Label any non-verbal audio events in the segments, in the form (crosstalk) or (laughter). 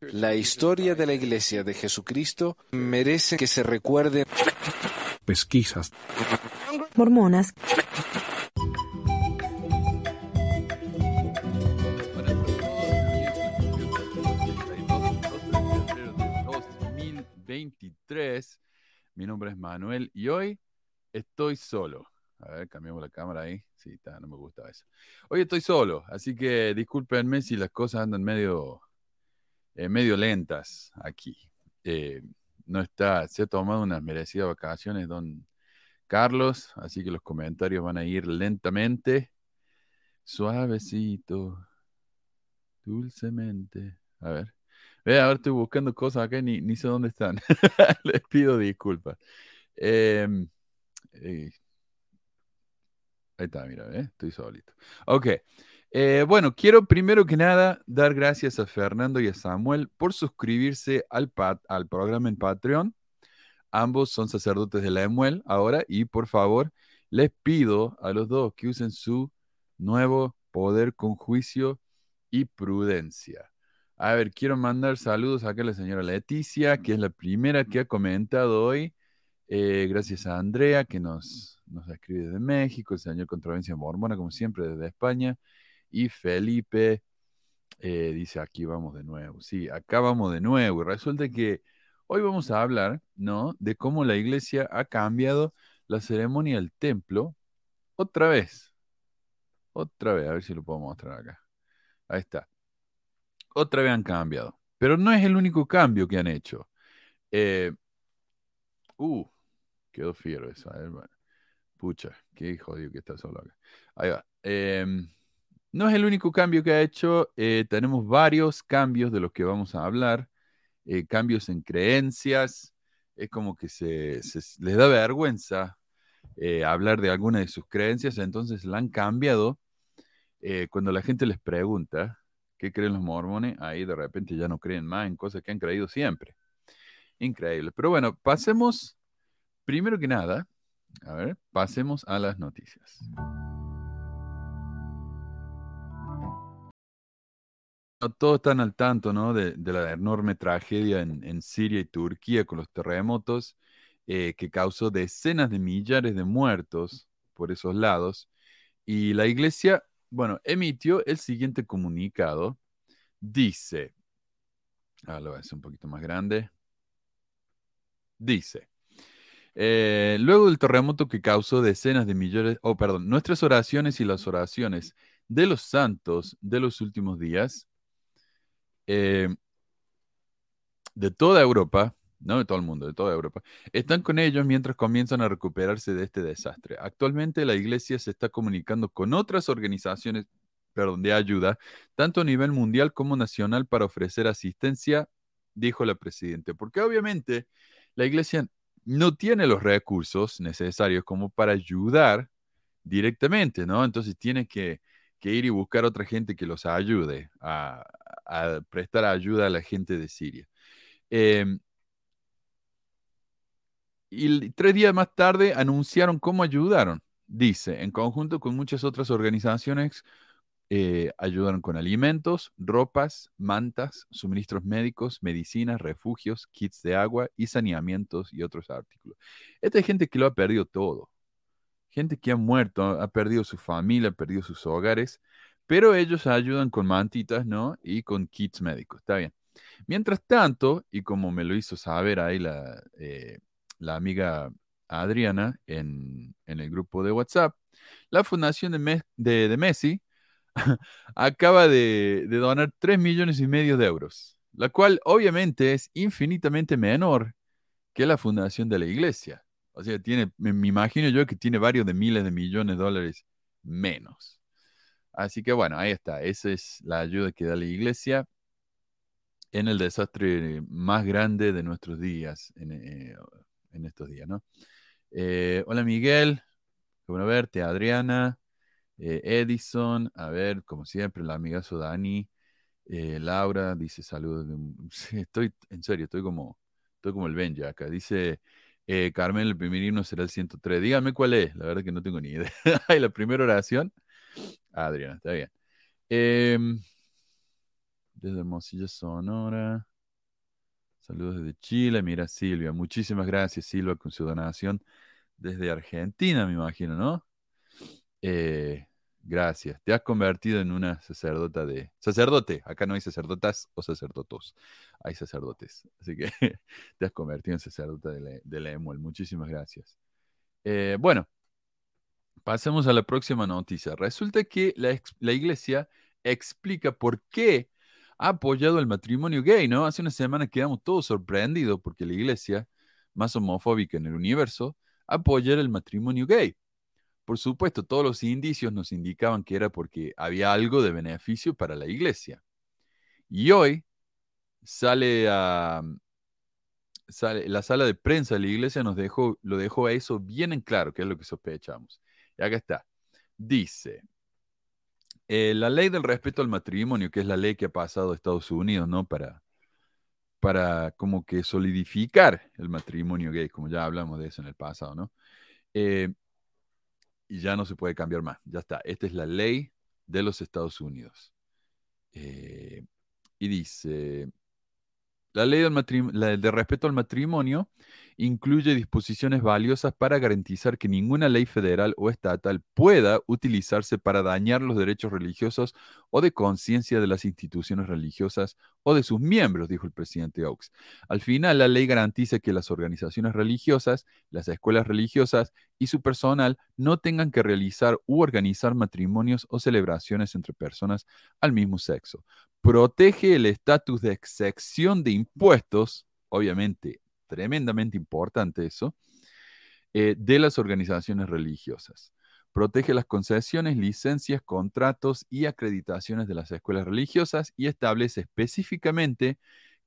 La historia de la Iglesia de Jesucristo merece que se recuerde. Pesquisas. Mormonas. Mi nombre es Manuel y hoy estoy solo. A ver, cambiamos la cámara ahí. Sí, está, no me gusta eso. Hoy estoy solo, así que discúlpenme si las cosas andan medio, eh, medio lentas aquí. Eh, no está, se ha tomado unas merecidas vacaciones, don Carlos, así que los comentarios van a ir lentamente, suavecito, dulcemente. A ver. Ve, ahora estoy buscando cosas acá y ni, ni sé dónde están. (laughs) Les pido disculpas. Em, eh, ahí está, mira, ¿eh? estoy solito. Ok. Eh, bueno, quiero primero que nada dar gracias a Fernando y a Samuel por suscribirse al, al programa en Patreon. Ambos son sacerdotes de la Emuel ahora y por favor les pido a los dos que usen su nuevo poder con juicio y prudencia. A ver, quiero mandar saludos acá a la señora Leticia, que es la primera que ha comentado hoy. Eh, gracias a Andrea, que nos, nos escribe desde México, el señor Controversia Mormona, como siempre, desde España. Y Felipe eh, dice, aquí vamos de nuevo. Sí, acá vamos de nuevo. Y resulta que hoy vamos a hablar, ¿no? De cómo la iglesia ha cambiado la ceremonia del templo otra vez. Otra vez, a ver si lo puedo mostrar acá. Ahí está otra vez han cambiado. Pero no es el único cambio que han hecho. Eh, uh, quedó fiero eso. Pucha, qué jodido que está solo acá. Ahí va. Em, no es el único cambio que ha hecho. Eh, tenemos varios cambios de los que vamos a hablar. Eh, cambios en creencias. Es como que se, les da vergüenza hablar de alguna de sus creencias, entonces la han cambiado. cuando la gente les pregunta, ¿Qué creen los mormones? Ahí de repente ya no creen más en cosas que han creído siempre. Increíble. Pero bueno, pasemos, primero que nada, a ver, pasemos a las noticias. Todos están al tanto, ¿no? De, la enorme tragedia en, Siria y Turquía con los terremotos eh, que causó decenas de millares de muertos por esos lados. Y la iglesia bueno, emitió el siguiente comunicado. Dice, ahora lo voy a hacer un poquito más grande. Dice, eh, luego del terremoto que causó decenas de millones, oh, perdón, nuestras oraciones y las oraciones de los santos de los últimos días, eh, de toda Europa, no de todo el mundo, de toda Europa, están con ellos mientras comienzan a recuperarse de este desastre. Actualmente la iglesia se está comunicando con otras organizaciones perdón, de ayuda, tanto a nivel mundial como nacional, para ofrecer asistencia, dijo la presidenta. Porque obviamente la iglesia no tiene los recursos necesarios como para ayudar directamente, ¿no? Entonces tiene que, ir y buscar otra gente que los ayude a, prestar ayuda a la gente de Siria. Em, y tres días más tarde anunciaron cómo ayudaron. Dice, en conjunto con muchas otras organizaciones, eh, ayudaron con alimentos, ropas, mantas, suministros médicos, medicinas, refugios, kits de agua y saneamientos y otros artículos. Esta es gente que lo ha perdido todo. Gente que ha muerto, ha perdido su familia, ha perdido sus hogares, pero ellos ayudan con mantitas, ¿no? Y con kits médicos, está bien. Mientras tanto, y como me lo hizo saber ahí la, eh, la amiga Adriana en, el grupo de WhatsApp, la fundación de, Messi (laughs) acaba de, donar 3 millones y medio de euros, la cual obviamente es infinitamente menor que la fundación de la iglesia. O sea, tiene, me, imagino yo que tiene varios de miles de millones de dólares menos. Así que bueno, ahí está. Esa es la ayuda que da la iglesia en el desastre más grande de nuestros días, en, eh, estos días, ¿no? Eh, hola Miguel, bueno verte, Adriana, eh, Edison, a ver, como siempre, la amiga Dani, eh, Laura dice saludos. (laughs) estoy, en serio, estoy como, estoy como el Benja acá. Dice Carmen, el primer himno será el 103. Dígame cuál es, la verdad que no tengo ni idea. (laughs) ¿Y la primera oración? Adriana, está bien. Em, desde Hermosillo, Sonora. Saludos desde Chile. Mira, Silvia. Muchísimas gracias, Silvia, con su donación desde Argentina, me imagino, ¿no? Eh, gracias. Te has convertido en una sacerdota de... Sacerdote. Acá no hay sacerdotas o sacerdotos. Hay sacerdotes. Así que (laughs) te has convertido en sacerdota de, la, EMUEL. Muchísimas gracias. Eh, bueno, pasemos a la próxima noticia. Resulta que la, la iglesia explica por qué ha apoyado el matrimonio gay, ¿no? Hace una semana quedamos todos sorprendidos porque la iglesia más homofóbica en el universo apoya el matrimonio gay. Por supuesto, todos los indicios nos indicaban que era porque había algo de beneficio para la iglesia. Y hoy sale a sale, la sala de prensa de la iglesia nos dejó, lo dejó a eso bien en claro, que es lo que sospechamos. Y acá está. Dice, eh, la ley del respeto al matrimonio, que es la ley que ha pasado a Estados Unidos, ¿no? Para, para como que solidificar el matrimonio gay, como ya hablamos de eso en el pasado, ¿no? Eh, ya no se puede cambiar más, ya está. Esta es la ley de los Estados Unidos. Eh, y dice, la ley del de respeto al matrimonio incluye disposiciones valiosas para garantizar que ninguna ley federal o estatal pueda utilizarse para dañar los derechos religiosos o de conciencia de las instituciones religiosas o de sus miembros, dijo el presidente Oaks. Al final, la ley garantiza que las organizaciones religiosas, las escuelas religiosas y su personal no tengan que realizar u organizar matrimonios o celebraciones entre personas al mismo sexo. Protege el estatus de excepción de impuestos, obviamente tremendamente importante eso, eh, de las organizaciones religiosas. Protege las concesiones, licencias, contratos y acreditaciones de las escuelas religiosas y establece específicamente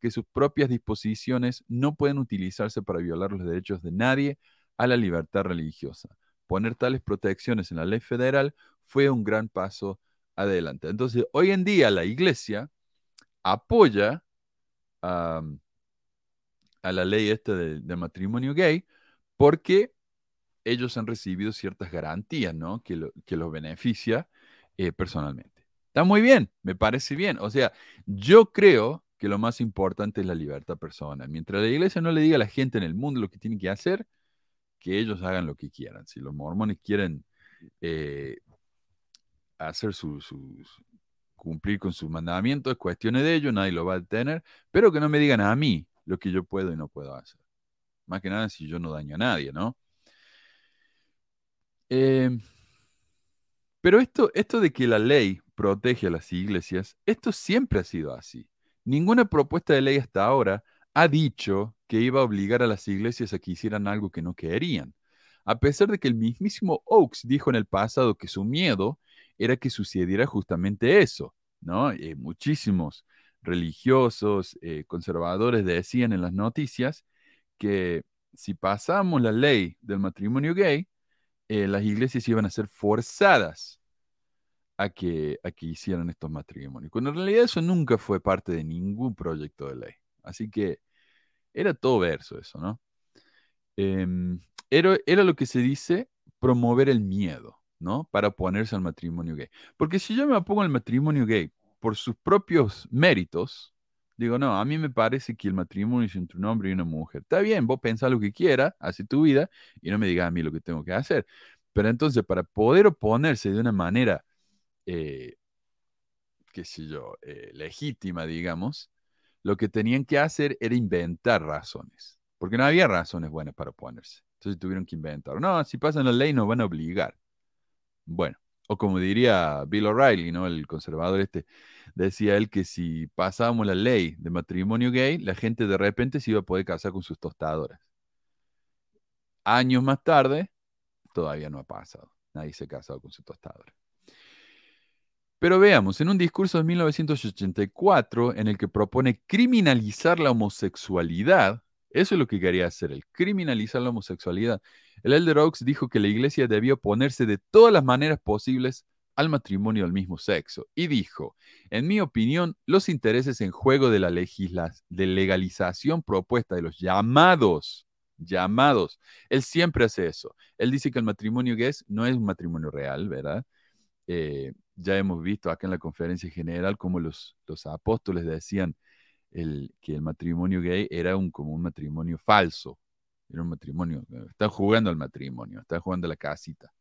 que sus propias disposiciones no pueden utilizarse para violar los derechos de nadie a la libertad religiosa. Poner tales protecciones en la ley federal fue un gran paso adelante. Entonces, hoy en día la iglesia apoya a la ley esta de, matrimonio gay porque ellos han recibido ciertas garantías, ¿no? Que, los beneficia eh, personalmente. Está muy bien, me parece bien. O sea, yo creo que lo más importante es la libertad personal. Mientras la iglesia no le diga a la gente en el mundo lo que tiene que hacer, que ellos hagan lo que quieran. Si los mormones quieren eh, hacer sus, cumplir con sus mandamientos, es cuestión de ellos, nadie lo va a detener, pero que no me digan a mí lo que yo puedo y no puedo hacer. Más que nada si yo no daño a nadie, ¿no? Em, pero esto, esto de que la ley protege a las iglesias, esto siempre ha sido así. Ninguna propuesta de ley hasta ahora ha dicho que iba a obligar a las iglesias a que hicieran algo que no querían. A pesar de que el mismísimo Oaks dijo en el pasado que su miedo era que sucediera justamente eso, ¿no? Eh, muchísimos religiosos, eh, conservadores decían en las noticias que si pasamos la ley del matrimonio gay, eh, las iglesias iban a ser forzadas a que, a que hicieran estos matrimonios. Cuando en realidad eso nunca fue parte de ningún proyecto de ley. Así que era todo verso eso, ¿no? Em, era, era lo que se dice promover el miedo, ¿no? Para oponerse al matrimonio gay. Porque si yo me opongo al matrimonio gay por sus propios méritos, digo, no, a mí me parece que el matrimonio es entre un hombre y una mujer. Está bien, vos pensás lo que quieras, hace tu vida y no me digas a mí lo que tengo que hacer. Pero entonces, para poder oponerse de una manera, eh, qué sé yo, eh, legítima, digamos, lo que tenían que hacer era inventar razones, porque no había razones buenas para oponerse. Entonces tuvieron que inventar. No, si pasan la ley nos van a obligar. Bueno, o como diría Bill O'Reilly, ¿no? El conservador este, decía él que si pasábamos la ley de matrimonio gay, la gente de repente se iba a poder casar con sus tostadoras. Años más tarde, todavía no ha pasado. Nadie se ha casado con su tostadora. Pero veamos, en un discurso de 1984 en el que propone criminalizar la homosexualidad, eso es lo que quería hacer, el criminalizar la homosexualidad. El Elder Oaks dijo que la iglesia debía oponerse de todas las maneras posibles al matrimonio del mismo sexo y dijo, en mi opinión, los intereses en juego de la de legalización propuesta de los llamados, llamados, él siempre hace eso. Él dice que el matrimonio gay no es un matrimonio real, ¿verdad? Eh, ya hemos visto acá en la conferencia general cómo los, apóstoles decían que el matrimonio gay era un, como un matrimonio falso. Era un matrimonio, están jugando al matrimonio, están jugando a la casita.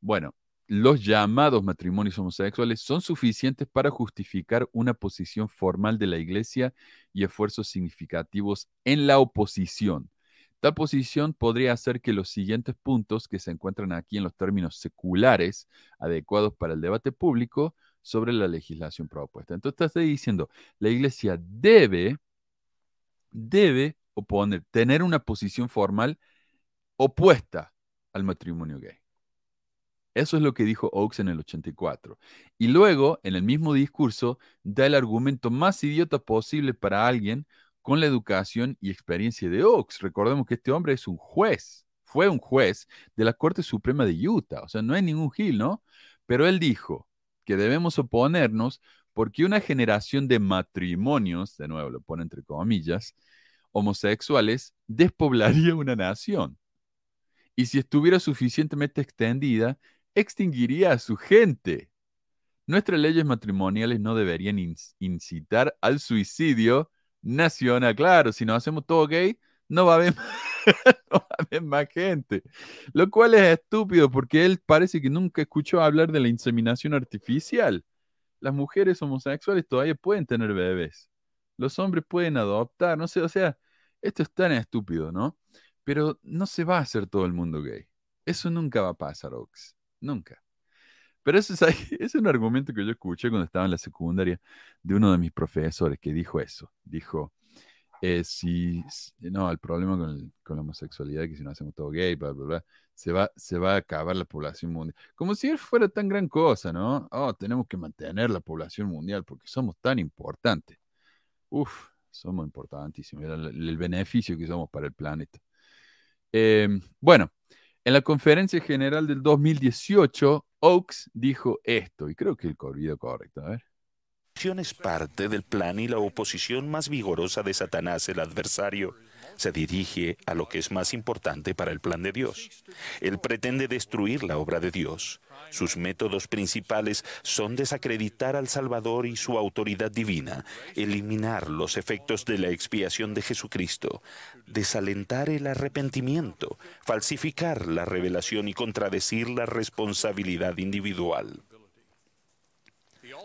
Bueno, los llamados matrimonios homosexuales son suficientes para justificar una posición formal de la Iglesia y esfuerzos significativos en la oposición. Tal posición podría hacer que los siguientes puntos que se encuentran aquí en los términos seculares adecuados para el debate público sobre la legislación propuesta. Entonces está diciendo, la Iglesia debe, debe oponer, tener una posición formal opuesta al matrimonio gay. Eso es lo que dijo Oakes en el 84. Y luego, en el mismo discurso, da el argumento más idiota posible para alguien con la educación y experiencia de Oakes. Recordemos que este hombre es un juez, fue un juez de la Corte Suprema de Utah, o sea, no es ningún gil, ¿no? Pero él dijo que debemos oponernos porque una generación de matrimonios, de nuevo lo pone entre comillas, homosexuales, despoblaría una nación. Y si estuviera suficientemente extendida, extinguiría a su gente. Nuestras leyes matrimoniales no deberían incitar al suicidio nacional. Claro, si no hacemos todo gay, no va a haber, (laughs) no va a haber más gente. Lo cual es estúpido porque él parece que nunca escuchó hablar de la inseminación artificial. Las mujeres homosexuales todavía pueden tener bebés. Los hombres pueden adoptar, no sé, o sea, esto es tan estúpido, ¿no? Pero no se va a hacer todo el mundo gay. Eso nunca va a pasar, Ox. Nunca. Pero eso es, (laughs) es, un argumento que yo escuché cuando estaba en la secundaria de uno de mis profesores que dijo eso. Dijo, eh, si, no, el problema con, con, la homosexualidad es que si no hacemos todo gay, bla, bla, bla, se va, se va a acabar la población mundial. Como si él fuera tan gran cosa, ¿no? Oh, tenemos que mantener la población mundial porque somos tan importantes. Uf, somos importantísimos. El, beneficio que somos para el planeta. Eh, bueno, en la conferencia general del 2018, Oakes dijo esto, y creo que el video correcto, a ver es parte del plan y la oposición más vigorosa de Satanás, el adversario. Se dirige a lo que es más importante para el plan de Dios. Él pretende destruir la obra de Dios. Sus métodos principales son desacreditar al Salvador y su autoridad divina, eliminar los efectos de la expiación de Jesucristo, desalentar el arrepentimiento, falsificar la revelación y contradecir la responsabilidad individual.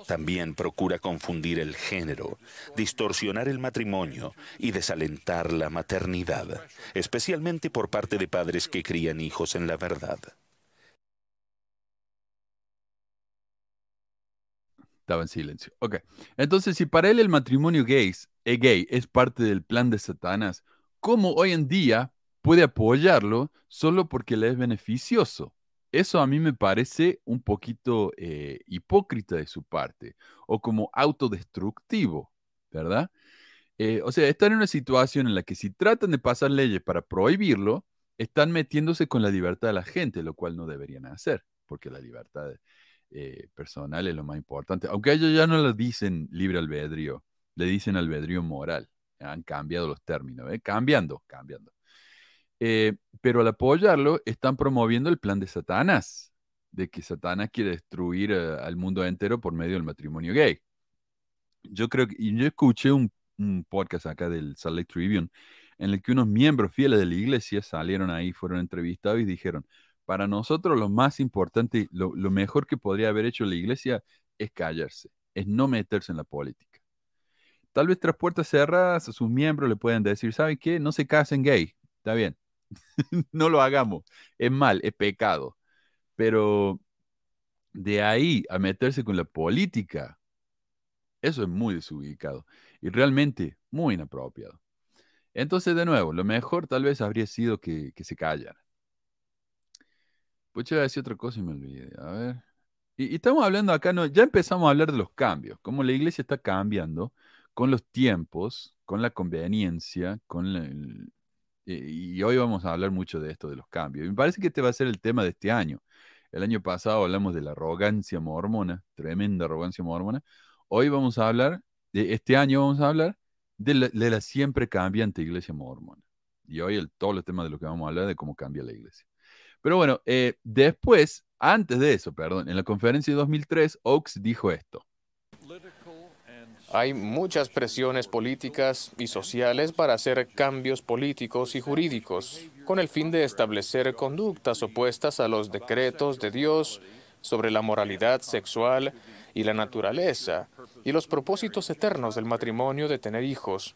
También procura confundir el género, distorsionar el matrimonio y desalentar la maternidad, especialmente por parte de padres que crían hijos en la verdad. Estaba en silencio. Ok. Entonces, si para él el matrimonio gay, eh, gay es parte del plan de Satanás, ¿cómo hoy en día puede apoyarlo solo porque le es beneficioso? Eso a mí me parece un poquito eh, hipócrita de su parte o como autodestructivo, ¿verdad? Eh, o sea, están en una situación en la que si tratan de pasar leyes para prohibirlo, están metiéndose con la libertad de la gente, lo cual no deberían hacer, porque la libertad eh, personal es lo más importante. Aunque ellos ya no le dicen libre albedrío, le dicen albedrío moral. Han cambiado los términos, ¿eh? cambiando, cambiando. Eh, pero al apoyarlo, están promoviendo el plan de Satanás, de que Satanás quiere destruir eh, al mundo entero por medio del matrimonio gay. Yo creo que, y yo escuché un, podcast acá del Salt Lake Tribune, en el que unos miembros fieles de la iglesia salieron ahí, fueron entrevistados y dijeron, para nosotros lo más importante, lo, lo mejor que podría haber hecho la iglesia es callarse, es no meterse en la política. Tal vez tras puertas cerradas a sus miembros le pueden decir, ¿saben qué? No se casen gay, está bien, (laughs) no lo hagamos. Es mal, es pecado. Pero de ahí a meterse con la política, eso es muy desubicado y realmente muy inapropiado. Entonces, de nuevo, lo mejor tal vez habría sido que, se callara. Pues yo iba a decir otra cosa y me olvidé. A ver. Y, estamos hablando acá, no, ya empezamos a hablar de los cambios, cómo la iglesia está cambiando con los tiempos, con la conveniencia, con la, y hoy vamos a hablar mucho de esto, de los cambios. me parece que este va a ser el tema de este año. El año pasado hablamos de la arrogancia mormona, tremenda arrogancia mormona. Hoy vamos a hablar, de este año vamos a hablar de la, siempre cambiante iglesia mormona. Y hoy el, todos los temas de lo que vamos a hablar de cómo cambia la iglesia. Pero bueno, eh, después antes de eso, perdón, en la conferencia de 2003, Oaks dijo esto. Hay muchas presiones políticas y sociales para hacer cambios políticos y jurídicos, con el fin de establecer conductas opuestas a los decretos de Dios sobre la moralidad sexual y la naturaleza, y los propósitos eternos del matrimonio de tener hijos.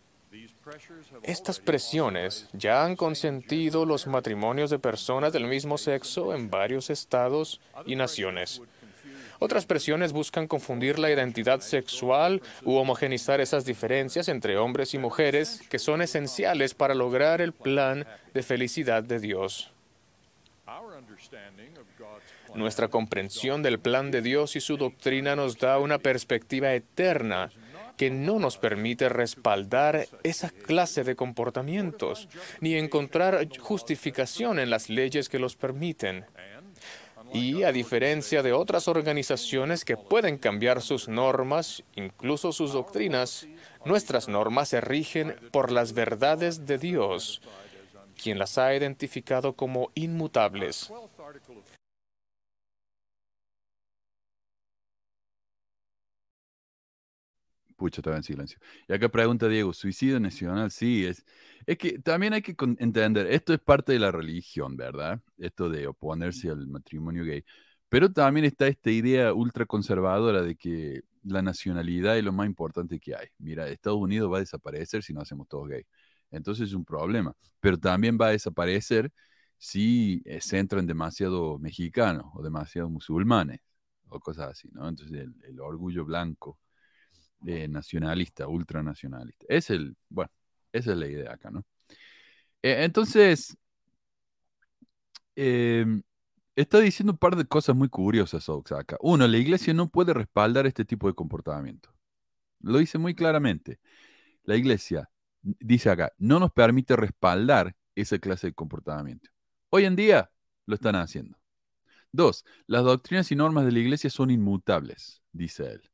Estas presiones ya han consentido los matrimonios de personas del mismo sexo en varios estados y naciones. Otras presiones buscan confundir la identidad sexual u homogenizar esas diferencias entre hombres y mujeres que son esenciales para lograr el plan de felicidad de Dios. Nuestra comprensión del plan de Dios y su doctrina nos da una perspectiva eterna que no nos permite respaldar esa clase de comportamientos, ni encontrar justificación en las leyes que los permiten. Y a diferencia de otras organizaciones que pueden cambiar sus normas, incluso sus doctrinas, nuestras normas se rigen por las verdades de Dios, quien las ha identificado como inmutables. Pucha, estaba en silencio. Y acá pregunta Diego, ¿suicidio nacional? Sí, es, es que también hay que entender, esto es parte de la religión, ¿verdad? Esto de oponerse al matrimonio gay. Pero también está esta idea ultraconservadora de que la nacionalidad es lo más importante que hay. Mira, Estados Unidos va a desaparecer si no hacemos todos gay. Entonces es un problema. Pero también va a desaparecer si eh, se entran demasiado mexicanos o demasiado musulmanes o cosas así, ¿no? Entonces el orgullo blanco nacionalista, ultranacionalista. Es el, bueno, esa es la idea acá, ¿no? E, entonces, em, está diciendo un par de cosas muy curiosas Oaks acá. Uno, la iglesia no puede respaldar este tipo de comportamiento. Lo dice muy claramente. La iglesia dice acá, no nos permite respaldar esa clase de comportamiento. Hoy en día lo están haciendo. Dos, las doctrinas y normas de la iglesia son inmutables, dice él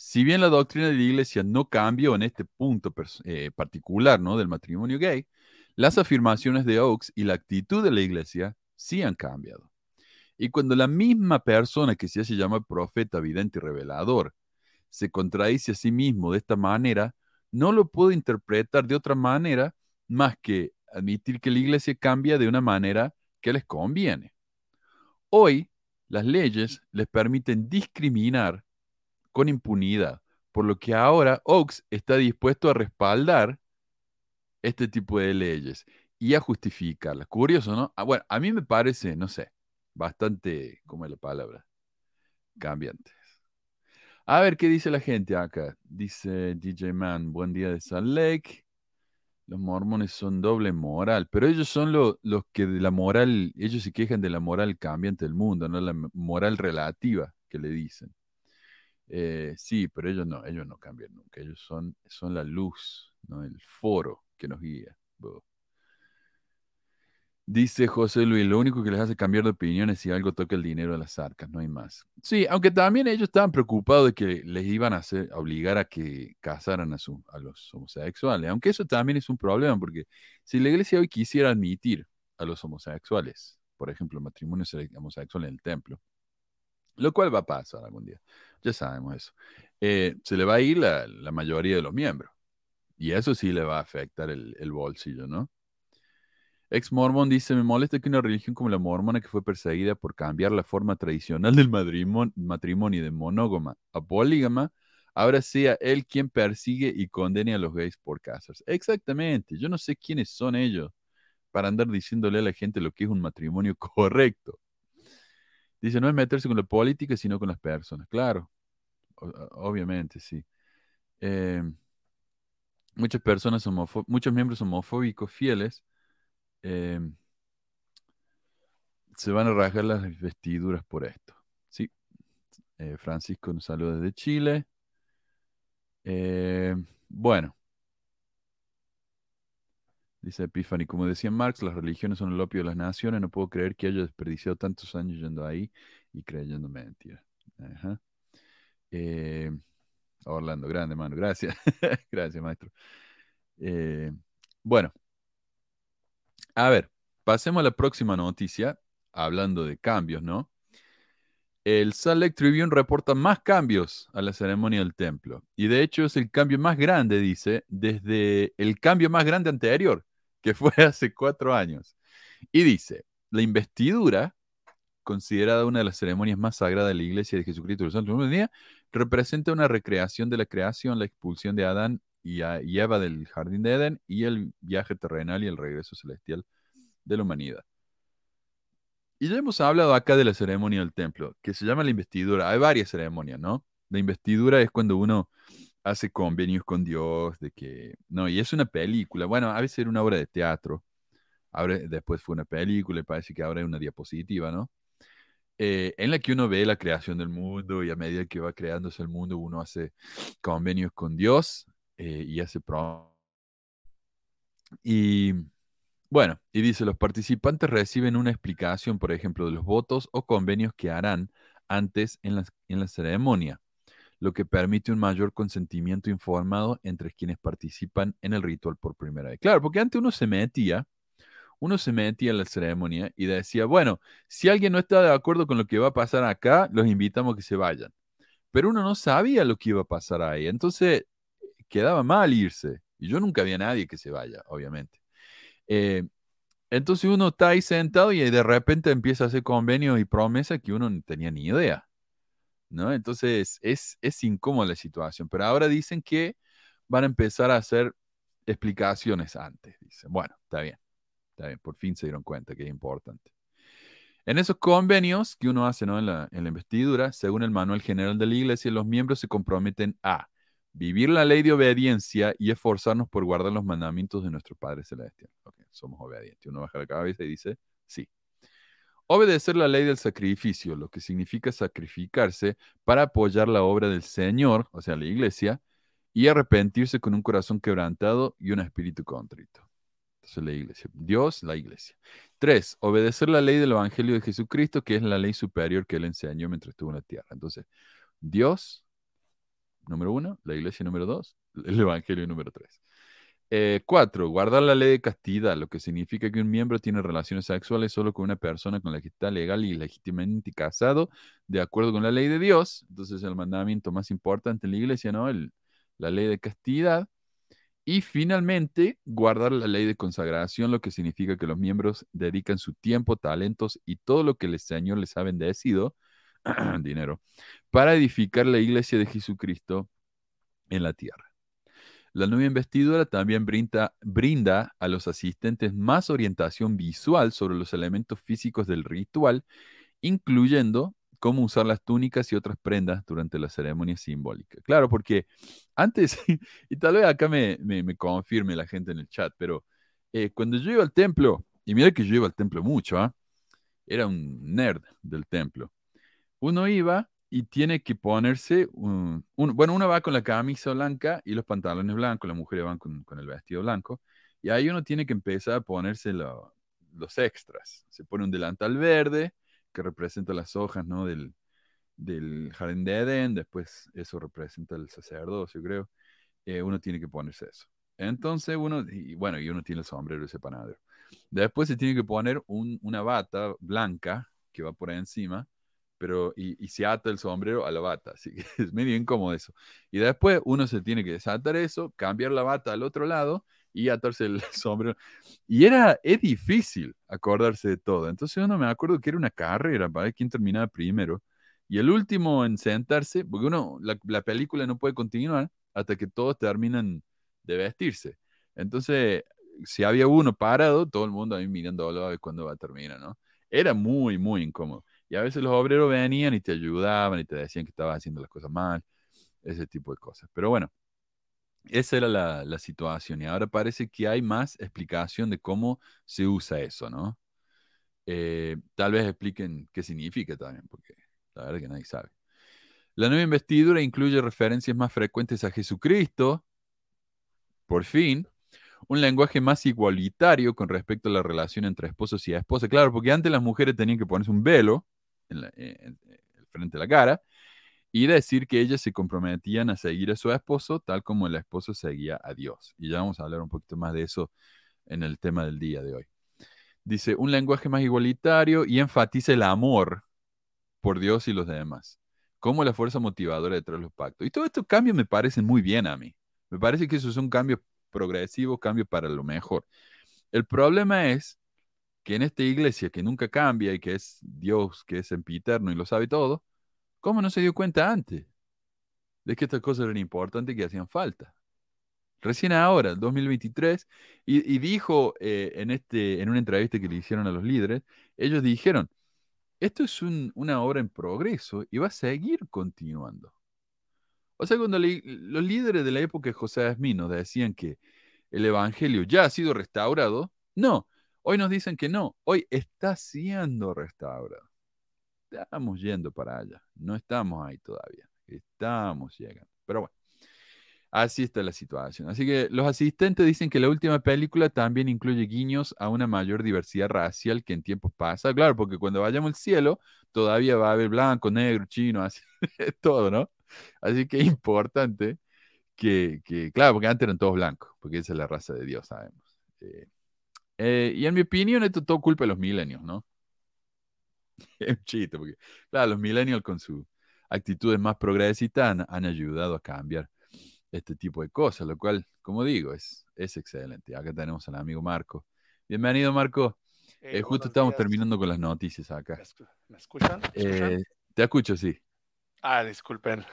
si bien la doctrina de la iglesia no cambió en este punto eh, particular ¿no? del matrimonio gay, las afirmaciones de Oaks y la actitud de la iglesia sí han cambiado. Y cuando la misma persona que se hace llamar profeta, vidente y revelador se contradice a sí mismo de esta manera, no lo puedo interpretar de otra manera más que admitir que la iglesia cambia de una manera que les conviene. Hoy, las leyes les permiten discriminar con impunidad, por lo que ahora Oaks está dispuesto a respaldar este tipo de leyes y a justificarlas. Curioso, ¿no? Ah, bueno, a mí me parece, no sé, bastante, ¿cómo es la palabra? Cambiantes. A ver qué dice la gente acá. Dice DJ Man, buen día de Salt Lake. Los mormones son doble moral, pero ellos son los que de la moral, ellos se quejan de la moral cambiante del mundo, no la moral relativa que le dicen. Eh, sí, pero ellos no, ellos no cambian nunca. Ellos son, son la luz, ¿no? el foro que nos guía. Dice José Luis, lo único que les hace cambiar de opinión es si algo toca el dinero de las arcas, no hay más. Sí, aunque también ellos estaban preocupados de que les iban a, hacer, obligar a que casaran a, su, a los homosexuales, aunque eso también es un problema, porque si la iglesia hoy quisiera admitir a los homosexuales, por ejemplo, matrimonios homosexuales en el templo, lo cual va a pasar algún día. Ya sabemos eso. Eh, se le va a ir la, mayoría de los miembros. Y eso sí le va a afectar el, bolsillo, ¿no? Ex Mormon dice, me molesta que una religión como la mormona que fue perseguida por cambiar la forma tradicional del matrimonio de monógama a polígama, ahora sea él quien persigue y condene a los gays por casarse. Exactamente, yo no sé quiénes son ellos para andar diciéndole a la gente lo que es un matrimonio (laughs) correcto. Dice, no es meterse con la política, sino con las personas. Claro, obviamente, sí. Eh, muchas personas, muchos miembros homofóbicos fieles eh, se van a rasgar las vestiduras por esto. Sí. Eh, Francisco nos saluda desde Chile. bueno. Dice Epiphany, como decía Marx, las religiones son el opio de las naciones. No puedo creer que haya desperdiciado tantos años yendo ahí y creyendo mentiras. Eh, Orlando, grande, mano. Gracias. (laughs) Gracias, maestro. Eh, bueno. A ver, pasemos a la próxima noticia, hablando de cambios, ¿no? el Salt Tribune reporta más cambios a la ceremonia del templo. Y de hecho es el cambio más grande, dice, desde el cambio más grande anterior, que fue (laughs) hace cuatro años. Y dice, la investidura, considerada una de las ceremonias más sagradas de la Iglesia de Jesucristo del Día, representa una recreación de la creación, la expulsión de Adán y, Eva del jardín de Edén y el viaje terrenal y el regreso celestial de la humanidad. Y ya hemos hablado acá de la ceremonia del templo, que se llama la investidura. Hay varias ceremonias, ¿no? La investidura es cuando uno hace convenios con Dios, de que, no, y es una película, bueno, a veces era una obra de teatro, ahora, después fue una película y parece que ahora es una diapositiva, ¿no? Eh, en la que uno ve la creación del mundo y a medida que va creándose el mundo uno hace convenios con Dios eh, y hace pro y bueno, y dice, los participantes reciben una explicación, por ejemplo, de los votos o convenios que harán antes en la, en la ceremonia, lo que permite un mayor consentimiento informado entre quienes participan en el ritual por primera vez. Claro, porque antes uno se metía, uno se metía en la ceremonia y decía, bueno, si alguien no está de acuerdo con lo que va a pasar acá, los invitamos a que se vayan. Pero uno no sabía lo que iba a pasar ahí, entonces quedaba mal irse. Y yo nunca vi a nadie que se vaya, obviamente. Eh, entonces uno está ahí sentado y de repente empieza a hacer convenios y promesas que uno no tenía ni idea. ¿No? Entonces es, es incómoda la situación. Pero ahora dicen que van a empezar a hacer explicaciones antes. Dicen, bueno, está bien, está bien, por fin se dieron cuenta que es importante. En esos convenios que uno hace ¿no? en, la, en la investidura, según el manual general de la iglesia, los miembros se comprometen a vivir la ley de obediencia y esforzarnos por guardar los mandamientos de nuestro Padre Celestial. somos obedientes. Uno baja la cabeza y dice, sí. Obedecer la ley del sacrificio, lo que significa sacrificarse para apoyar la obra del Señor, o sea, la iglesia, y arrepentirse con un corazón quebrantado y un espíritu contrito. Entonces, la iglesia. Dios, la iglesia. Tres, obedecer la ley del Evangelio de Jesucristo, que es la ley superior que Él enseñó mientras estuvo en la tierra. Entonces, Dios, número uno, la iglesia número dos, el evangelio número tres. Eh, cuatro, guardar la ley de castidad, lo que significa que un miembro tiene relaciones sexuales solo con una persona con la que está legal y legítimamente casado, de acuerdo con la ley de Dios. Entonces, el mandamiento más importante en la iglesia, ¿no? la ley de castidad. Y finalmente, guardar la ley de consagración, lo que significa que los miembros dedican su tiempo, talentos y todo lo que el Señor les ha bendecido (clears throat) dinero, para edificar la iglesia de Jesucristo en la tierra. La nueva investidura también brinda, a los asistentes más orientación visual sobre los elementos físicos del ritual, incluyendo cómo usar las túnicas y otras prendas durante la ceremonia simbólica. Claro, porque antes, (laughs) y tal vez acá me, me, confirme la gente en el chat, pero eh, cuando yo iba al templo, y mira que yo iba al templo mucho, ¿ah? era un nerd del templo uno iba y tiene que ponerse, un, bueno, uno va con la camisa blanca y los pantalones blancos, las mujeres van con, el vestido blanco, y ahí uno tiene que empezar a ponerse los extras. Se pone un delantal verde que representa las hojas ¿no? del, del jardín de Edén, después eso representa el sacerdocio, creo. Eh, uno tiene que ponerse eso. Entonces uno, bueno, y uno tiene el sombrero ese panadero. Después se tiene que poner una bata blanca que va por ahí encima pero y, se ata el sombrero a la bata, así que (laughs) es medio incómodo eso. Y después uno se tiene que desatar eso, cambiar la bata al otro lado y atarse el (laughs) sombrero. Y era, es difícil acordarse de todo. Entonces uno me acuerdo que era una carrera para ver quién terminaba primero. Y el último en sentarse, porque uno, la, la película no puede continuar hasta que todos terminan de vestirse. Entonces, si había uno parado, todo el mundo ahí mirando a ver cuándo va a terminar, ¿no? Era muy, muy incómodo. Y a veces los obreros venían y te ayudaban y te decían que estabas haciendo las cosas mal, ese tipo de cosas. Pero bueno, esa era la, situación y ahora parece que hay más explicación de cómo se usa eso, ¿no? Eh, tal vez expliquen qué significa también, porque la verdad es que nadie sabe. La nueva investidura incluye referencias más frecuentes a Jesucristo, por fin, un lenguaje más igualitario con respecto a la relación entre esposos y esposas. Claro, porque antes las mujeres tenían que ponerse un velo en, frente a la cara y decir que ellas se comprometían a seguir a su esposo tal como el esposo seguía a Dios. Y ya vamos a hablar un poquito más de eso en el tema del día de hoy. Dice, un lenguaje más igualitario y enfatiza el amor por Dios y los demás, como la fuerza motivadora detrás de los pactos. Y todos estos cambios me parecen muy bien a mí. Me parece que eso es un cambio progresivo, cambio para lo mejor. El problema es que en esta iglesia que nunca cambia y que es Dios, que es sempiterno y lo sabe todo, ¿cómo no se dio cuenta antes de que estas cosas eran importantes y que hacían falta? Recién ahora, el 2023, y, dijo eh, en, este, en una entrevista que le hicieron a los líderes, ellos dijeron, esto es un- una obra en progreso y va a seguir continuando. O sea, cuando los líderes de la época de José Smith nos decían que el Evangelio ya ha sido restaurado, no, hoy nos dicen que no, hoy está siendo restaurado. Estamos yendo para allá, no estamos ahí todavía, estamos llegando. Pero bueno, así está la situación. Así que los asistentes dicen que la última película también incluye guiños a una mayor diversidad racial que en tiempos pasa. Claro, porque cuando vayamos al cielo, todavía va a haber blanco, negro, chino, así, (laughs) todo, ¿no? Así que es importante que, que, claro, porque antes eran todos blancos, porque esa es la raza de Dios, sabemos. Eh, eh, y en mi opinión, esto es todo culpa de los milenios, ¿no? (laughs) Es un chiste, porque, claro, los millennials con sus actitudes más progresistas han, han ayudado a cambiar este tipo de cosas, lo cual, como digo, es, es excelente. Acá tenemos al amigo Marco. Bienvenido, Marco. Eh, Eh, justo estamos días. terminando con las noticias acá. ¿Me escu- ¿Me escuchan? ¿Me escuchan? Eh, te escucho, sí. Ah, disculpen.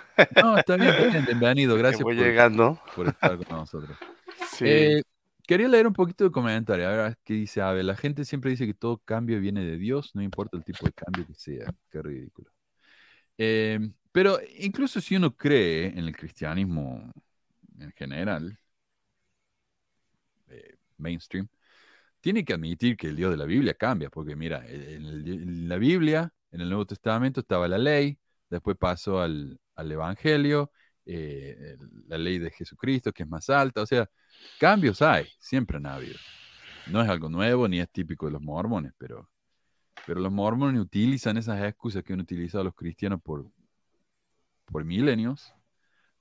No, está bien, bien. Bienvenido, (laughs) gracias voy por, llegando. por estar con nosotros. (laughs) Sí. Eh, quería leer un poquito de comentario. A ver qué dice Ave. La gente siempre dice que todo cambio viene de Dios, no importa el tipo de cambio que sea. Qué ridículo. Eh, pero incluso si uno cree en el cristianismo en general, eh, mainstream, tiene que admitir que el Dios de la Biblia cambia, porque mira, en, el- en la Biblia, en el Nuevo Testamento estaba la ley, después pasó al, al Evangelio, eh, la ley de Jesucristo, que es más alta, o sea, cambios hay, siempre han habido. No es algo nuevo ni es típico de los mormones, pero, pero los mormones utilizan esas excusas que han utilizado los cristianos por, por milenios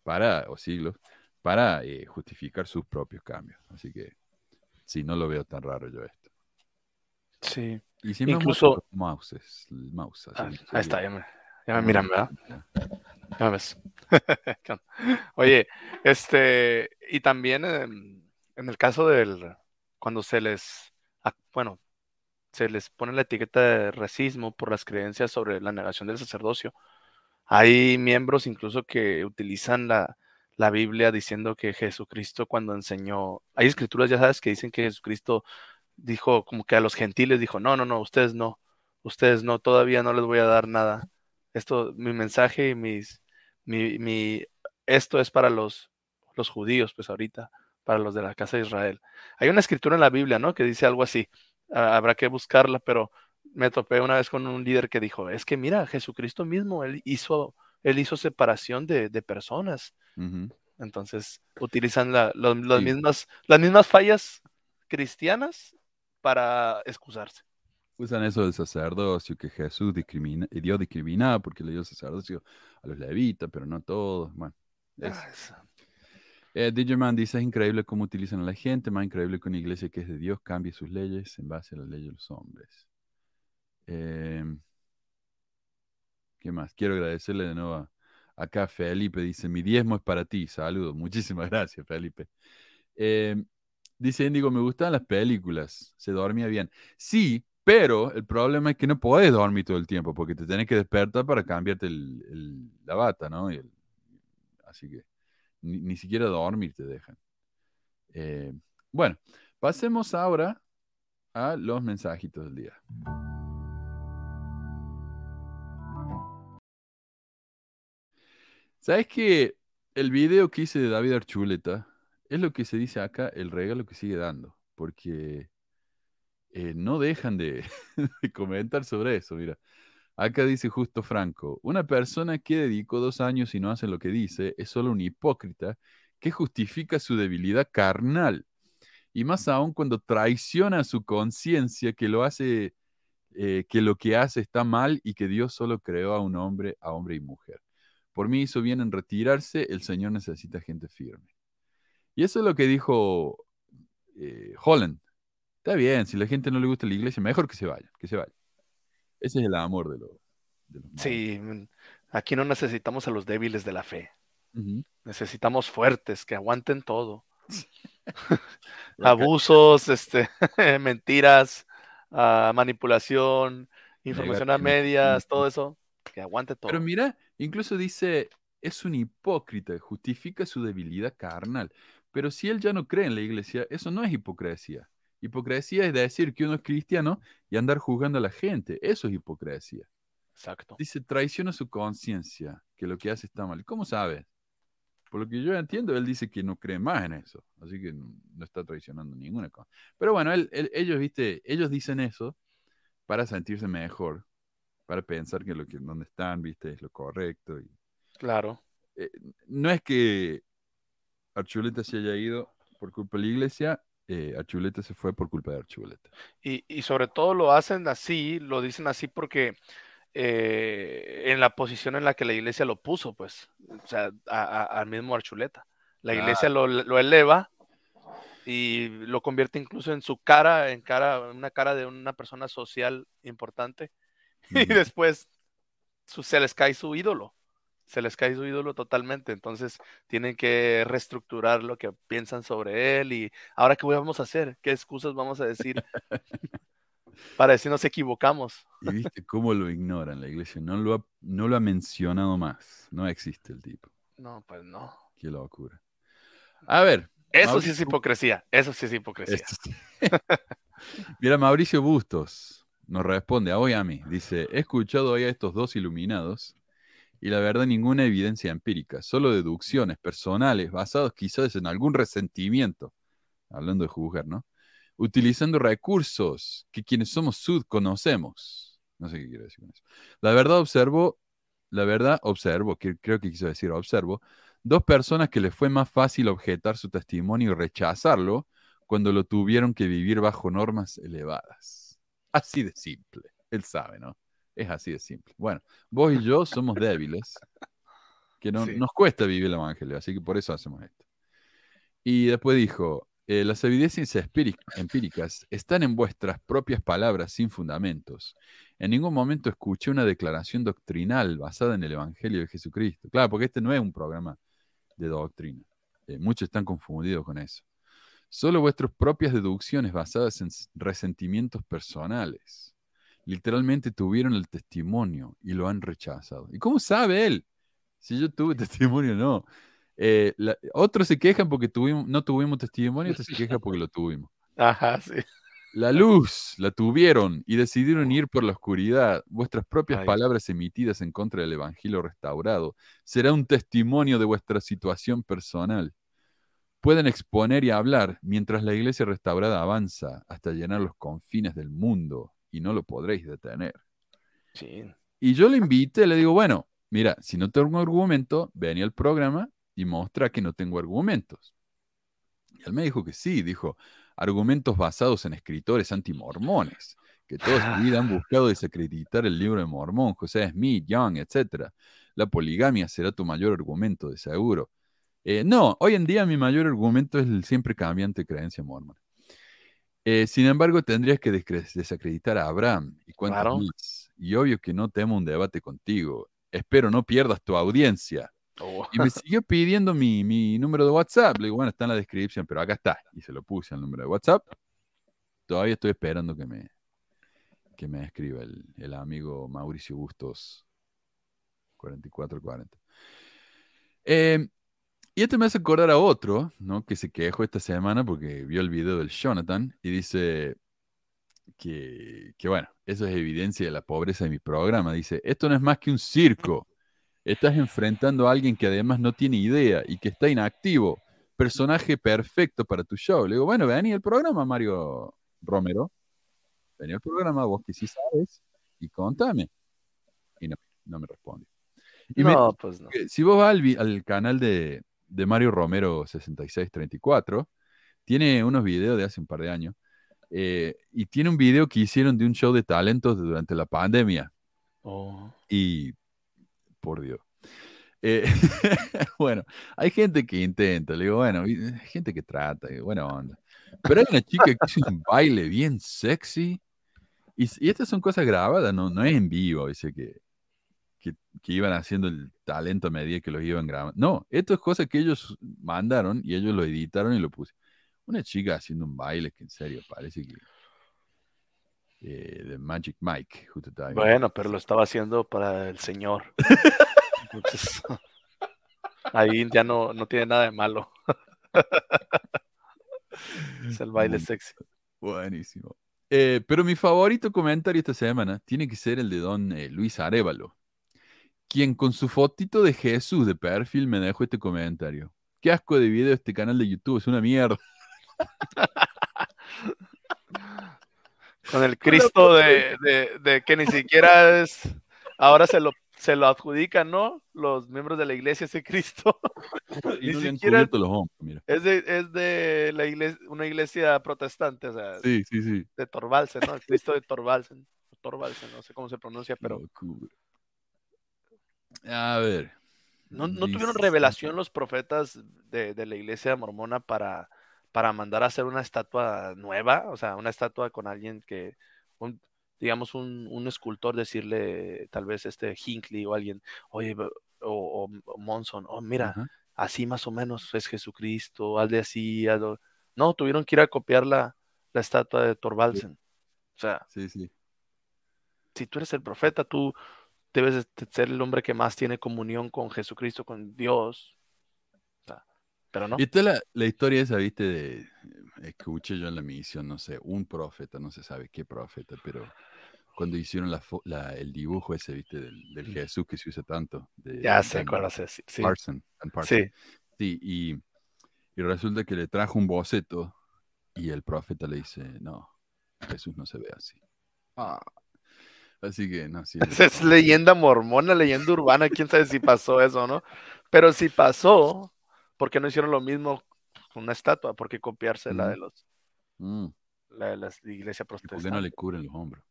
para, o siglos para eh, justificar sus propios cambios. Así que sí, no lo veo tan raro yo esto. sí. Y si Incluso- mouses, mouse, así Ah, ahí está, ya me, ya me miran, ¿verdad? ya. (laughs) Oye, este, y también em, en el caso del, cuando se les, bueno, se les pone la etiqueta de racismo por las creencias sobre la negación del sacerdocio, hay miembros incluso que utilizan la, la Biblia diciendo que Jesucristo cuando enseñó, hay escrituras, ya sabes, que dicen que Jesucristo dijo como que a los gentiles dijo, no, no, no, ustedes no, ustedes no, todavía no les voy a dar nada. Esto, mi mensaje y mis, mi, mi, esto es para los, los judíos, pues ahorita, para los de la casa de Israel. Hay una escritura en la Biblia, ¿no? Que dice algo así. Ah, habrá que buscarla, pero me topé una vez con un líder que dijo, es que mira, Jesucristo mismo, él hizo, él hizo separación de, de personas. Entonces, utilizan la- los- Sí. mismas, las mismas fallas cristianas para excusarse. Usan eso del sacerdocio, que Jesús discrimina, y Dios discriminaba porque le dio sacerdocio a los levitas, pero no a todos. Bueno, es- Ah, Eh, dice, es increíble cómo utilizan a la gente, más increíble que una iglesia que es de Dios cambie sus leyes en base a las leyes de los hombres. Em, ¿qué más? Quiero agradecerle de nuevo a, acá a Felipe, dice, mi diezmo es para ti, saludos, (laughs) muchísimas gracias Felipe. Em, dice Indigo, me gustan las películas, se dormía bien. Sí, pero el problema es que no puedes dormir todo el tiempo porque te tienes que despertar para cambiarte el- la bata, ¿no? Así que ni, ni siquiera dormir te dejan. Eh, bueno, pasemos ahora a los mensajitos del día. ¿Sabes que el video que hice de David Archuleta es lo que se dice acá, el regalo que sigue dando? Porque eh, no dejan (laughs) de, comentar sobre eso. Mira, acá dice justo Franco, una persona que dedicó dos años y no hace lo que dice es solo un hipócrita que justifica su debilidad carnal. Y más aún cuando traiciona su conciencia que lo hace, eh, que lo que hace está mal y que Dios solo creó a un hombre, a hombre y mujer. Por mí hizo bien en retirarse, el Señor necesita gente firme. Y eso es lo que dijo eh, Holland. Está bien, si la gente no le gusta la iglesia, mejor que se vaya, que se vaya. Ese es el amor de, lo- de los Sí, mm, aquí no necesitamos a los débiles de la fe. Necesitamos fuertes que aguanten todo. (laughs) Abusos, este, (laughs) mentiras, ah, manipulación, información a medias, todo eso, que aguante todo. Pero mira, incluso dice, es un hipócrita, justifica su debilidad carnal. Pero si él ya no cree en la iglesia, eso no es hipocresía. Hipocresía es decir que uno es cristiano y andar juzgando a la gente. Eso es hipocresía. Exacto. Dice, traiciona su conciencia, que lo que hace está mal. ¿Cómo sabes? Por lo que yo entiendo, él dice que no cree más en eso. Así que no está traicionando ninguna cosa. Pero bueno, él- él- ellos, viste, ellos dicen eso para sentirse mejor, para pensar que lo que donde están, viste, es lo correcto. Y, Claro. eh, no es que Archuleta se haya ido por culpa de la iglesia, eh, Archuleta se fue por culpa de Archuleta. Y, y sobre todo lo hacen así, lo dicen así porque eh, en la posición en la que la iglesia lo puso, pues, o sea, a- a- al mismo Archuleta. La iglesia lo, lo eleva y lo convierte incluso en su cara, en cara, una cara de una persona social importante. (laughs) Y después su- se les cae su ídolo. Se les cae su ídolo totalmente. Entonces tienen que reestructurar lo que piensan sobre él. Y ahora, ¿qué vamos a hacer? ¿Qué excusas vamos a decir? (laughs) Para decir nos equivocamos. Y viste cómo lo ignoran la iglesia. No lo ha, no lo ha mencionado más. No existe el tipo. No, pues no. Qué locura. A ver. Eso sí es hipocresía. Eso sí es hipocresía. (laughs) Mira, Mauricio Bustos nos responde a hoy a mí. Dice, he escuchado hoy a estos dos iluminados y la verdad ninguna evidencia empírica, solo deducciones personales basadas quizás en algún resentimiento, hablando de juzgar, ¿no? Utilizando recursos que quienes somos sud conocemos. No sé qué quiere decir con eso. La verdad observo, la verdad observo, que creo que quiso decir observo, dos personas que les fue más fácil objetar su testimonio y rechazarlo cuando lo tuvieron que vivir bajo normas elevadas. Así de simple. Él sabe, ¿no? Es así de simple. Bueno, vos y yo somos débiles, que no, Sí. nos cuesta vivir el Evangelio, así que por eso hacemos esto. Y después dijo, eh, las evidencias empíricas están en vuestras propias palabras sin fundamentos. En ningún momento escuché una declaración doctrinal basada en el Evangelio de Jesucristo. Claro, porque este no es un programa de doctrina. Eh, muchos están confundidos con eso. Solo vuestras propias deducciones basadas en resentimientos personales. Literalmente tuvieron el testimonio y lo han rechazado. ¿Y cómo sabe él? Si yo tuve (laughs) testimonio, no. Eh, la- otros se quejan porque tuvimos, no tuvimos testimonio, otros se (laughs) quejan porque lo tuvimos. Ajá, sí. La luz la tuvieron y decidieron ir por la oscuridad. Vuestras propias Ay. palabras emitidas en contra del Evangelio restaurado será un testimonio de vuestra situación personal. Pueden exponer y hablar mientras la iglesia restaurada avanza hasta llenar los confines del mundo y no lo podréis detener. Sí. Y yo le invité, le digo, bueno, mira, si no tengo argumento, ven al programa y muestra que no tengo argumentos. Y él me dijo que sí, dijo, argumentos basados en escritores antimormones, que toda su vida han buscado desacreditar el libro de Mormón, José Smith, Young, etc. La poligamia será tu mayor argumento, de seguro. Eh, no, hoy en día mi mayor argumento es el siempre cambiante creencia mormona. Eh, sin embargo, tendrías que desacreditar a Abraham y cuántos Claro. más. Y obvio que no temo un debate contigo. Espero no pierdas tu audiencia. Oh, Y me siguió pidiendo mi, mi número de WhatsApp. Le digo, bueno, está en la descripción, pero acá está. Y se lo puse al número de WhatsApp. Todavía estoy esperando que me, que me escriba el, el amigo Mauricio Bustos 4440. Eh, y este me hace acordar a otro, ¿no? Que se quejó esta semana porque vio el video del Jonathan y dice que, que, bueno, eso es evidencia de la pobreza de mi programa. Dice, esto no es más que un circo. Estás enfrentando a alguien que además no tiene idea y que está inactivo. Personaje perfecto para tu show. Le digo, bueno, vení al programa, Mario Romero. Vení al programa, vos que sí sabes, y contame. Y no, no me responde. Y me- no, pues no. si vos vas al, al canal de, de Mario Romero 6634, tiene unos videos de hace un par de años. eh, y tiene un video que hicieron de un show de talentos durante la pandemia. Oh, Y por Dios. Eh, (laughs) bueno, hay gente que intenta, le digo, bueno, hay gente que trata, y buena onda. Pero hay una chica que hizo un baile bien sexy. Y, y estas son cosas grabadas, no, no es en vivo, dice que que, que iban haciendo el talento a medida que los iban grabando. No, esto es cosa que ellos mandaron y ellos lo editaron y lo puse. Una chica haciendo un baile que en serio parece que eh, de Magic Mike, viendo. Bueno, pero lo estaba haciendo para el señor. Entonces, ahí ya no, no tiene nada de malo. es el baile sexy. Buenísimo. Eh, pero mi favorito comentario esta semana tiene que ser el de don eh, Luis Arevalo, quien con su fotito de Jesús de perfil me dejó este comentario. Qué asco de video este canal de YouTube, es una mierda. (laughs) Con el Cristo de, de- de que ni siquiera es. Ahora se lo, se lo adjudican, ¿no? Los miembros de la iglesia ese Cristo. (laughs) Y Ni no siquiera- cubierto los hombros, mira. Es de, es de la iglesia, una iglesia protestante, o sea, Sí, sí, sí. de Torvalsen, ¿no? El Cristo de Torvalsen. Torvalsen, no sé cómo se pronuncia, pero Locura. A ver. ¿no, no tuvieron revelación los profetas de, de la iglesia mormona para, para mandar a hacer una estatua nueva? O sea, una estatua con alguien que, un- digamos, un, un escultor decirle, tal vez este Hinckley o alguien, oye, o, Monson, oh, mira, así más o menos es Jesucristo, hazle así, hazlo. No, tuvieron que ir a copiar la, la estatua de Torvalsen. O sea, Sí, sí. si tú eres el profeta, tú debes de ser el hombre que más tiene comunión con Jesucristo, con Dios. O sea, pero no. Es la, la historia esa, viste, de, escuché yo en la misión, no sé, un profeta, no se sabe qué profeta, pero cuando hicieron la, la- el dibujo ese, viste, del, del Jesús que se usa tanto. de Ya sé cuál decir. Sí, Parson. sí. Sí, y, y resulta que le trajo un boceto y el profeta le dice, no, Jesús no se ve así. Ah, así que, no, sí. Es leyenda mormona, leyenda urbana, quién sabe si pasó eso, ¿no? Pero si pasó, ¿por qué no hicieron lo mismo con una estatua? ¿Por qué copiarse la de los Mm. la de la iglesia ¿Y ¿Por qué no le cubren los hombros?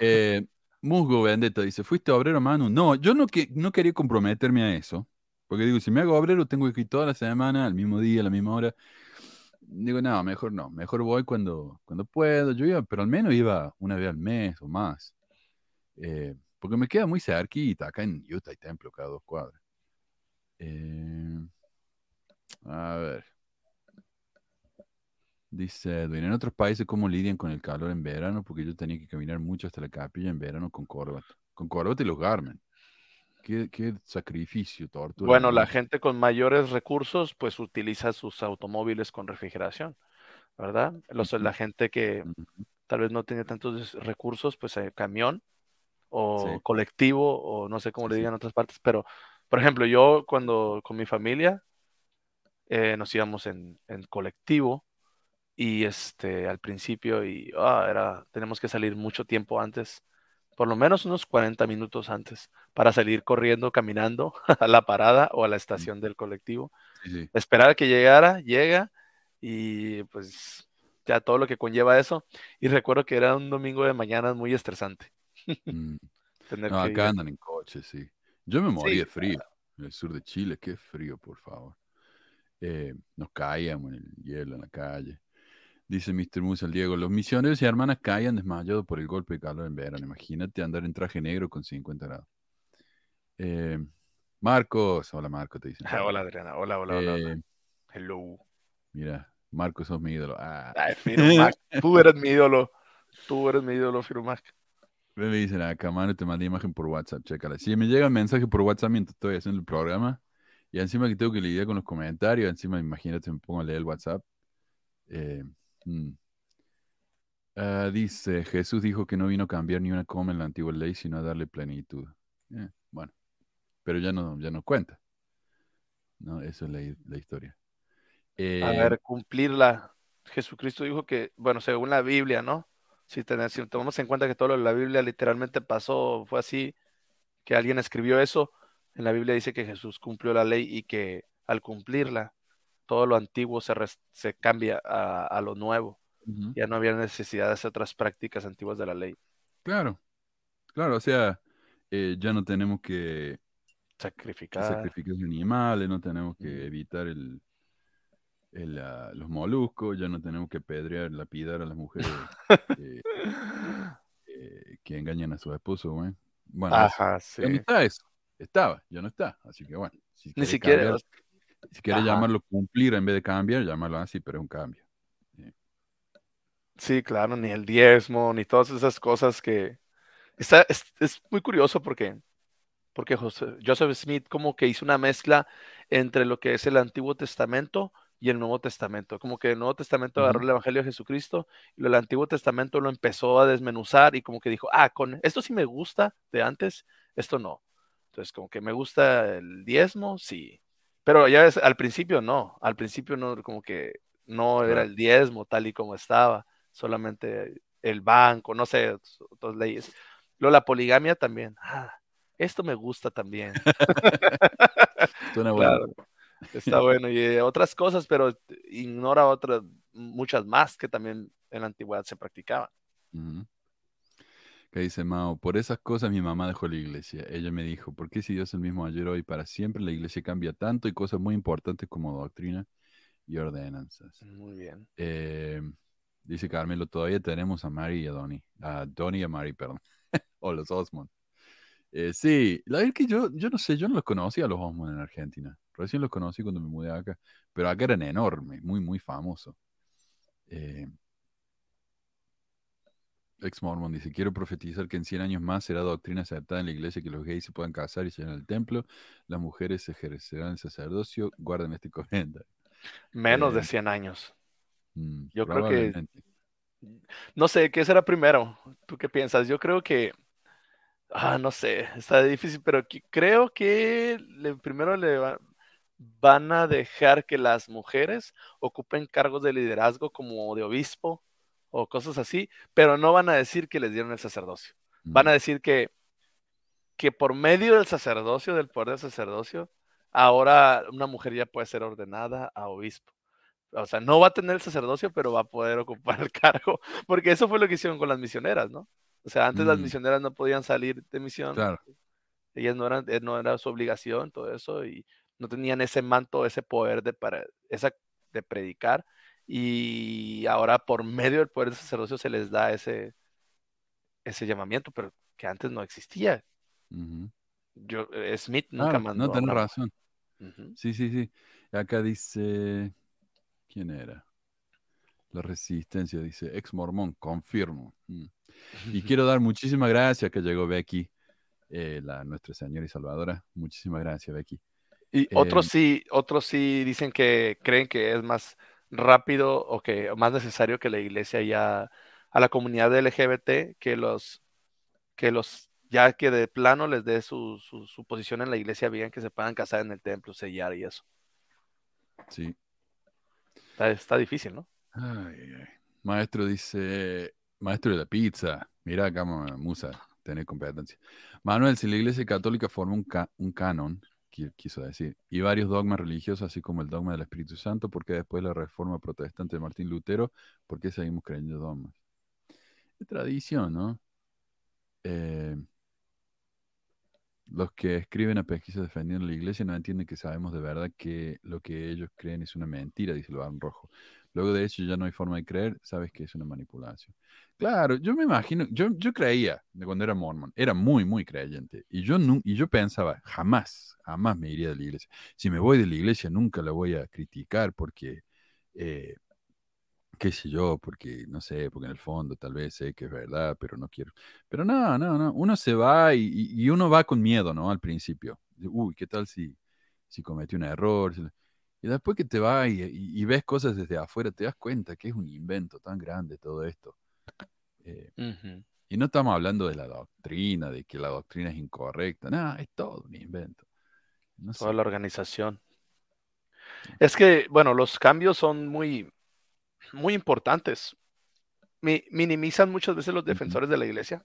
Eh, Musgo Vendetta dice, ¿fuiste obrero, Manu? No, yo no, que, no quería comprometerme a eso. Porque digo, si me hago obrero, tengo que ir toda la semana, al mismo día, a la misma hora. Digo, no, mejor no. Mejor voy cuando, cuando puedo. Yo iba, pero al menos iba una vez al mes o más. Eh, porque me queda muy cerquita. Acá en Utah hay templo cada dos cuadras. Eh, a ver. Dice Edwin, en otros países, ¿cómo lidian con el calor en verano? Porque yo tenía que caminar mucho hasta la capilla en verano con corbata. Con corbata y los Garmin. Qué, qué sacrificio, tortura. Bueno, la gente con mayores recursos, pues utiliza sus automóviles con refrigeración, ¿verdad? Los, la gente que tal vez no tiene tantos recursos, pues eh, camión o Sí. colectivo o no sé cómo Sí, le digan en otras partes, pero por ejemplo, yo cuando con mi familia eh, nos íbamos en, en colectivo y este al principio y ah, era tenemos que salir mucho tiempo antes, por lo menos unos 40 minutos antes para salir corriendo, caminando (laughs) a la parada o a la estación del colectivo Sí, esperar que llegara, llega y pues ya todo lo que conlleva eso. Y recuerdo que era un domingo de mañana muy estresante. Mm. (laughs) Tener No, acá ir. andan en coche, sí. Yo me morí Sí. de frío. En el sur de Chile, qué frío, por favor. Eh, nos caíamos en el hielo en la calle. Dice Mr. Musa el Diego, los misioneros y hermanas caían desmayados por el golpe de calor en verano. Imagínate andar en traje negro con 50 grados. Eh, Marcos, hola Marcos, te dicen. (laughs) Hola Adriana, hola, hola, hola. hola. Eh, Hello. mira, Marcos, sos mi ídolo. Ah, Ay, Firumac, (laughs) tú eres mi ídolo. Tú eres mi ídolo, Firumac. Me dicen acá, mano, te mandé imagen por WhatsApp, chécala. Si me llega un mensaje por WhatsApp mientras estoy haciendo el programa, y encima que tengo que lidiar con los comentarios, encima imagínate, me pongo a leer el WhatsApp. Eh. Ah, dice, Jesús dijo que no vino a cambiar ni una coma en la antigua ley, sino a darle plenitud. Eh, bueno, pero ya no, ya no cuenta. No, eso es la, la historia. Eh, A ver, cumplirla. Jesucristo dijo que, bueno, según la Biblia, ¿no? Si, si tomamos en cuenta que todo lo de la Biblia literalmente pasó, fue así, que alguien escribió eso, en la Biblia dice que Jesús cumplió la ley y que al cumplirla, todo lo antiguo se, se cambia a, a lo nuevo. Ya no había necesidad de hacer otras prácticas antiguas de la ley. Claro, claro, o sea, eh, ya no tenemos que Sacrificar. sacrificar animales, no tenemos que evitar el, el, ah, los moluscos, ya no tenemos que pedrear, lapidar a las mujeres (laughs) eh, eh, que engañan a sus esposos, güey. Bueno, Ajá, sí. ¿dónde está eso? Estaba, ya no está. Así que bueno. Si Ni siquiera. cambiar- si quieres llamarlo cumplir en vez de cambiar, llámalo así, pero es un cambio. Sí, claro, ni el diezmo, ni todas esas cosas que... Está, es, es muy curioso porque, porque José- Joseph Smith como que hizo una mezcla entre lo que es el Antiguo Testamento y el Nuevo Testamento. Como que el Nuevo Testamento agarró Ujú. el Evangelio de Jesucristo y del Antiguo Testamento lo empezó a desmenuzar y como que dijo, ah, con esto sí me gusta de antes, esto no. Entonces, como que me gusta el diezmo, sí. Pero ya ves, al principio no, al principio no, como que no era el diezmo tal y como estaba, solamente el banco, no sé, otras leyes. Luego la poligamia también. Ah, esto me gusta también. (laughs) Suena (laughs) bueno. Claro, está bueno. Y eh, otras cosas, pero ignora otras, muchas más que también en la antigüedad se practicaban. Ujú. Que dice Mao, por esas cosas mi mamá dejó la iglesia. Ella me dijo, ¿por qué si Dios es el mismo ayer, hoy, para siempre, la iglesia cambia tanto y cosas muy importantes como doctrina y ordenanzas? Muy bien. Eh, dice Carmelo, todavía tenemos a Mary y a Donnie. A Donnie y a Mary, perdón. (laughs) o los Osmond. Eh, sí, la verdad es que yo, yo no sé, yo no los conocía a los Osmond en Argentina. Recién los conocí cuando me mudé acá. Pero acá eran enormes, muy, muy famosos. Eh, Ex Mormon dice, quiero profetizar que en 100 años más será doctrina aceptada en la iglesia que los gays se puedan casar y se el templo, las mujeres ejercerán el sacerdocio, guarden este (laughs) comentario. Menos de Eh, 100 años. Mm, Yo creo que-. No sé, ¿qué será primero? ¿Tú qué piensas? Yo creo que, ah, no sé, está difícil, pero que- creo que le- primero le va- van a dejar que las mujeres ocupen cargos de liderazgo como de obispo o cosas así, pero no van a decir que les dieron el sacerdocio. Van a Mm, decir que, que por medio del sacerdocio, del poder del sacerdocio, ahora una mujer ya puede ser ordenada a obispo. O sea, no va a tener el sacerdocio, pero va a poder ocupar el (laughs) cargo, porque eso fue lo que hicieron con las misioneras, ¿no? O sea, antes las Mm. misioneras no podían salir de misión, Claro. ellas no eran, eh, no era su obligación, todo eso, y no tenían ese manto, ese poder de, para, esa, de predicar, y ahora por (laughs) medio del poder del sacerdocio se les da ese, ese llamamiento, pero que antes no existía. Yo, eh, Smith nunca mandó. no, tenés razón. Ujú. Sí, sí, sí. Acá dice, ¿quién era? La resistencia, dice, ex mormón, confirmo. Mm. Y (laughs) quiero dar muchísimas gracias que llegó Becky, eh, la, nuestra señora y salvadora. Muchísimas gracias, Becky. Y Eh, otros sí, otros sí dicen que creen que es más rápido o que más necesario que la iglesia ya a la comunidad LGBT que los que los ya que de plano les dé su, su, su posición en la iglesia bien que se puedan casar en el templo, sellar y eso. Sí. Está, está difícil, ¿no? Ay, ay, ay. Maestro dice, maestro de la pizza. Mira acá, Musa, tener competencia. Manuel, si la iglesia católica forma un, ca- un canon, qui- quiso decir, y varios dogmas religiosos, así como el dogma del Espíritu Santo, porque después de la reforma protestante de Martín Lutero, ¿por qué seguimos creyendo dogmas? Es tradición, ¿no? Eh, los que escriben a pesquisas defendiendo la iglesia no entienden que sabemos de verdad que lo que ellos creen es una mentira, dice el Barón Rojo. Luego de eso ya no hay forma de creer, sabes que es una manipulación. Claro, yo me imagino, yo, yo creía de cuando era mormon, era muy, muy creyente. Y yo, y yo pensaba, jamás, jamás me iría de la iglesia. Si me voy de la iglesia, nunca la voy a criticar porque, eh, qué sé yo, porque, no sé, porque en el fondo tal vez sé que es verdad, pero no quiero. Pero no, no, no, uno se va y, uno va con miedo, ¿no? Al principio. Uy, ¿qué tal si, si cometí un error? Y después que te vas y, y- y ves cosas desde afuera, te das cuenta que es un invento tan grande todo esto. Eh, y no estamos hablando de la doctrina, de que la doctrina es incorrecta. No, es todo un invento. No Toda sé. la organización. Es que, bueno, los cambios son muy, muy importantes. Mi- minimizan muchas veces los defensores de la iglesia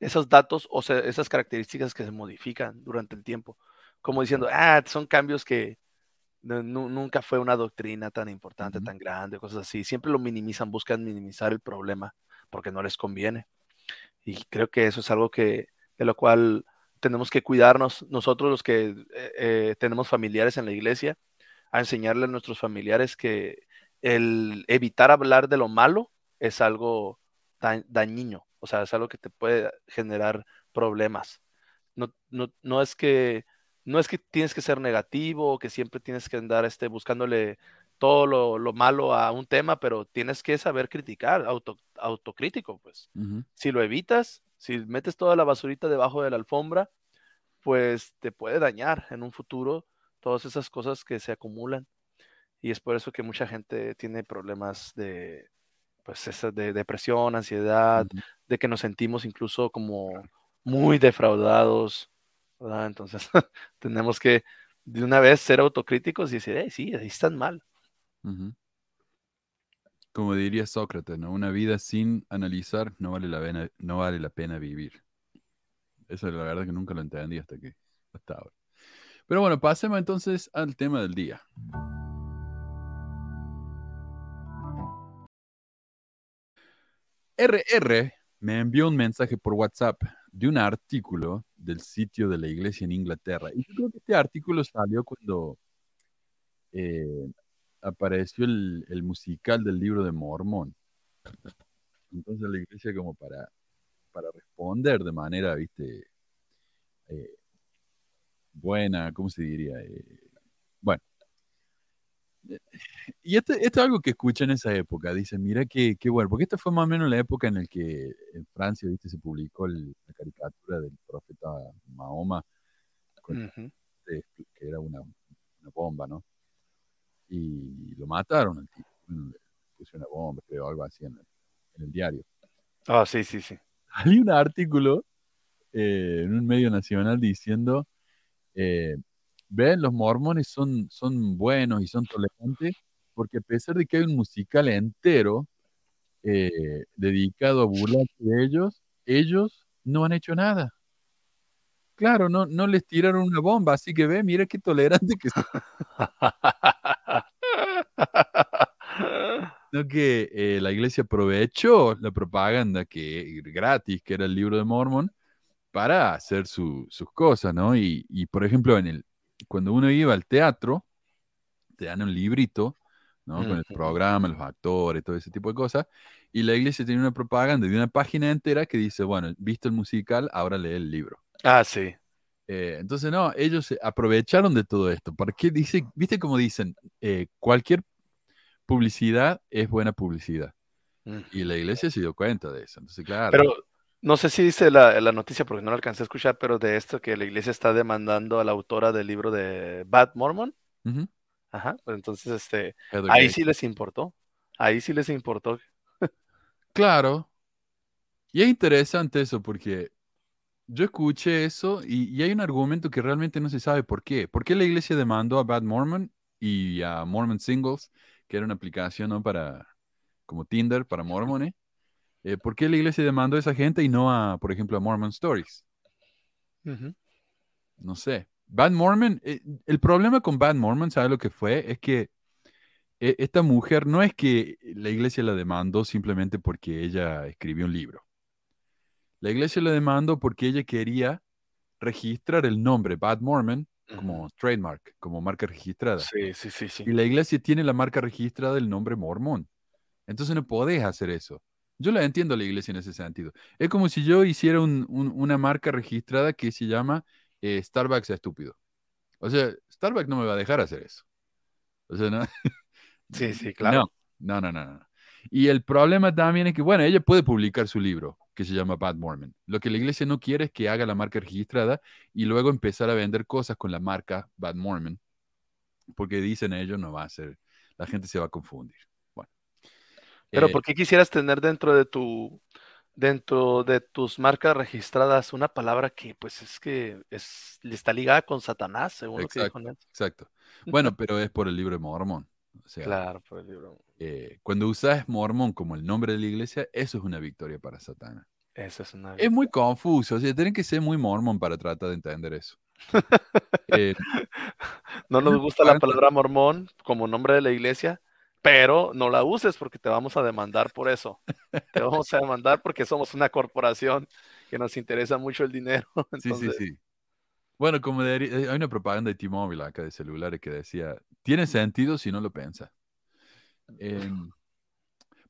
esos datos o sea, esas características que se modifican durante el tiempo, como diciendo, ah, son cambios que nu- nu- nunca fue una doctrina tan importante, tan grande, cosas así. Siempre lo minimizan, buscan minimizar el problema porque no les conviene. Y creo que eso es algo que, de lo cual tenemos que cuidarnos nosotros los que eh, eh, tenemos familiares en la iglesia, a enseñarle a nuestros familiares que el evitar hablar de lo malo es algo da- dañino O sea, es algo que te puede generar problemas. No, no, no es que no es que tienes que ser negativo, que siempre tienes que andar este, buscándole todo lo, lo, malo a un tema, pero tienes que saber criticar, auto, autocrítico, pues. Si lo evitas, si metes toda la basurita debajo de la alfombra, pues te puede dañar en un futuro todas esas cosas que se acumulan. Y es por eso que mucha gente tiene problemas de, pues, esa de depresión, ansiedad, de que nos sentimos incluso como muy defraudados, Entonces, (laughs) tenemos que de una vez ser autocríticos y decir, "Eh, sí, ahí están mal. Como diría Sócrates, ¿no? Una vida sin analizar no vale la pena, no vale la pena vivir. Eso es la verdad que nunca lo entendí hasta que hasta ahora. Pero bueno, pasemos entonces al tema del día. RR me envió un mensaje por WhatsApp de un artículo del sitio de la iglesia en Inglaterra. Y yo creo que este artículo salió cuando eh, apareció el, musical del libro de Mormón. Entonces la iglesia como para, para responder de manera, viste, eh, buena, ¿cómo se diría? Eh, bueno. Y esto, esto es algo que escuché en esa época. Dicen, mira qué, qué bueno, porque esta fue más o menos la época en la que en Francia, viste, se publicó el- la caricatura del profeta Mahoma, con- de- que era una, una bomba, ¿no? Y lo mataron al tipo. Le puso una bomba, creo, algo así en el, en el diario. Ah, sí, sí, sí. Hay un artículo eh, en un medio nacional diciendo, eh, ven, los mormones son, son buenos y son tolerantes, porque a pesar de que hay un musical entero eh, dedicado a burlarse de ellos, ellos no han hecho nada. Claro, no, no les tiraron una bomba, así que ve, mira qué tolerante que son. (laughs) No que eh, la iglesia aprovechó la propaganda que gratis, que era el libro de Mormon, para hacer su- sus cosas, ¿no? Y, y, por ejemplo, en el, cuando uno iba al teatro, te dan un librito, ¿no? Con el programa, los actores, todo ese tipo de cosas. Y la iglesia tiene una propaganda de una página entera que dice, bueno, visto el musical, ahora lee el libro. Ah, sí. Eh, entonces, no, ellos se aprovecharon de todo esto. ¿Para qué dice, viste cómo dicen, Eh, cualquier publicidad es buena publicidad? Ujú. Y la iglesia se dio cuenta de eso. Entonces, claro. Pero no sé si dice la, la noticia porque no la alcancé a escuchar, pero de esto que la iglesia está demandando a la autora del libro de Bad Mormon. Ajá. pues entonces, este, ahí sí les importó. Ahí sí les importó. Claro. Y es interesante eso porque yo escuché eso y, y hay un argumento que realmente no se sabe por qué. ¿Por qué la iglesia demandó a Bad Mormon y a Mormon Singles, que era una aplicación ¿no? para, como Tinder para mormones? Eh, ¿por qué la iglesia demandó a esa gente y no a, por ejemplo, a Mormon Stories? No sé. Bad Mormon, eh, el problema con Bad Mormon, ¿sabes lo que fue? Es que eh, esta mujer no es que la iglesia la demandó simplemente porque ella escribió un libro. La iglesia la demandó porque ella quería registrar el nombre Bad Mormon como trademark, como marca registrada. Sí, sí, sí, sí. Y la iglesia tiene la marca registrada del nombre mormón. Entonces no podés hacer eso. Yo la entiendo a la iglesia en ese sentido. Es como si yo hiciera un- un- una marca registrada que se llama eh, Starbucks estúpido. O sea, Starbucks no me va a dejar hacer eso. O sea, no. (laughs) Sí, sí, claro. No, no, no, no. no. Y el problema también es que, bueno, ella puede publicar su libro que se llama Bad Mormon. Lo que la iglesia no quiere es que haga la marca registrada y luego empezar a vender cosas con la marca Bad Mormon. Porque dicen ellos no va a ser, la gente se va a confundir. Pero Eh, ¿por qué quisieras tener dentro de tu dentro de tus marcas registradas una palabra que pues es que es está ligada con Satanás, según lo que dijo Exacto, exacto. Bueno, pero es por el libro de Mormón. O sea, Claro, por el libro. eh, cuando usas Mormón como el nombre de la iglesia, eso es una victoria para Satanás. Esa es una. Es muy confuso, o sea, tienen que ser muy mormón para tratar de entender eso. (laughs) Eh, No nos (laughs) gusta la palabra mormón como nombre de la iglesia, pero no la uses porque te vamos a demandar por eso. Te vamos a demandar porque somos una corporación que nos interesa mucho el dinero. (laughs) sí, Entonces, sí, sí. Bueno, como debería- eh, hay una propaganda de T-Mobile acá de celulares que decía, tiene sentido si no lo piensas. Em,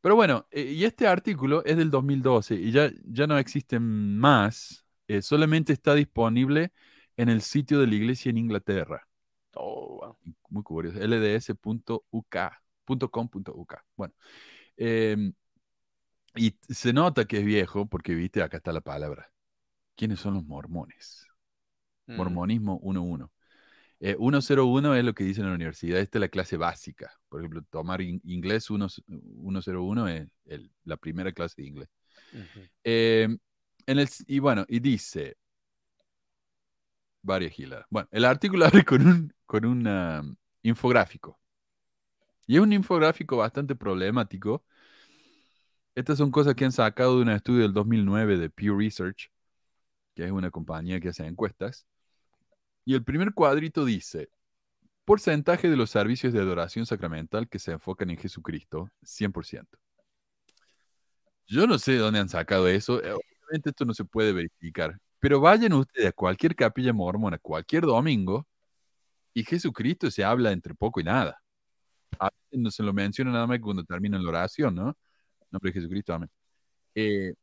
Pero bueno, eh, y este artículo es del 2012 y ya, ya no existen más, eh, solamente está disponible en el sitio de la iglesia en Inglaterra. Oh, wow. Muy curioso, lds.uk.com.uk. Bueno, em, y se nota que es viejo porque, viste, acá está la palabra. ¿Quiénes son los mormones? Mm. Mormonismo 1.1. Eh, 101 es lo que dicen en la universidad, esta es la clase básica. Por ejemplo, tomar in- inglés 1, 101 es el- la primera clase de inglés. Eh, en el, y bueno, y dice varias giladas. Bueno, el artículo (laughs) abre con un, con un um, infográfico. Y es un infográfico bastante problemático. Estas son cosas que han sacado de un estudio del 2009 de Pew Research, que es una compañía que hace encuestas. Y el primer cuadrito dice, porcentaje de los servicios de adoración sacramental que se enfocan en Jesucristo, 100%. Yo no sé de dónde han sacado eso. eh, Obviamente esto no se puede verificar. Pero vayan ustedes a cualquier capilla mormona, cualquier domingo, y Jesucristo se habla entre poco y nada. A veces no se lo menciona nada más cuando termina la oración, ¿no? Nombre de Jesucristo, amén. Eh,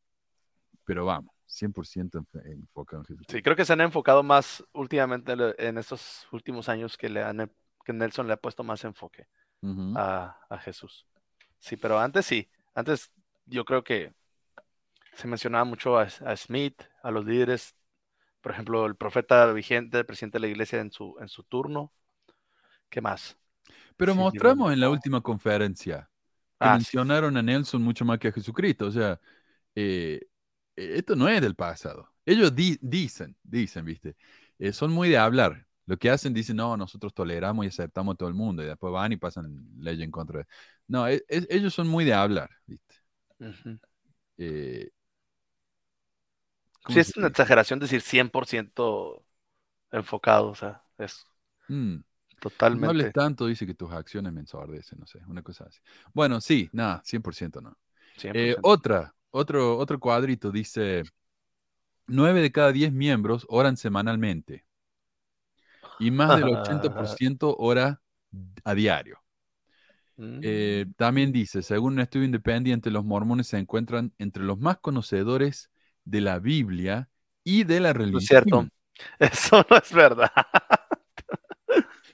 pero vamos, 100% enf- enfocado en Jesucristo. Sí, creo que se han enfocado más últimamente en estos últimos años que le han que Nelson le ha puesto más enfoque a, a Jesús. Sí, pero antes sí, antes yo creo que se mencionaba mucho a, a Smith, a los líderes, por ejemplo, el profeta vigente, el presidente de la iglesia en su, en su turno. ¿Qué más? Pero Sí, mostramos bueno. en la última conferencia que Ah, sí. mencionaron a Nelson mucho más que a Jesucristo. O sea, eh, eh, esto no es del pasado. Ellos di- dicen, dicen, ¿viste? Eh, son muy de hablar. Lo que hacen, dicen, no, nosotros toleramos y aceptamos a todo el mundo. Y después van y pasan ley en contra de... No, e- es- ellos son muy de hablar, ¿viste? Eh, ¿cómo Sí, es una exageración decir 100% enfocado, o sea, es Mm. No hables totalmente. tanto, dice que tus acciones me ensordecen, no sé, una cosa así. Bueno, sí, nada, 100% no. 100%. Eh, otra, otro, otro cuadrito dice, 9 de cada 10 miembros oran semanalmente y más del (laughs) 80% ora a diario. Eh, Mm. también dice, según un estudio independiente, los mormones se encuentran entre los más conocedores de la Biblia y de la No religión. es cierto. (laughs) Eso no es verdad.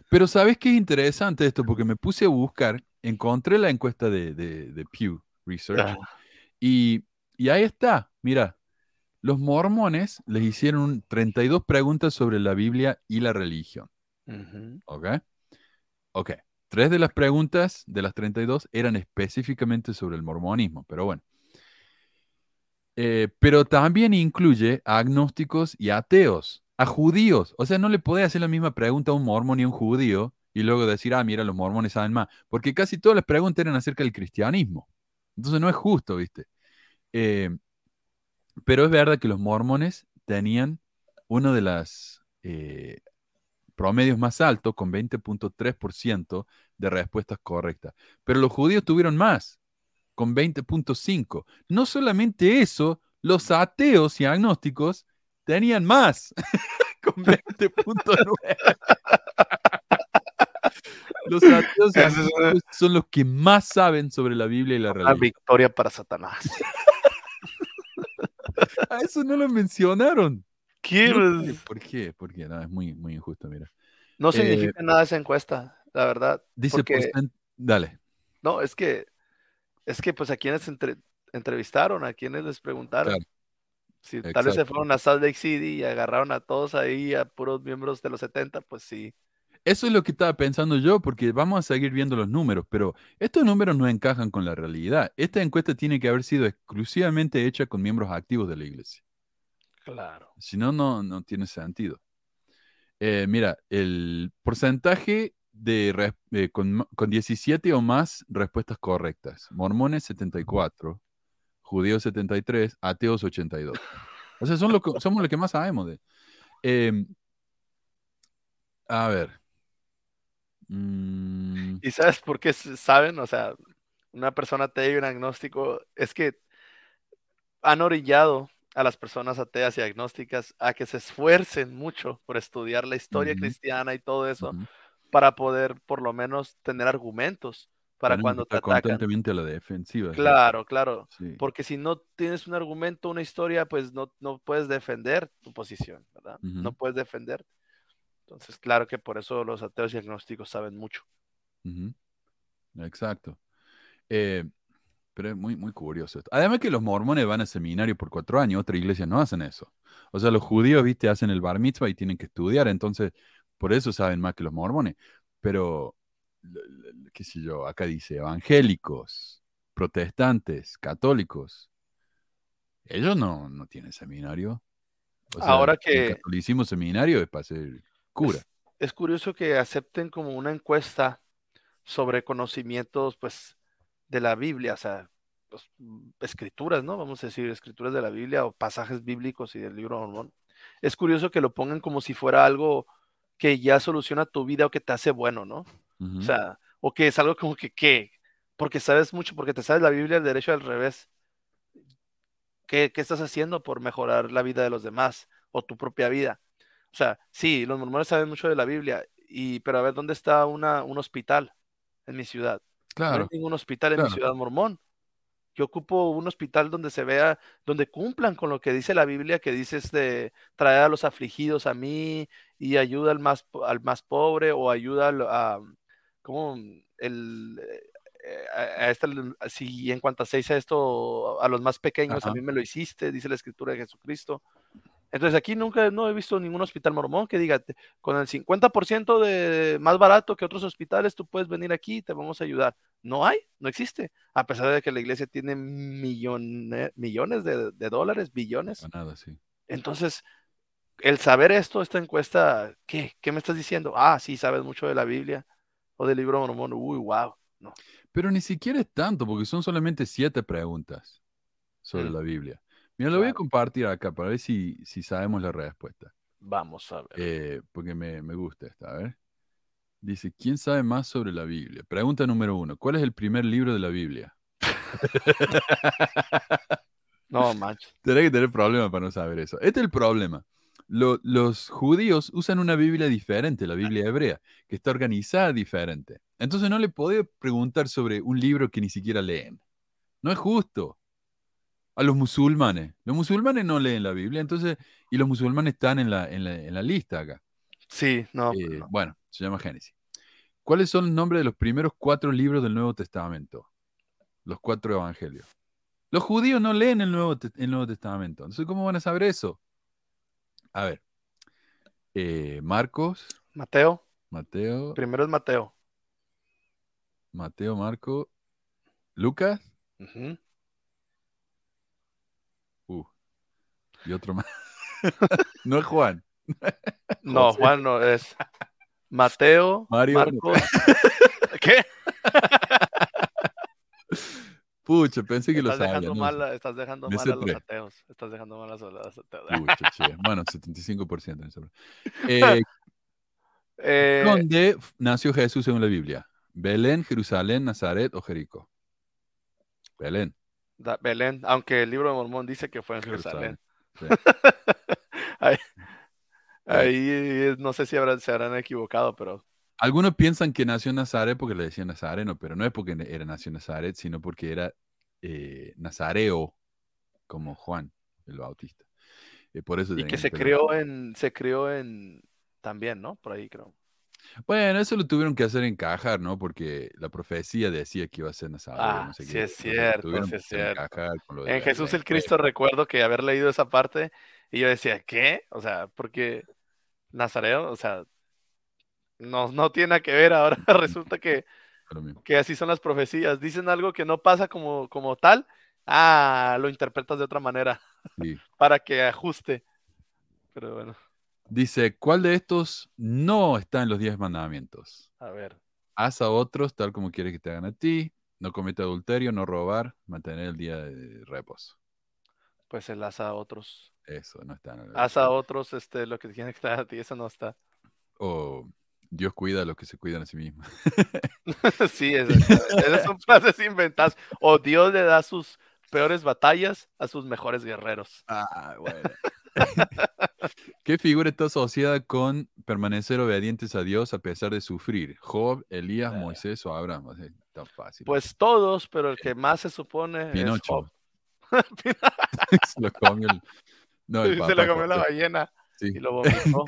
Pero ¿sabes qué es interesante esto? Porque me puse a buscar, encontré la encuesta de, de- de Pew Research Ah, y, y ahí está, mira, los mormones les hicieron un 32 preguntas sobre la Biblia y la religión. ¿ok? Ok, tres de las preguntas de las 32 eran específicamente sobre el mormonismo, pero bueno. Eh, pero también incluye agnósticos y ateos, a judíos. O sea, no le podés hacer la misma pregunta a un mormón y a un judío y luego decir, ah, mira, los mormones saben más, porque casi todas las preguntas eran acerca del cristianismo. Entonces no es justo, ¿viste? Eh, pero es verdad que los mormones tenían uno de los promedios más altos, con 20.3% de respuestas correctas. Pero los judíos tuvieron más, con 20.5%. No solamente eso, los ateos y agnósticos tenían más, (laughs) con 20.9%. (laughs) Los ateos son los que más saben sobre la Biblia y la Una religión. victoria para Satanás. (laughs) A eso no lo mencionaron. ¿Qué? No sé ¿Por qué? ¿Por qué? No, es muy, muy injusto, mira. No Eh, significa nada esa encuesta, la verdad. Dice porque, Dale. no, es que, es que pues a quienes entre- entrevistaron, a quienes les preguntaron. Claro. Si tal vez se fueron a Salt Lake City y agarraron a todos ahí, a puros miembros de los 70, pues sí. Eso es lo que estaba pensando yo, porque vamos a seguir viendo los números, pero estos números no encajan con la realidad. Esta encuesta tiene que haber sido exclusivamente hecha con miembros activos de la iglesia. Claro. Si no, no, no tiene sentido. Eh, mira, el porcentaje de eh, con, con 17 o más respuestas correctas. Mormones 74, judíos 73, ateos 82. O sea, son lo que- somos los que más sabemos de. Em, a ver. Mm, ¿Y sabes por qué saben? O sea, una persona atea y un agnóstico, es que han orillado a las personas ateas y agnósticas a que se esfuercen mucho por estudiar la historia cristiana y todo eso para poder por lo menos tener argumentos para cuando te atacan. constantemente a la defensiva. sí. Claro, claro. Sí. Porque si no tienes un argumento, una historia, pues no, no puedes defender tu posición, ¿verdad? Ujú. No puedes defender. Entonces, claro que por eso los ateos y agnósticos saben mucho. Ujú. Exacto. Eh, pero es muy, muy curioso esto. Además que los mormones van a seminario por cuatro años, otras iglesias no hacen eso. O sea, los judíos, viste, hacen el bar mitzvah y tienen que estudiar, entonces por eso saben más que los mormones. Pero, qué sé yo, acá dice evangélicos, protestantes, católicos. Ellos no, no tienen seminario. O sea, Ahora el que- catolicismo seminario es para ser cura. Es, es curioso que acepten como una encuesta sobre conocimientos, pues, de la Biblia, o sea, pues, escrituras, ¿no? Vamos a decir, escrituras de la Biblia o pasajes bíblicos y del libro de Mormón. Es curioso que lo pongan como si fuera algo que ya soluciona tu vida o que te hace bueno, ¿no? Ujú. O sea, o que es algo como que, ¿qué? Porque sabes mucho, porque te sabes la Biblia al derecho al revés. ¿Qué, qué estás haciendo por mejorar la vida de los demás o tu propia vida? O sea, sí, los mormones saben mucho de la Biblia, y, pero a ver, ¿dónde está una, un hospital en mi ciudad? No hay Claro. ningún hospital en mi claro. ciudad mormón. Yo ocupo un hospital donde se vea, donde cumplan con lo que dice la Biblia, que dice este, traer a los afligidos a mí y ayuda al más, al más pobre o ayuda al- a, como el, eh, a, a esta- si en cuanto se dice esto a los más pequeños, a mí me lo hiciste, dice la escritura de Jesucristo. Entonces aquí nunca no he visto ningún hospital mormón que diga, "Te- con el 50% de más barato que otros hospitales, tú puedes venir aquí y te vamos a ayudar. No hay, no existe, a pesar de que la iglesia tiene millones, millones de, de dólares, billones. Nada, sí. Entonces, el saber esto, esta encuesta, ¿qué? ¿Qué me estás diciendo? Ah, sí, sabes mucho de la Biblia o del libro mormón. Uy, wow. No. Pero ni siquiera es tanto, porque son solamente siete preguntas sobre Mm. la Biblia. Mira, lo voy a compartir acá para ver si, si sabemos la respuesta. Vamos a ver. Eh, porque me, me gusta esta. A ver. Dice, ¿quién sabe más sobre la Biblia? Pregunta número uno. ¿Cuál es el primer libro de la Biblia? (laughs) No, manches. (laughs) Tendré que tener problema para no saber eso. Este es el problema. Lo- los judíos usan una Biblia diferente, la Biblia hebrea, que está organizada diferente. Entonces no le podía preguntar sobre un libro que ni siquiera leen. No es justo. A los musulmanes. Los musulmanes no leen la Biblia, entonces, y los musulmanes están en la, en la, en la lista acá. Sí, no. Eh, pues no. Bueno, se llama Génesis. ¿Cuáles son los nombres de los primeros cuatro libros del Nuevo Testamento? Los cuatro evangelios. Los judíos no leen el Nuevo, el Nuevo Testamento. Entonces, ¿cómo van a saber eso? A ver. eh, Marcos, Mateo, Mateo, primero es Mateo. Mateo, Marco, Lucas uh, y otro más. (laughs) no es Juan. (laughs) No, José. Juan no es Mateo, Mario. Marcos. (laughs) ¿Qué? Pucha, pensé que lo Estás sabía. dejando, no mal, sé. a- estás dejando mal a los ateos. Estás dejando mal a los ateos. Pucha, che. Bueno, 75% en Eh, (laughs) Eh, ¿Dónde nació Jesús según la Biblia? ¿Belén, Jerusalén, Nazaret o Jericó? Belén. da- Belén, aunque el libro de Mormón dice que fue en Jerusalén. ahí, (laughs) ahí, eh, no sé si habrán- se habrán equivocado, pero Algunos piensan que nació en Nazaret porque le decían Nazareno, pero no es porque era nació en Nazaret, sino porque era eh, Nazareo, como Juan el Bautista. Eh, por eso y que se crió en, se crió en también, ¿no? Por ahí creo. Bueno, eso lo tuvieron que hacer encajar, ¿no? Porque la profecía decía que iba a ser Nazareo. Ah, no sé sí qué. es cierto, sí que es cierto. En Jesús el. Cristo recuerdo que haber leído esa parte y yo decía, ¿qué? O sea, porque Nazareo, o sea, no, no tiene nada que ver. Ahora (laughs) resulta que, que así son las profecías. Dicen algo que no pasa como, como tal, ah, lo interpretas de otra manera (laughs) Sí. para que ajuste. Pero bueno, Dice, ¿cuál de estos no está en los diez mandamientos? a ver. Haz a otros tal como quieres que te hagan a ti, no comete adulterio, no robar, mantener el día de reposo. Pues el haz a otros. Eso no está en el Haz a otros este, lo que tiene que estar a ti, eso no está. O Dios cuida a los que se cuidan a sí mismos. (laughs) sí, esas son frases inventadas. O Dios le da sus peores batallas a sus mejores guerreros. Ah, bueno. (laughs) ¿Qué figura está asociada con permanecer obedientes a Dios a pesar de sufrir? ¿Job, Elías, Eh. Moisés o Abraham? O sea, tan fácil. Pues todos, pero el que más se supone Pinocho. es Job. (laughs) Se lo comió el- No, el se papá lo comió la ballena Sí. y lo vomitó.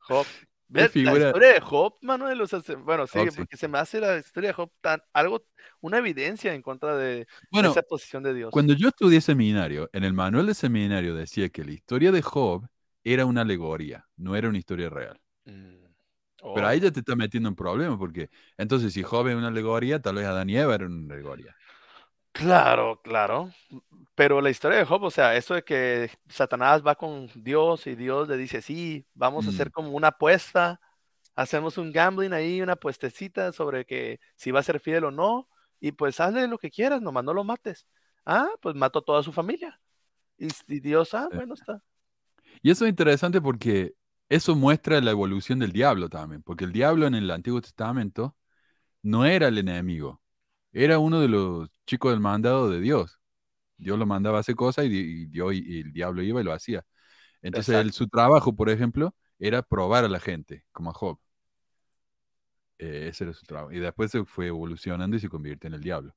Job. Figura- La historia de Job, Manuel, o sea, se- bueno, sí, Job, sí. porque se me hace la historia de Job tan, algo, una evidencia en contra de Bueno, esa posición de Dios. cuando yo estudié seminario, en el manual de seminario decía que la historia de Job era una alegoría, no era una historia real. Mm. Pero Oh. ahí ya te está metiendo en problemas, porque entonces si Job es una alegoría, tal vez Adán y Eva eran una alegoría. Claro, claro. Pero la historia de Job, o sea, eso de que Satanás va con Dios y Dios le dice, sí, vamos a hacer Mm. como una apuesta, hacemos un gambling ahí, una puestecita sobre que si va a ser fiel o no, y pues hazle lo que quieras, nomás no lo mates. Ah, pues mató a toda su familia. Y, y Dios, ah, Sí. bueno, está. Y eso es interesante porque eso muestra la evolución del diablo también, porque el diablo en el Antiguo Testamento no era el enemigo, era uno de los chicos del mandado de Dios. Dios lo mandaba a hacer cosas y, y Dios y, y el diablo iba y lo hacía. Entonces él- su trabajo, por ejemplo, era probar a la gente, como a Job. Eh, ese era su trabajo. Y después se fue evolucionando y se convierte en el diablo.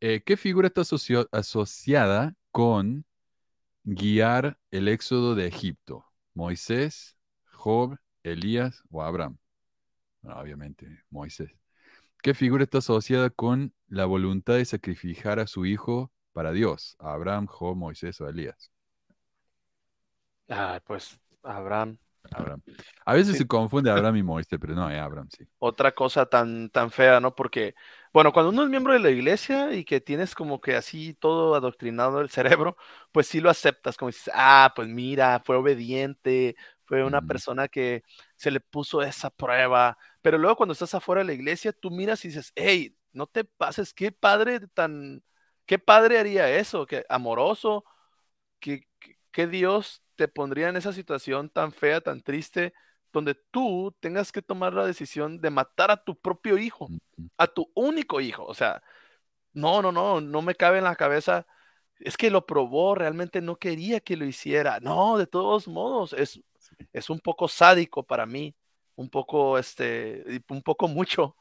Eh, ¿Qué figura está asocio- asociada con guiar el éxodo de Egipto? ¿Moisés, Job, Elías o Abraham? Bueno, obviamente, Moisés. ¿Qué figura está asociada con la voluntad de sacrificar a su hijo para Dios? ¿Abraham, Job, Moisés o Elías? Ah, pues Abraham. Abraham. A veces Sí. se confunde Abraham y Moisés, pero no, es Abraham, sí. otra cosa tan, tan fea, ¿no? Porque, bueno, cuando uno es miembro de la iglesia y que tienes como que así todo adoctrinado el cerebro, pues sí lo aceptas, como dices, ah, pues mira, fue obediente, fue una persona que se le puso esa prueba, pero luego cuando estás afuera de la iglesia, tú miras y dices, hey, no te pases, qué padre tan, qué padre haría eso, qué amoroso, que- que Dios te pondría en esa situación tan fea, tan triste, donde tú tengas que tomar la decisión de matar a tu propio hijo, a tu único hijo. O sea, no, no, no, no me cabe en la cabeza. Es que lo probó, realmente no quería que lo hiciera. No, de todos modos, es, es un poco sádico para mí, un poco, este, un poco mucho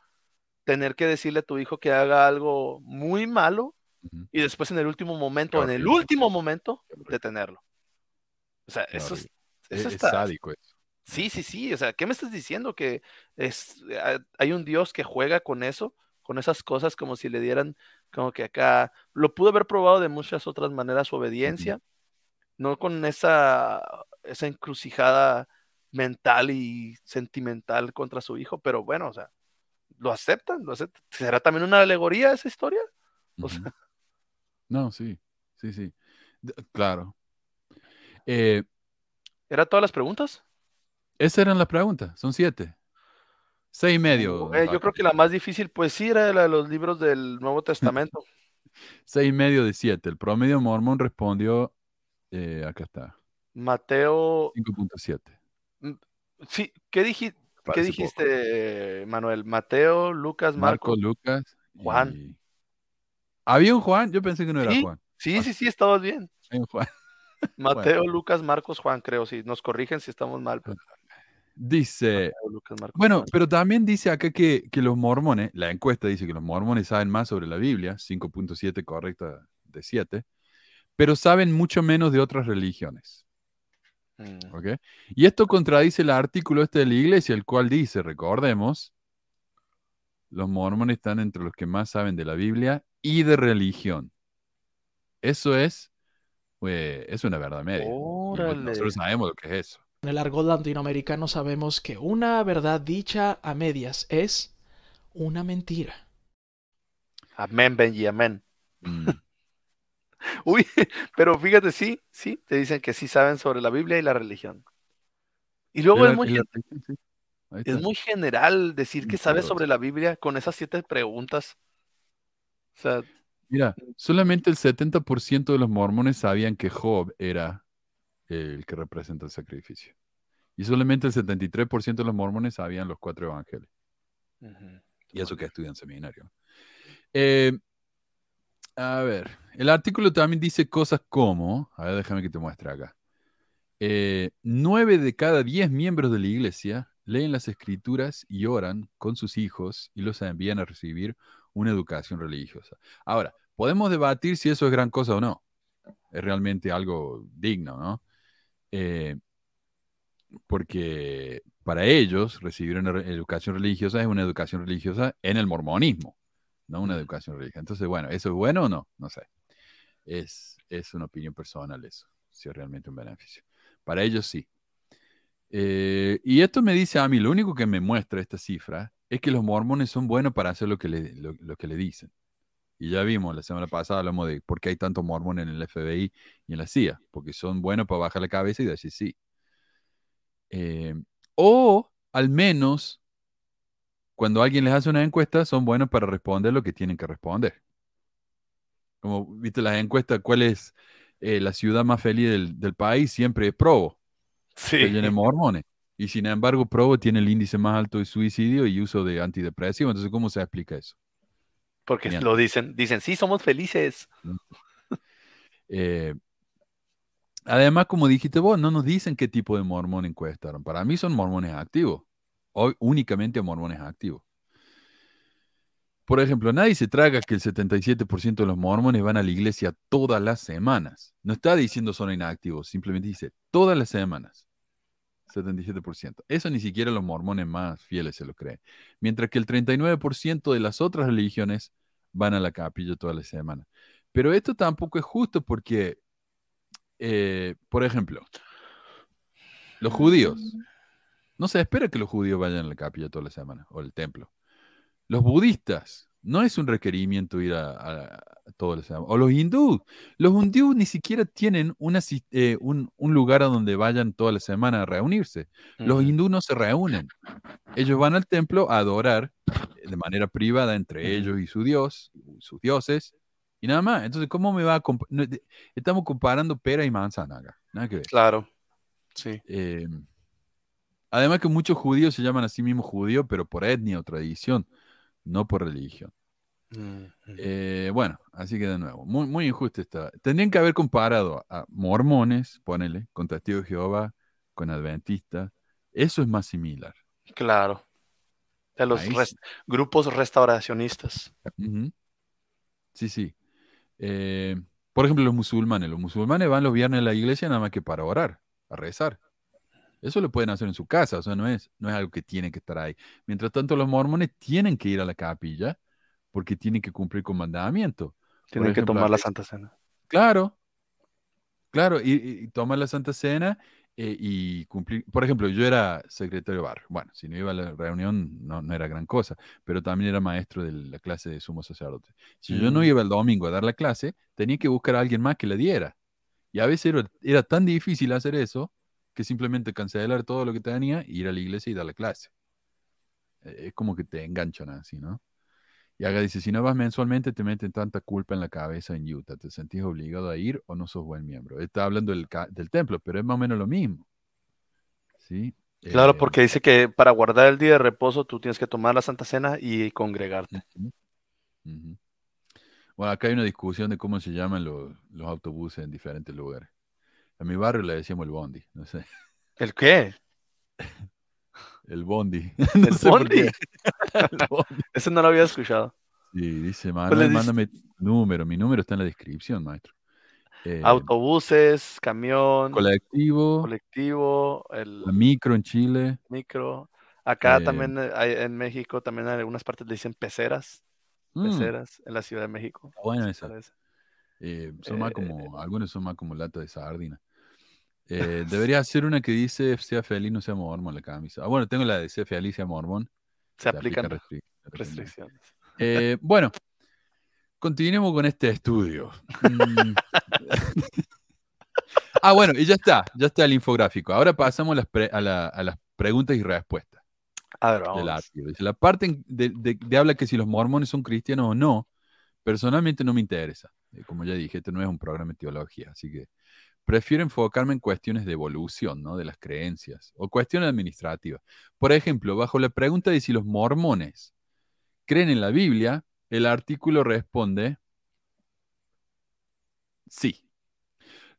tener que decirle a tu hijo que haga algo muy malo y después en el último momento, en el último momento, detenerlo. O sea, Qué eso es, horrible. eso Es, es está, sádico eso. Sí, sí, sí. O sea, ¿qué me estás diciendo? Que es, hay un Dios que juega con eso, con esas cosas, como si le dieran, como que acá, lo pudo haber probado de muchas otras maneras su obediencia, no con esa, esa encrucijada mental y sentimental contra su hijo, pero bueno, o sea, lo aceptan, lo aceptan. ¿Será también una alegoría esa historia? O sea, Ujú. No, sí, sí, sí. D- Claro. Eh, ¿Era todas las preguntas? esas eran las preguntas, son siete. Seis y medio. Eh, yo creo que la más difícil, pues sí, era la de los libros del Nuevo Testamento. (laughs) Seis y medio de siete. El promedio mormón respondió, eh, acá está, Mateo 5.7. Sí, ¿qué, dijiste, Manuel? Mateo, Lucas, Marco, Marcos. Lucas. Juan. y- ¿Había un Juan? Yo pensé que no era Sí, Juan. Sí, sí, sí, estabas bien. Juan. (laughs) Mateo, Lucas, Marcos, Juan, creo. Si nos corrigen si estamos mal. Dice, Mateo, Lucas, Marcos, bueno, Juan. pero también dice acá que, que los mormones, la encuesta dice que los mormones saben más sobre la Biblia, 5.7 correcta de 7, pero saben mucho menos de otras religiones. Mm, ¿ok? Y esto contradice el artículo este de la iglesia, el cual dice, recordemos, los mormones están entre los que más saben de la Biblia y de religión. Eso es, pues, es una verdad media. Nosotros sabemos lo que es eso. En el argot latinoamericano sabemos que una verdad dicha a medias es una mentira. Amén, Benji, amén. Mm, (laughs) Uy, pero fíjate, sí, sí, te dicen que sí saben sobre la Biblia y la religión. Y luego es muy, gen- sí, es muy general decir que sabes sobre la Biblia con esas siete preguntas. O sea, Mira, solamente el 70% de los mormones sabían que Job era el que representa el sacrificio. Y solamente el 73% de los mormones sabían los cuatro evangelios. Y eso que estudian seminario. Eh, a ver, el artículo también dice cosas como, a ver, déjame que te muestre acá. eh, nueve de cada diez miembros de la iglesia leen las escrituras y oran con sus hijos y los envían a recibir una educación religiosa. Ahora, podemos debatir si eso es gran cosa o no. Es realmente algo digno, ¿no? Eh, porque para ellos recibir una educación religiosa es una educación religiosa en el mormonismo, no una educación religiosa. Entonces, bueno, ¿eso es bueno o no? No sé. Es, es una opinión personal eso, si es realmente un beneficio. Para ellos sí. Eh, y esto me dice a mí, lo único que me muestra esta cifra es que los mormones son buenos para hacer lo que le, lo, que le dicen. Y ya vimos, la semana pasada hablamos de por qué hay tantos mormones en el FBI y en la CIA, porque son buenos para bajar la cabeza y decir sí. Eh, o al menos, cuando alguien les hace una encuesta, son buenos para responder lo que tienen que responder. Como viste las encuestas, ¿cuál es eh, la ciudad más feliz del, del país? Siempre es Provo, Sí. que llena de mormones. Y sin embargo, Provo tiene el índice más alto de suicidio y uso de antidepresivos. Entonces, ¿cómo se explica eso? Porque Bien. lo dicen, dicen, sí, somos felices. (laughs) Eh, además, como dijiste vos, no nos dicen qué tipo de mormón encuestaron. Para mí son mormones activos. Hoy únicamente mormones activos. Por ejemplo, nadie se traga que el 77% de los mormones van a la iglesia todas las semanas. No está diciendo son inactivos, simplemente dice todas las semanas. 77%. Eso ni siquiera los mormones más fieles se lo creen. Mientras que el 39% de las otras religiones van a la capilla todas las semanas. Pero esto tampoco es justo porque, eh, por ejemplo, los judíos, no se espera que los judíos vayan a la capilla todas las semanas o al templo. Los budistas, no es un requerimiento ir a, a, a todas las semanas. O los hindúes, los hindúes ni siquiera tienen una, eh, un, un lugar a donde vayan toda la semana a reunirse. Los hindúes no se reúnen. Ellos van al templo a adorar eh, de manera privada entre ellos y su dios, sus dioses, y nada más. Entonces, ¿cómo me va a comp- no, Estamos comparando pera y manzana acá. Nada que ver. Claro. Sí. Eh, además que muchos judíos se llaman a sí mismos judíos, pero por etnia o tradición, no por religión. Mm, Eh, bueno, así que de nuevo, muy, muy injusto está. Tendrían que haber comparado a mormones, ponele, con testigos de Jehová, con adventistas. Eso es más similar. Claro. De los grupos restauracionistas. Sí, sí. Eh, por ejemplo, los musulmanes. Los musulmanes van los viernes a la iglesia nada más que para orar, a rezar. Eso lo pueden hacer en su casa, o sea, no es, no es algo que tiene que estar ahí. Mientras tanto, los mormones tienen que ir a la capilla porque tienen que cumplir con mandamiento. Tienen que tomar la Santa Cena. Claro, claro, y, tomar la Santa Cena eh, y cumplir. Por ejemplo, yo era secretario de barrio. Bueno, si no iba a la reunión no, no era gran cosa, pero también era maestro de la clase de sumo sacerdote. Si yo no Mm. iba el domingo a dar la clase, tenía que buscar a alguien más que la diera. Y a veces era, era tan difícil hacer eso que simplemente cancelar todo lo que tenía, ir a la iglesia y dar la clase. Eh, Es como que te enganchan así, ¿no? Y Haga dice, si no vas mensualmente te meten tanta culpa en la cabeza en Utah, ¿te sentís obligado a ir o no sos buen miembro? Está hablando del, del templo, pero es más o menos lo mismo. ¿Sí? Claro, Eh, porque dice que para guardar el día de reposo tú tienes que tomar la Santa Cena y congregarte. Bueno, acá hay una discusión de cómo se llaman los, los autobuses en diferentes lugares. A mi barrio le decíamos el bondi, no sé, ¿El qué? el bondi. (laughs) no ¿El sé bondi? El bondi. Ese no lo había escuchado. Sí, dice, Manuel, dices? mándame tu número. Mi número está en la descripción, maestro. Eh, Autobuses, camión, colectivo, colectivo, el la micro en Chile. micro. Acá Eh, también hay, en México también en algunas partes le dicen peceras, Mm, peceras en la Ciudad de México. se esa. Eh, son más Eh, como, algunos son más como lata de sardina. Eh, (laughs) debería ser una que dice sea feliz, no sea mormón la camisa. Ah, bueno, tengo la de sea feliz, sea mormón. Se aplican restric- restricciones. Eh, bueno, continuemos con este estudio. Mm. (laughs) ah, bueno, y ya está, ya está el infográfico. Ahora pasamos a las, a la- a las preguntas y respuestas A ver, vamos. artículo. Dice, la parte de, de- de habla que si los mormones son cristianos o no, personalmente no me interesa. Eh, Como ya dije, este no es un programa de teología, así que prefiero enfocarme en cuestiones de evolución, ¿no? De las creencias o cuestiones administrativas. Por ejemplo, bajo la pregunta de si los mormones creen en la Biblia, el artículo responde sí.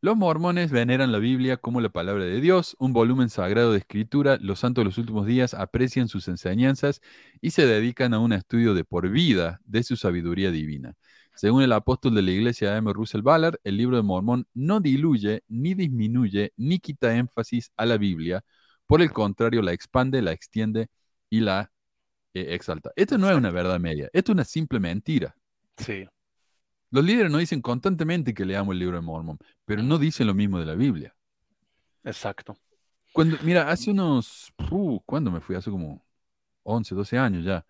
Los mormones veneran la Biblia como la palabra de Dios, un volumen sagrado de escritura. Los santos de los últimos días aprecian sus enseñanzas y se dedican a un estudio de por vida de su sabiduría divina. Según el apóstol de la iglesia M. Russell Ballard, el libro de Mormón no diluye, ni disminuye, ni quita énfasis a la Biblia. Por el contrario, la expande, la extiende y la eh, exalta. Esto no es una verdad media, esto es una simple mentira. Sí. Los líderes nos dicen constantemente que leamos el libro de Mormón, pero no dicen lo mismo de la Biblia. Exacto. Cuando, mira, hace unos, uh, ¿cuándo me fui? Hace como 11, 12 años ya.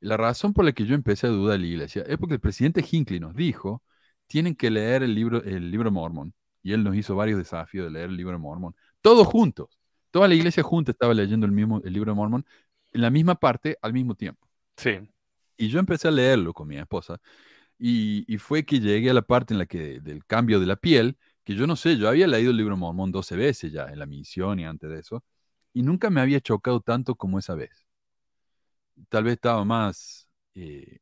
La razón por la que yo empecé a dudar de la iglesia es porque el presidente Hinckley nos dijo, tienen que leer el libro, el libro Mormón. Y él nos hizo varios desafíos de leer el libro de Mormón. Todos juntos. Toda la iglesia junta estaba leyendo el mismo el libro de Mormón en la misma parte al mismo tiempo. Sí. Y yo empecé a leerlo con mi esposa. Y, y fue que llegué a la parte en la que del cambio de la piel, que yo no sé, yo había leído el libro Mormón 12 veces ya en la misión y antes de eso, y nunca me había chocado tanto como esa vez. Tal vez estaba más eh,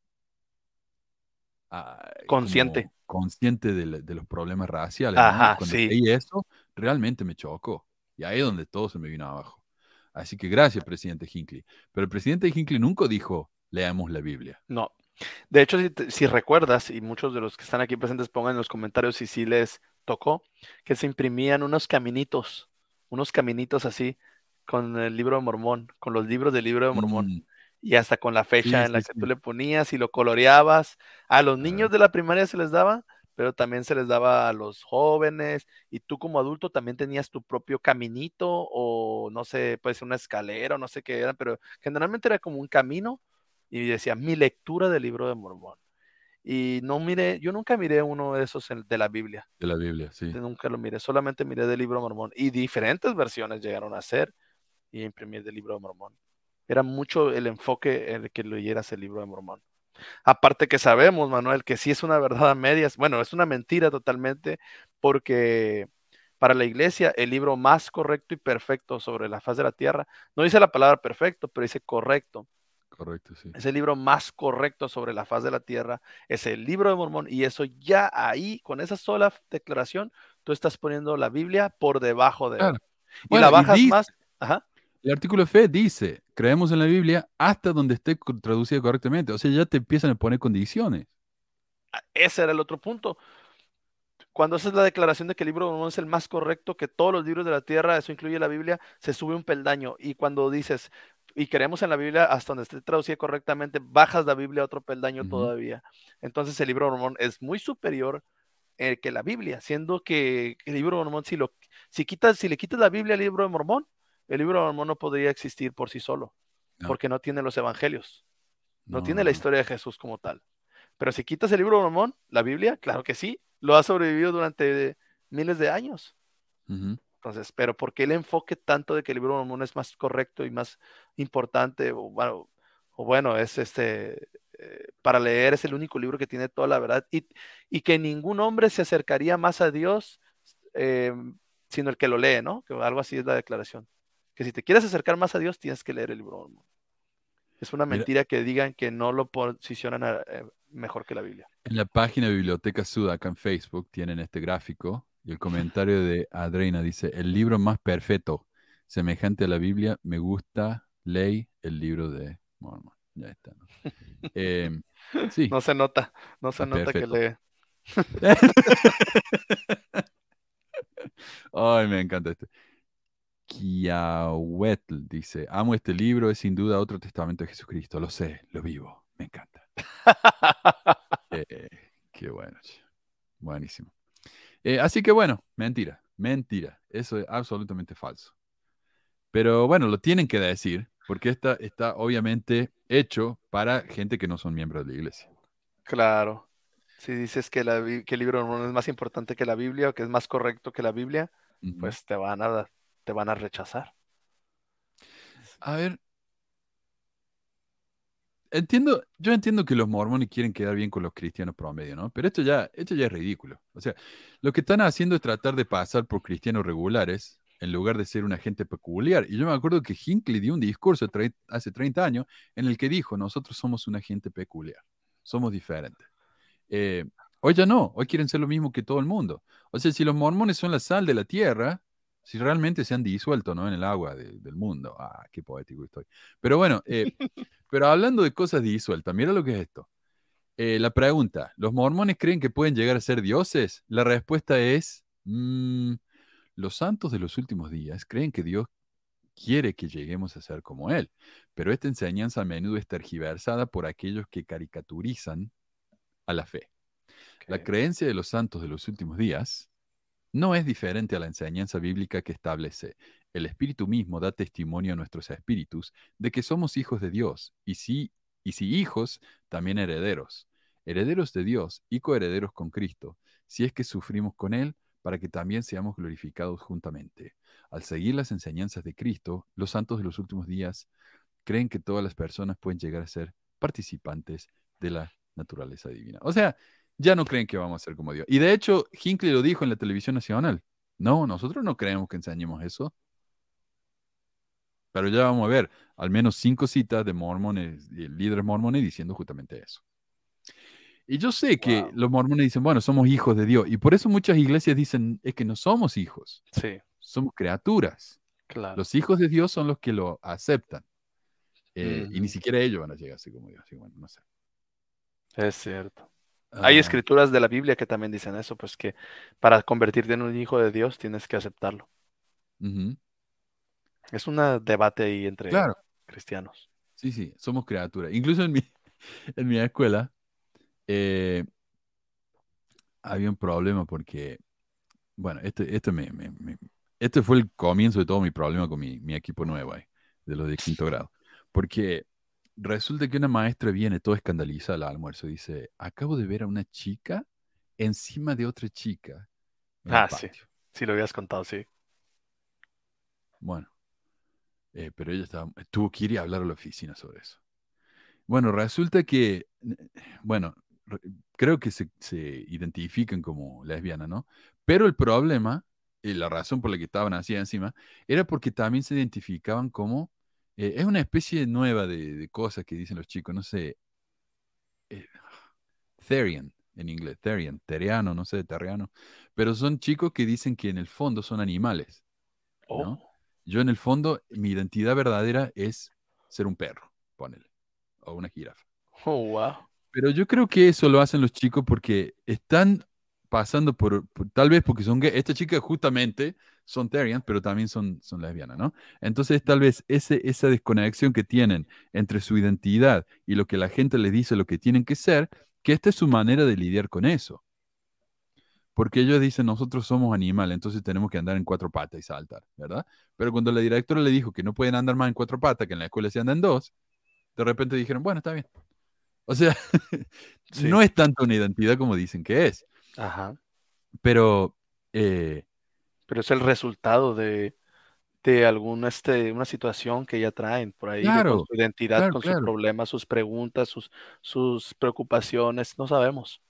ah, Consciente. consciente de, la- de los problemas raciales. ¿no? Ajá, Cuando sí. leí eso, realmente me chocó. Y ahí es donde todo se me vino abajo. Así que gracias, presidente Hinckley. Pero el presidente Hinckley nunca dijo, leamos la Biblia. No. De hecho, si, si recuerdas, y muchos de los que están aquí presentes pongan en los comentarios si sí les tocó, que se imprimían unos caminitos, unos caminitos así, con el libro de Mormón, con los libros del libro de Mormón, Mm, y hasta con la fecha Sí, en la sí, que sí. tú le ponías y lo coloreabas. A los niños de la primaria se les daba, pero también se les daba a los jóvenes, y tú como adulto también tenías tu propio caminito, o no sé, puede ser una escalera, o no sé qué era, pero generalmente era como un camino y decía mi lectura del libro de Mormón. Y no miré, yo nunca miré uno de esos en- de la Biblia, de la Biblia, sí. nunca lo miré, solamente miré del libro de Mormón y diferentes versiones llegaron a hacer y imprimir del libro de Mormón. Era mucho el enfoque en el que leyeras el libro de Mormón. Aparte que sabemos, Manuel, que sí es una verdad a medias, bueno, es una mentira totalmente, porque para la iglesia el libro más correcto y perfecto sobre la faz de la tierra, no dice la palabra perfecto, pero dice correcto. Correcto, sí. Es el libro más correcto sobre la faz de la tierra, es el libro de Mormón, y eso ya ahí, con esa sola declaración, tú estás poniendo la Biblia por debajo de él. Claro. Y Bueno, la y bajas dice- más. Ajá. El artículo de fe dice, creemos en la Biblia hasta donde esté traducida correctamente. O sea, ya te empiezan a poner condiciones. Ese era el otro punto. Cuando haces la declaración de que el libro de Mormón es el más correcto que todos los libros de la tierra, eso incluye la Biblia, se sube un peldaño. Y cuando dices, y creemos en la Biblia hasta donde esté traducida correctamente, bajas la Biblia a otro peldaño todavía. Entonces el libro de Mormón es muy superior eh, que la Biblia, siendo que el libro de Mormón, si, lo, si, quitas, si le quitas la Biblia al libro de Mormón, el libro de Mormón no podría existir por sí solo, No. porque no tiene los evangelios, no, tiene la historia de Jesús como tal. Pero si quitas el libro de Mormón, la Biblia, claro que sí, lo ha sobrevivido durante miles de años. Entonces, pero ¿por qué el enfoque tanto de que el libro de Mormón es más correcto y más importante? O bueno, o bueno es este, eh, para leer es el único libro que tiene toda la verdad y, y que ningún hombre se acercaría más a Dios eh, sino el que lo lee, ¿no? Que algo así es la declaración. Que si te quieres acercar más a Dios, tienes que leer el libro de Mormón. Es una Mira. mentira que digan que no lo posicionan a- eh, mejor que la Biblia. En la página de Biblioteca Sud, acá en Facebook, tienen este gráfico y el comentario de Adreina dice, el libro más perfecto, semejante a la Biblia, me gusta, ley el libro de Mormon. Ya está. ¿no? Em, sí. No se nota, no se nota que lee. (laughs) Ay, me encanta este. Kiahuetl dice, amo este libro, es sin duda otro testamento de Jesucristo. Lo sé, lo vivo, me encanta. (laughs) Eh, qué bueno. Buenísimo. Eh, así que bueno, mentira, mentira. Eso es absolutamente falso. Pero bueno, lo tienen que decir, porque esta está obviamente hecho para gente que no son miembros de la iglesia. Claro. Si dices que, la, que el libro Mormón es más importante que la Biblia o que es más correcto que la Biblia, pues te van a, te van a rechazar. A ver. Entiendo, yo entiendo que los mormones quieren quedar bien con los cristianos promedio, ¿no? Pero esto ya, esto ya es ridículo. O sea, lo que están haciendo es tratar de pasar por cristianos regulares en lugar de ser una gente peculiar. Y yo me acuerdo que Hinckley dio un discurso hace 30 años en el que dijo, nosotros somos una gente peculiar, somos diferentes. Eh, Hoy ya no, hoy quieren ser lo mismo que todo el mundo. O sea, si los mormones son la sal de la tierra, si realmente se han disuelto ¿no? en el agua de- del mundo. Ah, qué poético estoy. Pero bueno, eh, (laughs) pero hablando de cosas disueltas, mira lo que es esto. Eh, la pregunta, ¿los mormones creen que pueden llegar a ser dioses? La respuesta es, mm, los santos de los últimos días creen que Dios quiere que lleguemos a ser como Él, pero esta enseñanza a menudo es tergiversada por aquellos que caricaturizan a la fe. La creencia de los santos de los últimos días no es diferente a la enseñanza bíblica que establece el Espíritu mismo da testimonio a nuestros espíritus de que somos hijos de Dios y si, y si hijos, también herederos, herederos de Dios y coherederos con Cristo, si es que sufrimos con Él para que también seamos glorificados juntamente. Al seguir las enseñanzas de Cristo, los santos de los últimos días creen que todas las personas pueden llegar a ser participantes de la naturaleza divina. O sea, ya no creen que vamos a ser como Dios. Y de hecho, Hinckley lo dijo en la televisión nacional. No, nosotros no creemos que enseñemos eso. Pero ya vamos a ver al menos cinco citas de mormones, de líderes mormones diciendo justamente eso. Y yo sé que Wow. los mormones dicen, bueno, somos hijos de Dios. Y por eso muchas iglesias dicen, es que no somos hijos, Sí, somos criaturas. claro. Los hijos de Dios son los que lo aceptan. Eh, Y ni siquiera ellos van a llegar así como Dios. Así bueno, no sé. Es cierto. Hay Ah, escrituras de la Biblia que también dicen eso, pues que para convertirte en un hijo de Dios tienes que aceptarlo. Es un debate ahí entre Claro. cristianos. Sí, sí, somos criaturas. Incluso en mi, (laughs) en mi escuela eh, había un problema porque, bueno, este, este, me, me- me- este fue el comienzo de todo mi problema con mi, mi equipo nuevo ahí, de los de quinto grado. Porque resulta que una maestra viene toda escandalizada al almuerzo y dice, acabo de ver a una chica encima de otra chica en el Ah, sí. patio". Si lo habías contado, sí. Bueno, eh, pero ella estaba, tuvo que ir y hablar a la oficina sobre eso. Bueno, resulta que, bueno, re- creo que se, se identifican como lesbianas, ¿no? Pero el problema, y la razón por la que estaban así encima, era porque también se identificaban como, eh, es una especie nueva de, de cosas que dicen los chicos, no sé, eh, Therian en inglés, Therian, teriano, no sé, terriano, pero son chicos que dicen que en el fondo son animales. Oh. Yo en el fondo, mi identidad verdadera es ser un perro, ponele, o una jirafa. oh, wow. Pero yo creo que eso lo hacen los chicos porque están pasando por, por- tal vez porque son gay. Estas chicas justamente son Therians, pero también son, son lesbianas, ¿no? Entonces tal vez ese, esa desconexión que tienen entre su identidad y lo que la gente les dice lo que tienen que ser, que esta es su manera de lidiar con eso. Porque ellos dicen, nosotros somos animales, entonces tenemos que andar en cuatro patas y saltar, ¿verdad? Pero cuando la directora le dijo que no pueden andar más en cuatro patas, que en la escuela se andan en dos, de repente dijeron, bueno, está bien. O sea, (laughs) Sí. no es tanto una identidad como dicen que es, Ajá. pero eh, Pero es el resultado de, de alguna este, una situación que ya traen por ahí, Claro, con su identidad, claro, con sus claro. problemas, sus preguntas, sus, sus preocupaciones, no sabemos.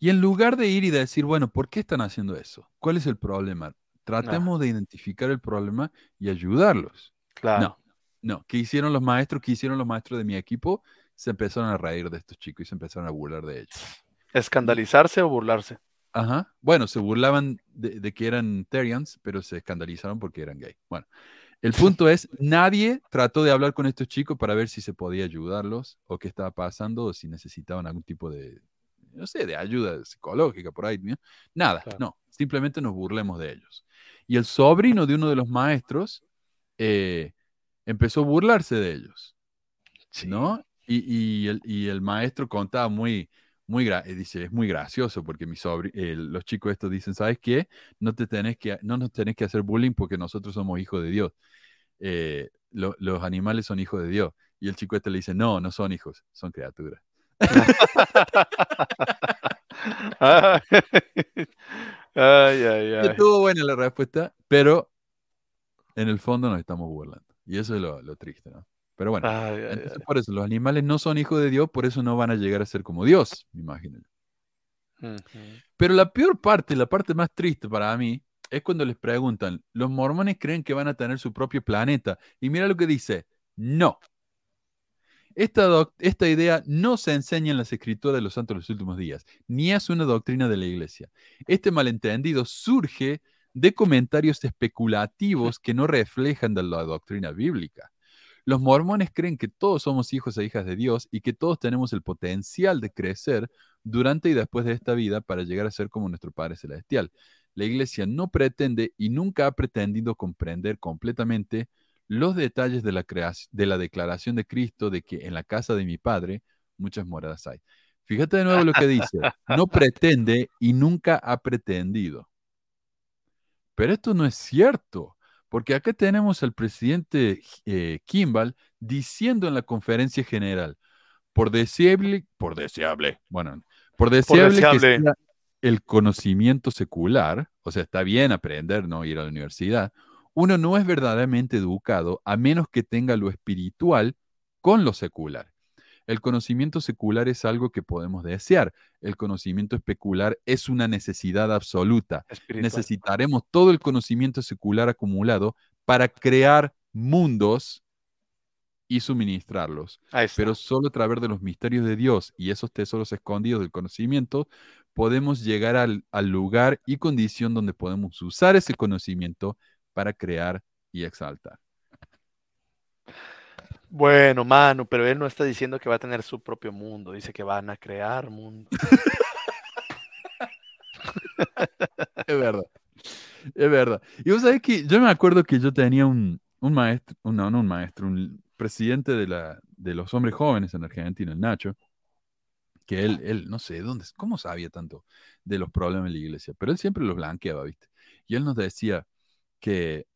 Y en lugar de ir y decir, bueno, ¿por qué están haciendo eso? ¿Cuál es el problema? Tratemos de identificar el problema y ayudarlos. Claro. No, no. ¿Qué hicieron los maestros? ¿Qué hicieron los maestros de mi equipo? Se empezaron a reír de estos chicos y se empezaron a burlar de ellos. ¿Escandalizarse o burlarse? Ajá. Bueno, se burlaban de, de que eran Therians, pero se escandalizaron porque eran gay. Bueno, el punto es, nadie trató de hablar con estos chicos para ver si se podía ayudarlos o qué estaba pasando o si necesitaban algún tipo de, no sé, de ayuda psicológica por ahí. ¿no? Nada, Claro. no, simplemente nos burlemos de ellos. Y el sobrino de uno de los maestros eh, empezó a burlarse de ellos, ¿no? Y, y el, y el maestro contaba muy, muy, eh, dice, es muy gracioso porque mi sobri- eh, los chicos estos dicen, ¿sabes qué? No, te tenés que, no nos tenés que hacer bullying porque nosotros somos hijos de Dios. Eh, lo- los animales son hijos de Dios. Y el chico este le dice, no, no son hijos, son criaturas. (laughs) (laughs) Ay, ay. ay. Estuvo buena la respuesta, pero en el fondo nos estamos burlando. Y eso es lo, lo triste, ¿no? Pero bueno, Ay, ay, entonces ay. por eso los animales no son hijos de Dios, por eso no van a llegar a ser como Dios, me imagino. Pero la peor parte, la parte más triste para mí, es cuando les preguntan, los mormones creen que van a tener su propio planeta. Y mira lo que dice, no. Esta, esta idea no se enseña en las escrituras de los santos de los últimos días, ni es una doctrina de la iglesia. Este malentendido surge de comentarios especulativos (laughs) que no reflejan de la doctrina bíblica. Los mormones creen que todos somos hijos e hijas de Dios y que todos tenemos el potencial de crecer durante y después de esta vida para llegar a ser como nuestro Padre Celestial. La iglesia no pretende y nunca ha pretendido comprender completamente los detalles de la, de la declaración de Cristo de que en la casa de mi Padre muchas moradas hay. Fíjate de nuevo lo que dice. No pretende y nunca ha pretendido. Pero esto no es cierto, porque acá tenemos al presidente eh, Kimball diciendo en la conferencia general, por deseable, por deseable, bueno, por deseable, que deseable. sea el conocimiento secular, o sea, está bien aprender, no ir a la universidad, uno no es verdaderamente educado a menos que tenga lo espiritual con lo secular. El conocimiento secular es algo que podemos desear. El conocimiento especular es una necesidad absoluta. Espiritual. Necesitaremos todo el conocimiento secular acumulado para crear mundos y suministrarlos. Pero solo a través de los misterios de Dios y esos tesoros escondidos del conocimiento podemos llegar al, al lugar y condición donde podemos usar ese conocimiento para crear y exaltar. Bueno, Manu, pero él no está diciendo que va a tener su propio mundo, dice que van a crear mundo. (laughs) Es verdad. Es verdad. Y vos sabés que yo me acuerdo que yo tenía un, un maestro, un- no, no un maestro, un presidente de, la, de los hombres jóvenes en Argentina, el Nacho, que él, él, no sé, ¿dónde, cómo sabía tanto de los problemas de la iglesia? Pero él siempre los blanqueaba, ¿viste? Y él nos decía que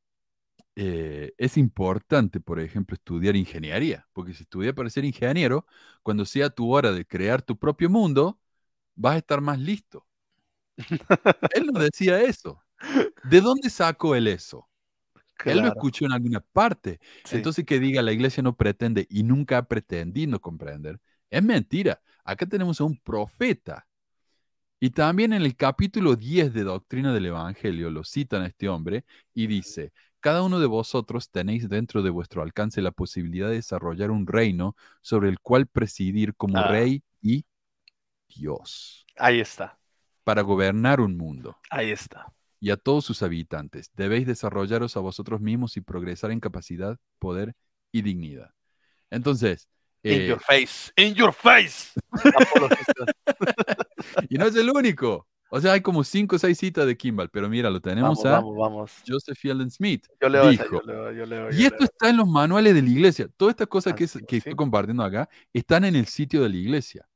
eh, es importante, por ejemplo, estudiar ingeniería, porque si estudias para ser ingeniero, cuando sea tu hora de crear tu propio mundo, vas a estar más listo. (laughs) Él nos decía eso. ¿De dónde sacó él eso? Él lo Claro, escuchó en alguna parte. sí. Entonces que diga la iglesia no pretende y nunca ha pretendido comprender, es mentira. Acá tenemos a un profeta. Y también en el capítulo 10 de Doctrina del Evangelio lo citan a este hombre y dice, cada uno de vosotros tenéis dentro de vuestro alcance la posibilidad de desarrollar un reino sobre el cual presidir como Ah. rey y Dios, Ahí está, para gobernar un mundo ahí está. y a todos sus habitantes. Debéis desarrollaros a vosotros mismos y progresar en capacidad, poder y dignidad. Entonces, In eh, your face, in your face. (laughs) (laughs) Y no es el único. O sea, hay como cinco o seis citas de Kimball, pero mira, lo tenemos vamos, a vamos, vamos. Joseph Fielding Smith. Yo leo esa, dijo, yo leo, yo leo, Y esto leo. está en los manuales de la iglesia. Todas estas cosas que, es- Antiguo, que sí. estoy compartiendo acá están en el sitio de la iglesia.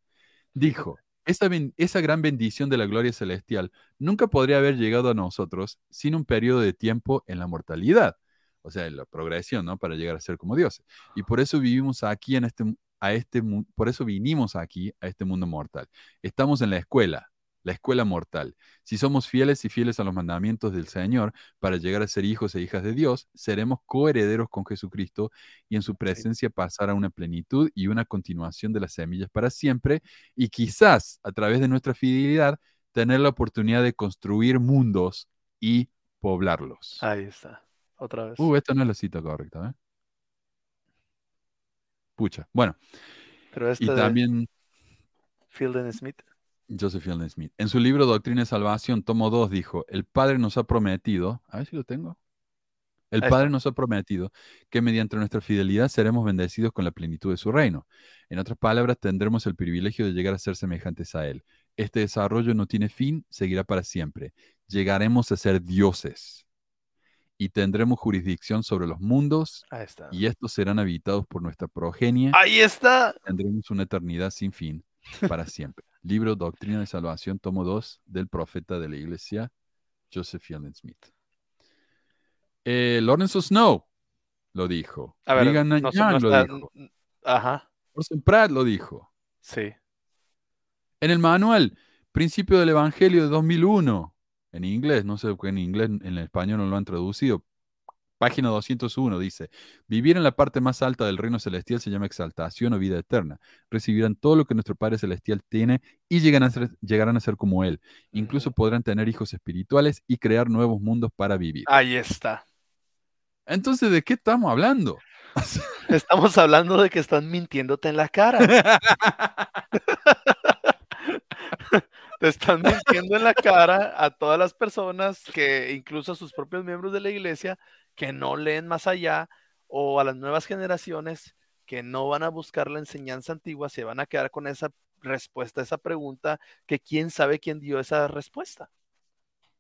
Dijo, esa, ben- esa gran bendición de la gloria celestial nunca podría haber llegado a nosotros sin un periodo de tiempo en la mortalidad. O sea, en la progresión, ¿no? Para llegar a ser como dioses. Y por eso vivimos aquí en este, a este, por eso vinimos aquí a este mundo mortal. Estamos en la escuela, la escuela mortal. Si somos fieles y fieles a los mandamientos del Señor para llegar a ser hijos e hijas de Dios, seremos coherederos con Jesucristo y en su presencia pasar a una plenitud y una continuación de las semillas para siempre y quizás a través de nuestra fidelidad tener la oportunidad de construir mundos y poblarlos. Ahí está, otra vez. Uh, esta no es la cita correcta, ¿eh? Pucha. Bueno, Pero este y de también Fielding Smith. Joseph Fielding Smith. En su libro Doctrina y Salvación, tomo 2, dijo, el Padre nos ha prometido, a ver si lo tengo. El Padre nos ha prometido que mediante nuestra fidelidad seremos bendecidos con la plenitud de su reino. En otras palabras, tendremos el privilegio de llegar a ser semejantes a Él. Este desarrollo no tiene fin, seguirá para siempre. Llegaremos a ser dioses y tendremos jurisdicción sobre los mundos Ahí está. y estos serán habitados por nuestra progenie. Ahí está. Tendremos una eternidad sin fin para siempre. Libro Doctrina de Salvación, tomo 2, del profeta de la iglesia, Joseph Fielding Smith. Eh, Lorenzo Snow lo dijo. A ver, Brigham no, lo dijo. Ajá, Orson Pratt lo dijo. sí. En el manual Principio del Evangelio de 2001, en inglés, no sé por qué en inglés, en español no lo han traducido. Página 201 dice, vivir en la parte más alta del reino celestial se llama exaltación o vida eterna. Recibirán todo lo que nuestro Padre Celestial tiene y llegan a ser- llegarán a ser como Él. Incluso Ujú. podrán tener hijos espirituales y crear nuevos mundos para vivir. Ahí está. Entonces, ¿de qué estamos hablando? (laughs) Estamos hablando de que están mintiéndote en la cara. (laughs) Te están mintiendo en la cara a todas las personas que, incluso a sus propios miembros de la iglesia, que no leen más allá, o a las nuevas generaciones que no van a buscar la enseñanza antigua, se van a quedar con esa respuesta a esa pregunta, que quién sabe quién dio esa respuesta.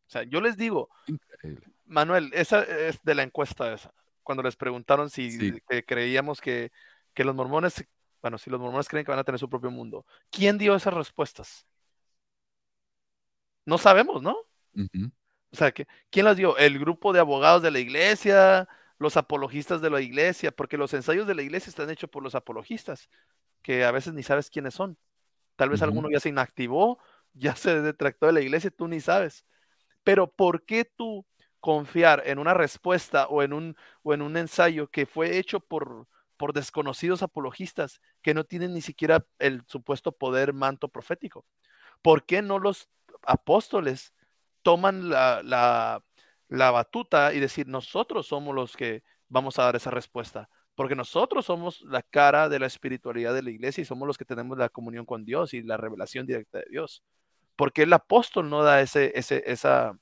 O sea, yo les digo, Increíble. Manuel, esa es de la encuesta esa, cuando les preguntaron si Sí. que creíamos que, que los mormones, bueno, si los mormones creen que van a tener su propio mundo, ¿quién dio esas respuestas? No sabemos, ¿no? O sea, ¿quién las dio? ¿El grupo de abogados de la iglesia? ¿Los apologistas de la iglesia? Porque los ensayos de la iglesia están hechos por los apologistas, que a veces ni sabes quiénes son. Tal vez alguno ya se inactivó, (laughs) ya se detractó de la iglesia tú ni sabes. Pero ¿por qué tú confiar en una respuesta o en un, o en un ensayo que fue hecho por, por desconocidos apologistas que no tienen ni siquiera el supuesto poder manto profético? ¿Por qué no los apóstoles toman la, la, la batuta y decir, nosotros somos los que vamos a dar esa respuesta? Porque nosotros somos la cara de la espiritualidad de la iglesia y somos los que tenemos la comunión con Dios y la revelación directa de Dios. ¿Por qué el apóstol no da ese, ese, esa,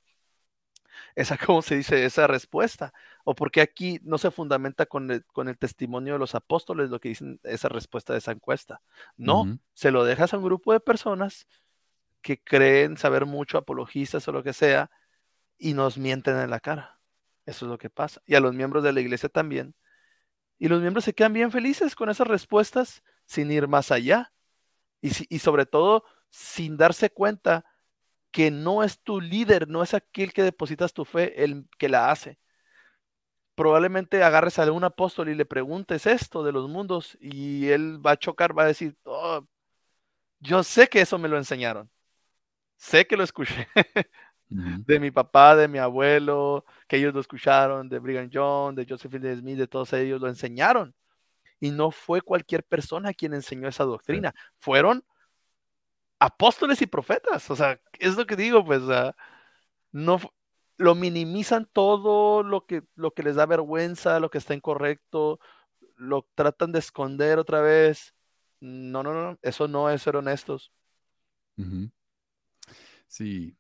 esa, (laughs) ¿cómo se dice? Esa respuesta. O porque aquí no se fundamenta con el, con el testimonio de los apóstoles lo que dicen esa respuesta de esa encuesta. No, se lo dejas a un grupo de personas que creen saber mucho, apologistas o lo que sea, y nos mienten en la cara. Eso es lo que pasa. Y a los miembros de la iglesia también. Y los miembros se quedan bien felices con esas respuestas sin ir más allá. Y, y sobre todo sin darse cuenta que no es tu líder, no es aquel que depositas tu fe el que la hace. Probablemente agarres a algún apóstol y le preguntes esto de los mundos y él va a chocar, va a decir, "Oh, yo sé que eso me lo enseñaron, sé que lo escuché (laughs) de mi papá, de mi abuelo, que ellos lo escucharon, de Brigham Young, de Josephine Smith, de todos ellos lo enseñaron. Y no fue cualquier persona quien enseñó esa doctrina, fueron apóstoles y profetas. O sea, es lo que digo, pues, no lo minimizan todo lo que, lo que les da vergüenza, lo que está incorrecto, lo tratan de esconder otra vez. No, no, no, eso no es ser honestos. Ujú. Sí.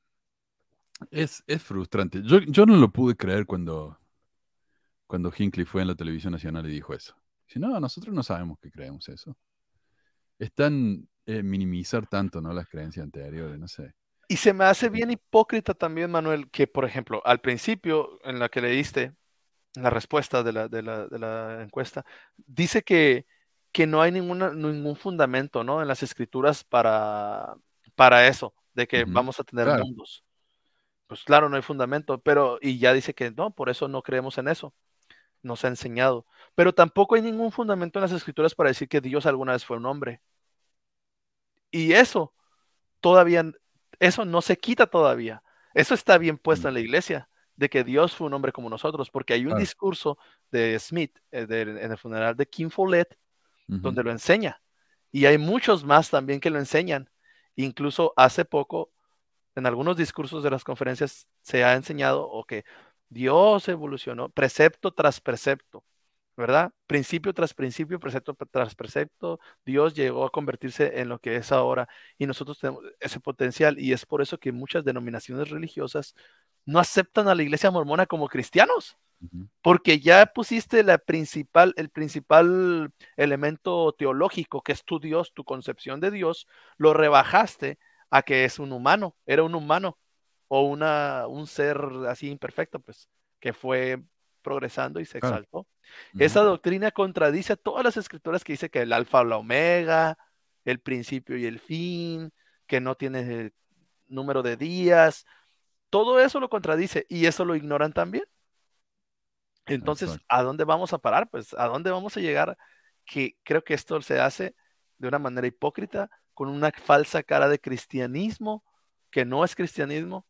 Es, es frustrante. Yo, yo no lo pude creer cuando, cuando Hinckley fue en la televisión nacional y dijo eso. Dice, no, nosotros no sabemos que creemos eso. Es tan eh, minimizar tanto, ¿no? Las creencias anteriores, no sé. Y se me hace bien hipócrita también, Manuel, que por ejemplo, al principio, en la que leíste, la respuesta de la, de la, de la encuesta, dice que, que no hay ninguna, ningún fundamento, ¿no? En las escrituras para, para eso, de que vamos a tener claro. mundos. Pues claro, no hay fundamento, pero, y ya dice que no, por eso no creemos en eso. Nos ha enseñado. Pero tampoco hay ningún fundamento en las escrituras para decir que Dios alguna vez fue un hombre. Y eso todavía, eso no se quita todavía. Eso está bien puesto en la iglesia, de que Dios fue un hombre como nosotros, porque hay un Claro. discurso de Smith eh, de- en el funeral de Kim Follett donde lo enseña. Y hay muchos más también que lo enseñan. Incluso hace poco, en algunos discursos de las conferencias, se ha enseñado o que Dios evolucionó precepto tras precepto, ¿verdad? Principio tras principio, precepto tras precepto, Dios llegó a convertirse en lo que es ahora y nosotros tenemos ese potencial y es por eso que muchas denominaciones religiosas no aceptan a la iglesia mormona como cristianos Porque ya pusiste la principal, el principal elemento teológico, que es tu Dios, tu concepción de Dios, lo rebajaste a que es un humano, era un humano o una, un ser así imperfecto, pues, que fue progresando y se Claro. exaltó. Esa doctrina contradice a todas las escrituras que dice que el alfa o la omega, el principio y el fin, que no tiene número de días, todo eso lo contradice y eso lo ignoran también. Entonces, Exacto. ¿a dónde vamos a parar? Pues, ¿a dónde vamos a llegar? Que creo que esto se hace de una manera hipócrita, con una falsa cara de cristianismo, que no es cristianismo,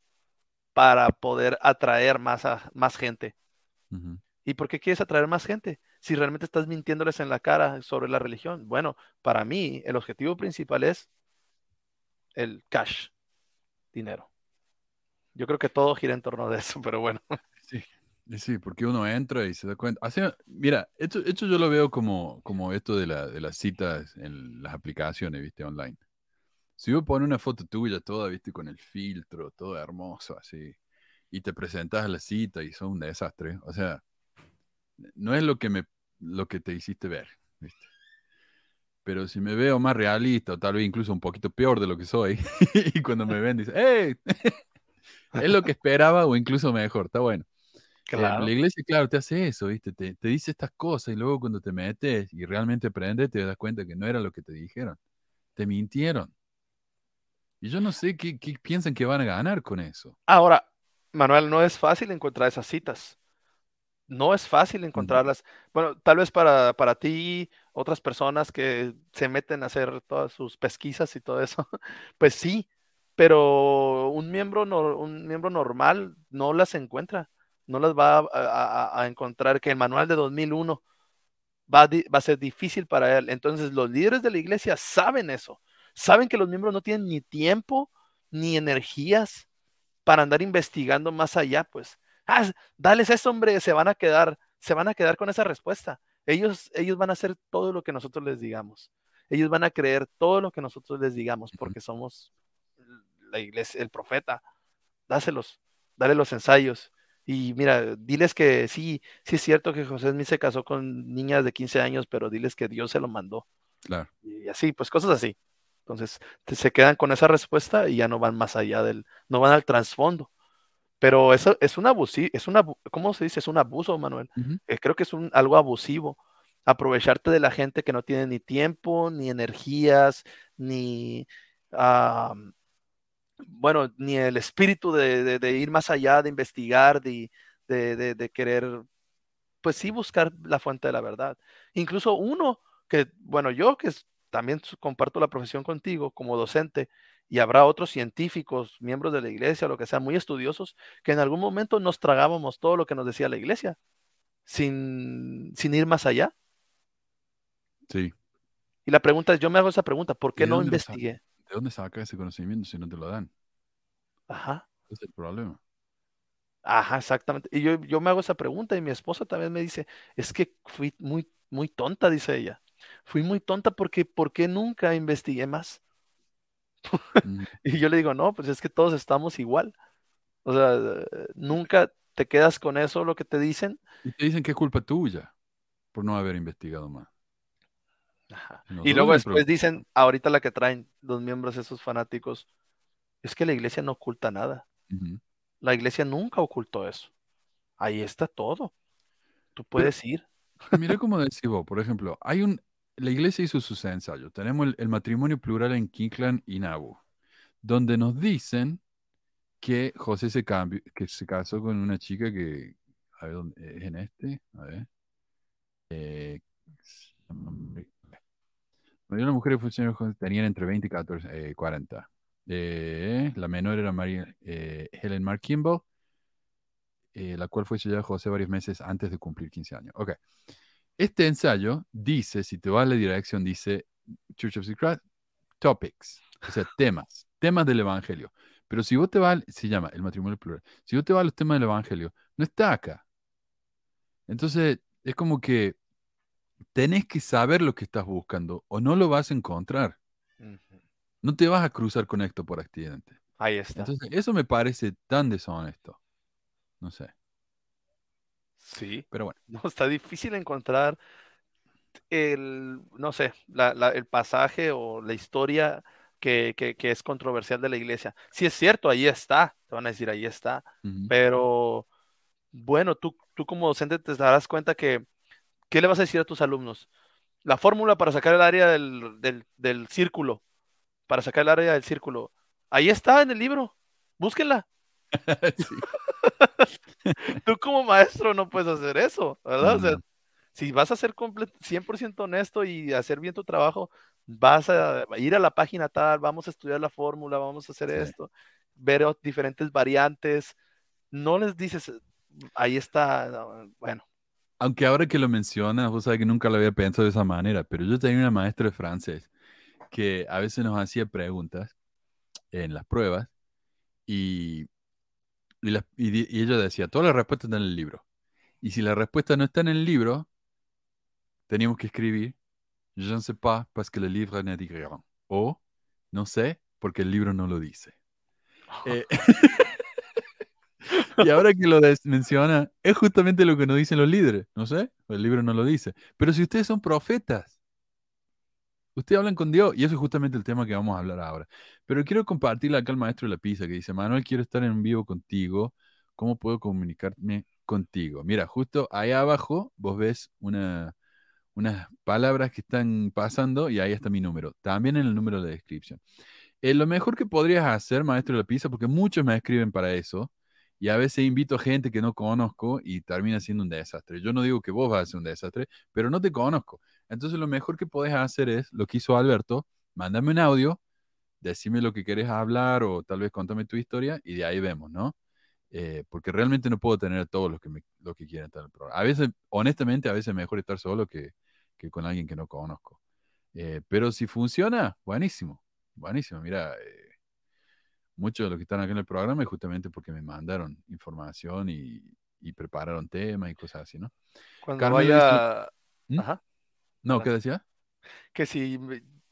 para poder atraer más, a, más gente. ¿Y por qué quieres atraer más gente? Si realmente estás mintiéndoles en la cara sobre la religión. Bueno, para mí el objetivo principal es el cash, dinero. Yo creo que todo gira en torno de eso, pero bueno. Sí. Sí, porque uno entra y se da cuenta. Mira, esto, esto yo lo veo como, como esto de, la, de las citas en las aplicaciones, viste, online. Si vos pones una foto tuya toda, viste, con el filtro, todo hermoso, así, y te presentas a la cita y son un desastre, o sea, no es lo que me, lo que te hiciste ver, viste. Pero si me veo más realista, o tal vez incluso un poquito peor de lo que soy, (laughs) y cuando me ven, dicen, ¡hey! (laughs) es lo que esperaba o incluso mejor, está bueno. Eh, Claro. la iglesia, claro, te hace eso, ¿viste? Te, te dice estas cosas y luego cuando te metes y realmente aprendes, te das cuenta que no era lo que te dijeron. Te mintieron. Y yo no sé qué, qué piensan que van a ganar con eso. Ahora, Manuel, no es fácil encontrar esas citas. No es fácil encontrarlas. Bueno, tal vez para, para ti, otras personas que se meten a hacer todas sus pesquisas y todo eso, (laughs) pues sí, pero un miembro, un miembro normal no las encuentra, no las va a, a- a encontrar, que el manual de 2001 va a, va a ser difícil para él. Entonces, los líderes de la iglesia saben eso, saben que los miembros no tienen ni tiempo ni energías para andar investigando más allá, pues. Ah, dales eso, hombre, se van a quedar, se van a quedar con esa respuesta. Ellos, ellos van a hacer todo lo que nosotros les digamos. Ellos van a creer todo lo que nosotros les digamos porque somos la iglesia, el profeta. Dáselos, dale los ensayos. Y mira, diles que sí, sí es cierto que José Smith se casó con niñas de 15 años, pero diles que Dios se lo mandó. Claro. Y así, pues cosas así. Entonces, se quedan con esa respuesta y ya no van más allá del, no van al trasfondo. Pero eso es un abusivo, es una, ¿cómo se dice? Es un abuso, Manuel. Eh, creo que es un, algo abusivo. Aprovecharte de la gente que no tiene ni tiempo, ni energías, ni, ah, bueno, ni el espíritu de, de- de ir más allá, de investigar, de, querer, pues sí, buscar la fuente de la verdad. Incluso uno que, bueno, yo que también comparto la profesión contigo como docente, y habrá otros científicos, miembros de la iglesia, lo que sea, muy estudiosos, que en algún momento nos tragábamos todo lo que nos decía la iglesia, sin, sin ir más allá. Sí. Y la pregunta es, yo me hago esa pregunta, ¿por ¿Y qué no investigué? ¿De dónde saca ese conocimiento si no te lo dan? Ajá. Ese es el problema. Ajá, exactamente. Y yo, yo me hago esa pregunta y mi esposa también me dice, es que fui muy, muy tonta, dice ella. Fui muy tonta porque, ¿por qué nunca investigué más? (laughs) Y yo le digo, no, pues es que todos estamos igual. O sea, nunca te quedas con eso, lo que te dicen. Y te dicen que es culpa tuya por no haber investigado más. Ajá. Y luego después dicen, ahorita la que traen los miembros, esos fanáticos, es que la iglesia no oculta nada. La iglesia nunca ocultó eso. Ahí está todo. Tú puedes ir. Mira cómo decís vos, por ejemplo, hay un, la iglesia hizo sus ensayos. Tenemos el, el matrimonio plural en Kinkland y Nabu, donde nos dicen que José se cambió, que se casó con una chica que, a ver, ¿dónde- es en este? A ver. Eh, las mujeres funcionarios José tenían entre 20 y 14, eh, 40. Eh, la menor era María eh, Helen Mark Kimball, eh, la cual fue sellada a José varios meses antes de cumplir 15 años. Ok. Este ensayo dice, si te vas a la dirección, dice Church of Secret Topics, o sea, temas, temas del Evangelio. Pero si vos te vas, se llama el matrimonio plural, si vos te vas a los temas del Evangelio, no está acá. Entonces, es como que tenés que saber lo que estás buscando o no lo vas a encontrar. No te vas a cruzar con esto por accidente. Ahí está. Entonces, eso me parece tan deshonesto. No sé, sí. pero bueno. (laughs) No, está difícil encontrar el, no sé, la- la- el pasaje o la historia que, que- que es controversial de la iglesia. Si es cierto, ahí está, te van a decir, ahí está, pero bueno, tú, tú como docente te darás cuenta que, ¿qué le vas a decir a tus alumnos? La fórmula para sacar el área del, del, del círculo, para sacar el área del círculo, ahí está en el libro, búsquenla. (laughs) Sí. (laughs) Tú como maestro no puedes hacer eso, ¿verdad? O sea, No. si vas a ser comple- 100% honesto y hacer bien tu trabajo, vas a ir a la página tal, vamos a estudiar la fórmula, vamos a hacer Sí. esto, ver diferentes variantes. No les dices, ahí está, no, bueno, Aunque ahora que lo mencionas, vos sabés que nunca lo había pensado de esa manera, pero yo tenía una maestra de francés que a veces nos hacía preguntas en las pruebas y, y, ella decía, todas las respuestas están en el libro. Y si la respuesta no está en el libro, teníamos que escribir Je ne sais pas parce que le livre ne dit rien. O no sé porque el libro no lo dice. Eh, (laughs) (laughs) (laughs) y ahora que lo menciona, es justamente lo que nos dicen los líderes. No sé, el libro no lo dice. Pero si ustedes son profetas, ustedes hablan con Dios, y eso es justamente el tema que vamos a hablar ahora. Pero quiero compartirle acá al maestro de la pizza que dice, Manuel, quiero estar en vivo contigo. ¿Cómo puedo comunicarme contigo? Mira, justo ahí abajo vos ves una, unas palabras que están pasando y ahí está mi número. También en el número de descripción. Eh, lo mejor que podrías hacer, maestro de la pizza, porque muchos me escriben para eso, y a veces invito gente que no conozco y termina siendo un desastre. Yo no digo que vos vas a ser un desastre, pero no te conozco. Entonces lo mejor que podés hacer es lo que hizo Alberto, mándame un audio, decime lo que querés hablar o tal vez contame tu historia y de ahí vemos, ¿no? Eh, porque realmente no puedo tener a todos los que, me, los que quieren estar en el programa. A veces, honestamente, a veces es mejor estar solo que, que con alguien que no conozco. Eh, pero si funciona, buenísimo, buenísimo. Mira, eh, muchos de los que están acá en el programa es justamente porque me mandaron información y, y prepararon temas y cosas así, ¿no? Cuando dice- vaya. ¿Mm? Ajá. No, ¿qué decía? Que si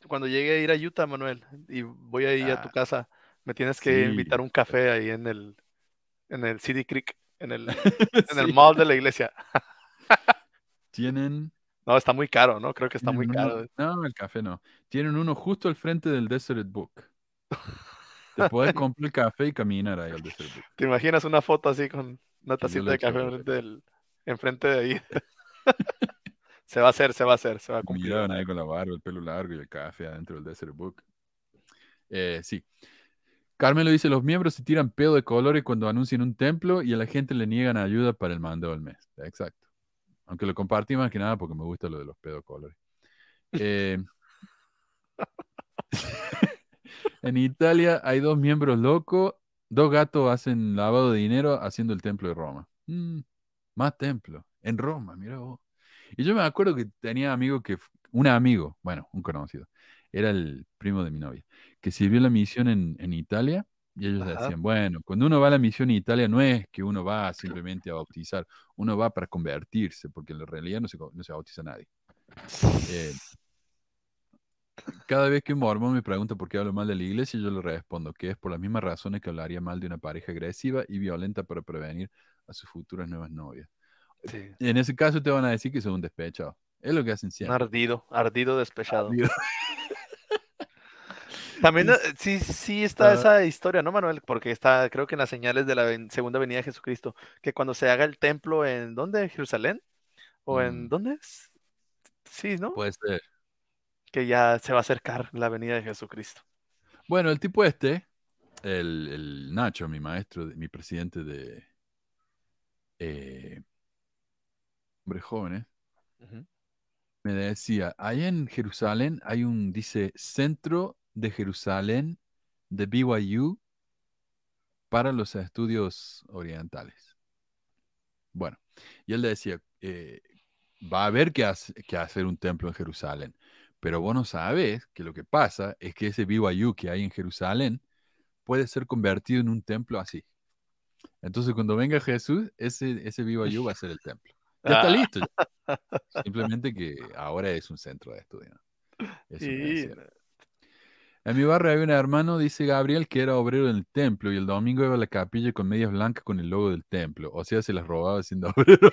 cuando llegue a ir a Utah, Manuel, y voy a ir a tu Ah, casa, me tienes que sí. invitar un café ahí en el, en el City Creek, en el, (laughs) en el mall de la iglesia. (laughs) Tienen. No, está muy caro, ¿no? Creo que está muy uno- caro. No, el café no. Tienen uno justo al frente del Desert Book. (laughs) Te puedes comprar el café y caminar ahí al Desert Book. ¿Te imaginas una foto así con una tacita de café enfrente, del, enfrente de ahí? (laughs) Se va a hacer, se va a hacer, se va a cumplir. Miraban ahí con la barba, el pelo largo y el café adentro del Desert Book. Eh, sí. Carmelo dice, los miembros se tiran pedo de colores cuando anuncian un templo y a la gente le niegan ayuda para el mando del mes. Exacto. Aunque lo compartí más que nada porque me gusta lo de los pedo colores. Eh, (laughs) (laughs) en Italia hay dos miembros locos, dos gatos hacen lavado de dinero haciendo el templo de Roma. Mm, más templo. En Roma, mira vos. Y yo me acuerdo que tenía amigo que, un amigo, bueno, un conocido, era el primo de mi novia, que sirvió la misión en, en Italia y ellos Ajá. decían, bueno, cuando uno va a la misión en Italia no es que uno va simplemente a bautizar, uno va para convertirse, porque en la realidad no se, no se bautiza nadie. Eh, cada vez que un mormón me pregunta por qué hablo mal de la iglesia, yo le respondo que es por las mismas razones que hablaría mal de una pareja agresiva y violenta para prevenir a sus futuras nuevas novias. Sí. Y en ese caso te van a decir que son un despechado. Es lo que hacen siempre. ardido, ardido despechado. Ardido. (laughs) También (laughs) eh, sí, sí está esa historia, ¿no, Manuel? Porque está, creo que en las señales de la segunda venida de Jesucristo, que cuando se haga el templo en, ¿dónde? ¿En Jerusalén? ¿O en Mm. dónde es? Sí, ¿no? Puede ser. Que ya se va a acercar la venida de Jesucristo. Bueno, el tipo este, el, el Nacho, mi maestro, mi presidente de eh, hombres jóvenes, me decía, allá en Jerusalén hay un, dice, Centro de Jerusalén de BYU para los estudios orientales. Bueno, y él decía, eh, va a haber que, hace- que hacer un templo en Jerusalén, pero vos no sabes que lo que pasa es que ese BYU que hay en Jerusalén puede ser convertido en un templo así. Entonces, cuando venga Jesús, ese, ese BYU va a ser el templo. Ya está Ah. listo. ya. (laughs) Simplemente que ahora es un centro de estudio. ¿no? Decía. En mi barrio hay un hermano, dice Gabriel, que era obrero del templo y el domingo iba a la capilla con medias blancas con el logo del templo. O sea, se las robaba siendo (laughs) obrero.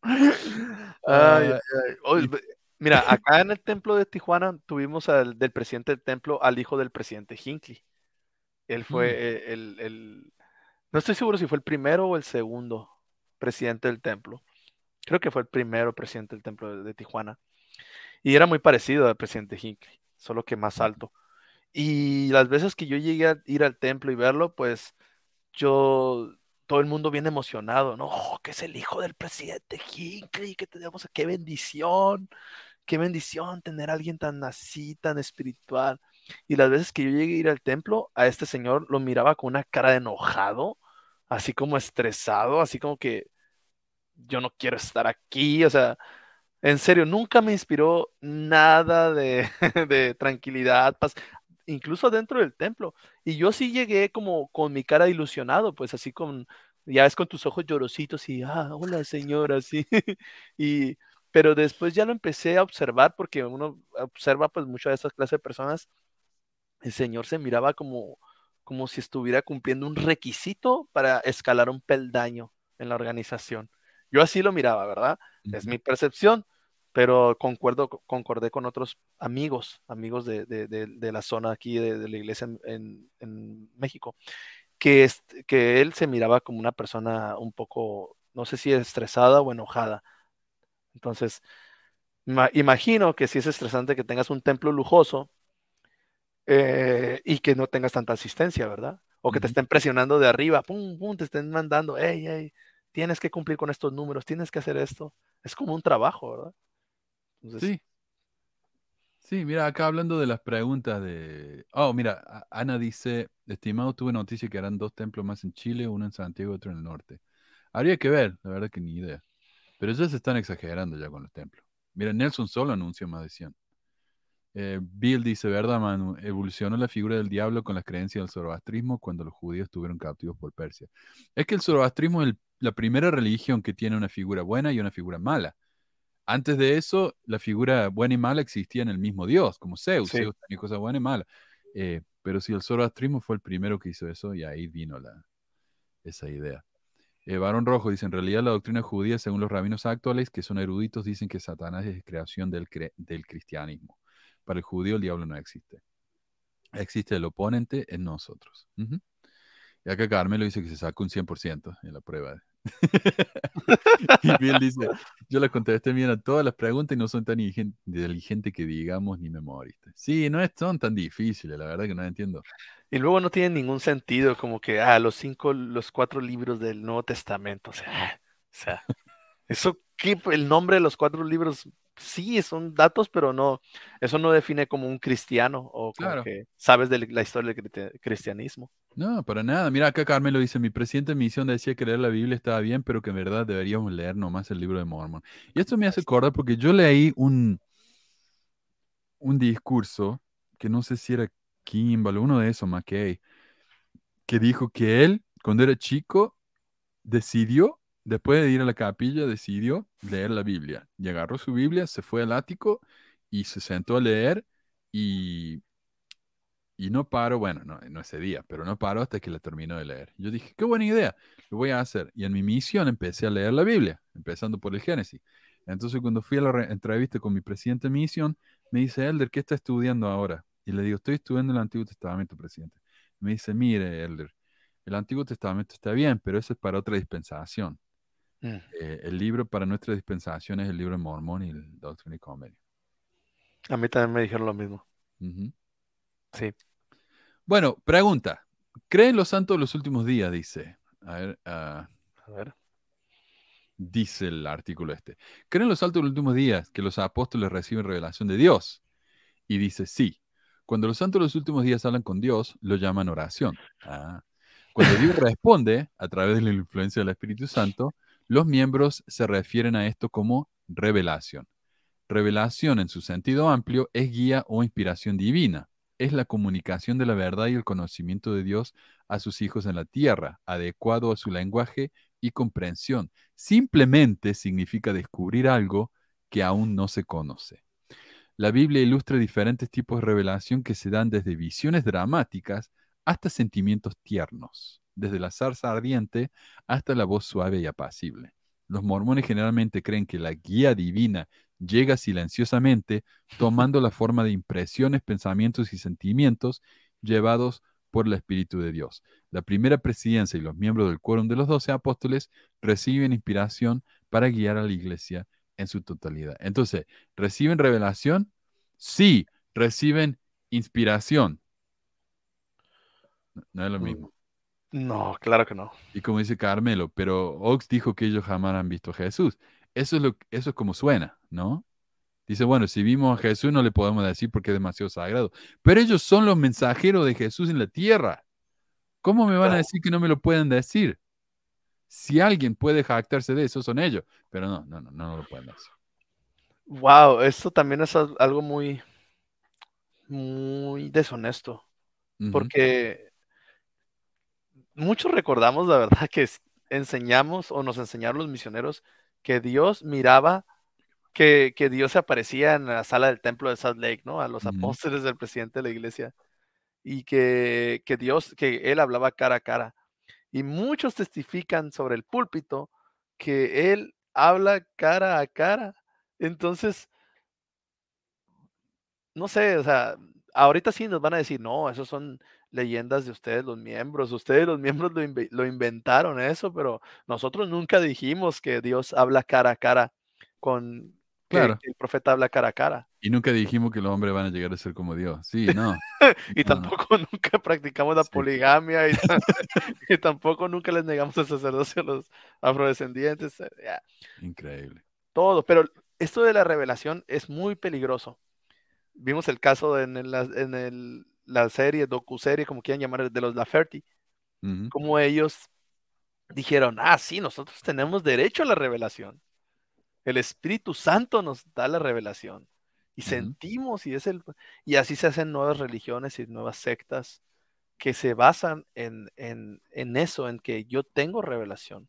Ay, Ah, ay, ay. Mira, acá en el templo de Tijuana tuvimos al del presidente del templo al hijo del presidente Hinckley. Él fue Mm. eh, el, el- no estoy seguro si fue el primero o el segundo presidente del templo. Creo que fue el primero presidente del templo de, de Tijuana. Y era muy parecido al presidente Hinckley, solo que más alto. Y las veces que yo llegué a ir al templo y verlo, pues yo, todo el mundo bien emocionado, ¿no? Oh, que es el hijo del presidente Hinckley, que tenemos, qué bendición, qué bendición tener a alguien tan así, tan espiritual. Y las veces que yo llegué a ir al templo, a este señor lo miraba con una cara de enojado, así como estresado, así como que yo no quiero estar aquí, o sea, en serio, nunca me inspiró nada de, (laughs) tranquilidad, paz, incluso dentro del templo. Y yo sí llegué como con mi cara ilusionado, pues así con, ya ves con tus ojos llorositos y, ah, hola señora, sí. (laughs) y, pero después ya lo empecé a observar porque uno observa pues mucho de esas clases de personas. El señor se miraba como, como si estuviera cumpliendo un requisito para escalar un peldaño en la organización. Yo así lo miraba, ¿verdad? Es mi percepción, pero concuerdo, concordé con otros amigos, amigos de, de, de, la zona aquí de, la iglesia en, en, México, que, que él se miraba como una persona un poco, no sé si estresada o enojada. Entonces, imagino que si es estresante que tengas un templo lujoso eh, y que no tengas tanta asistencia, ¿verdad? O que te estén presionando de arriba, pum, pum, te estén mandando, hey, hey, tienes que cumplir con estos números, tienes que hacer esto. Es como un trabajo, ¿verdad? sí. Sí, mira, acá hablando de las preguntas de... Oh, mira, Ana dice, estimado, tuve noticia que eran dos templos más en Chile, uno en Santiago y otro en el norte. Habría que ver, la verdad que ni idea. Pero ellos se están exagerando ya con los templos. Mira, Nelson solo anunció más de 100. Eh, Bill dice, ¿verdad, Manu? Evolucionó la figura del diablo con las creencias del zoroastrismo cuando los judíos estuvieron cautivos por Persia. Es que el zoroastrismo es la primera religión que tiene una figura buena y una figura mala. Antes de eso, la figura buena y mala existía en el mismo Dios, como Zeus. Zeus tenía cosas buenas y malas. Eh, pero si el zoroastrismo fue el primero que hizo eso, y ahí vino la, esa idea. Eh, Barón Rojo dice, en realidad la doctrina judía, según los rabinos actuales, que son eruditos, dicen que Satanás es creación del, cristianismo. Para el judío el diablo no existe. Existe el oponente en nosotros. Y acá Carmelo dice que se saca un 100% en la prueba. (laughs) y Bill dice, yo le contesté bien a todas las preguntas y no son tan inteligentes que digamos ni memoristas. Sí, no son tan difíciles, la verdad que no entiendo. Y luego no tiene ningún sentido, como que, ah, los cinco, los cuatro libros del Nuevo Testamento, o sea, o sea eso, ¿qué? El nombre de los cuatro libros sí, son datos, pero no, eso no define como un cristiano o como que sabes de la historia del cristianismo. No, para nada. Mira, acá Carmelo dice, mi presidente de misión decía que leer la Biblia estaba bien, pero que en verdad deberíamos leer nomás el libro de Mormon. Y esto me hace acordar porque yo leí un, un discurso, que no sé si era Kimball, uno de esos, McKay, que dijo que él, cuando era chico, decidió Después de ir a la capilla, decidió leer la Biblia. Y agarró su Biblia, se fue al ático y se sentó a leer y, y no paró, bueno, no, no ese día, pero no paró hasta que la terminó de leer. Yo dije, qué buena idea, lo voy a hacer. Y en mi misión empecé a leer la Biblia, empezando por el Génesis. Entonces cuando fui a la entrevista con mi presidente de misión, me dice, Elder, ¿qué está estudiando ahora? Y le digo, estoy estudiando el Antiguo Testamento, presidente. Me dice, mire, Elder, el Antiguo Testamento está bien, pero eso es para otra dispensación. Mm. Eh, el libro para nuestra dispensación es el libro de Mormón y el Doctrine y Comedy. A mí también me dijeron lo mismo. Sí. Bueno, pregunta. ¿Creen los santos los últimos días? Dice. A ver, ah, a ver. Dice el artículo este. ¿Creen los santos los últimos días que los apóstoles reciben revelación de Dios? Y dice, sí. Cuando los santos los últimos días hablan con Dios, lo llaman oración. Ah. Cuando Dios responde a través de la influencia del Espíritu Santo, los miembros se refieren a esto como revelación. Revelación en su sentido amplio es guía o inspiración divina. Es la comunicación de la verdad y el conocimiento de Dios a sus hijos en la tierra, adecuado a su lenguaje y comprensión. Simplemente significa descubrir algo que aún no se conoce. La Biblia ilustra diferentes tipos de revelación que se dan desde visiones dramáticas hasta sentimientos tiernos desde la zarza ardiente hasta la voz suave y apacible. Los mormones generalmente creen que la guía divina llega silenciosamente, tomando la forma de impresiones, pensamientos y sentimientos llevados por el Espíritu de Dios. La primera presidencia y los miembros del quórum de los doce apóstoles reciben inspiración para guiar a la iglesia en su totalidad. Entonces, ¿reciben revelación? Sí, reciben inspiración. No es lo mm. mismo. No, claro que no. Y como dice Carmelo, pero Ox dijo que ellos jamás han visto a Jesús. Eso es, lo, eso es como suena, ¿no? Dice, bueno, si vimos a Jesús no le podemos decir porque es demasiado sagrado. Pero ellos son los mensajeros de Jesús en la tierra. ¿Cómo me van a decir que no me lo pueden decir? Si alguien puede jactarse de eso, son ellos. Pero no, no, no, no lo pueden decir. Wow, esto también es algo muy, muy deshonesto. Porque muchos recordamos la verdad que enseñamos o nos enseñaron los misioneros que Dios miraba, que, que Dios se aparecía en la sala del templo de Salt Lake, ¿no? A los apóstoles del presidente de la iglesia. Y que, que Dios, que Él hablaba cara a cara. Y muchos testifican sobre el púlpito que Él habla cara a cara. Entonces, no sé, o sea, ahorita sí nos van a decir, no, esos son leyendas de ustedes los miembros, ustedes los (laughs) miembros lo, inve- lo inventaron eso, pero nosotros nunca dijimos que Dios habla cara a cara con, Claro. que el profeta habla cara a cara. Y nunca dijimos que los hombres van a llegar a ser como Dios. Sí, no. (laughs) Y No, no. tampoco nunca practicamos la Sí. poligamia y, (laughs) ta- (laughs) y tampoco nunca les negamos el sacerdocio a los afrodescendientes. eh, Increíble. todo, pero esto de la revelación es muy peligroso. Vimos el caso en, el- la, en el- la serie, docuserie, como quieran llamar, de los Laferty, Ujú. como ellos dijeron, ah, sí, nosotros tenemos derecho a la revelación. El Espíritu Santo nos da la revelación. Y sentimos, y es el, y así se hacen nuevas religiones y nuevas sectas que se basan en, en, en eso, en que yo tengo revelación.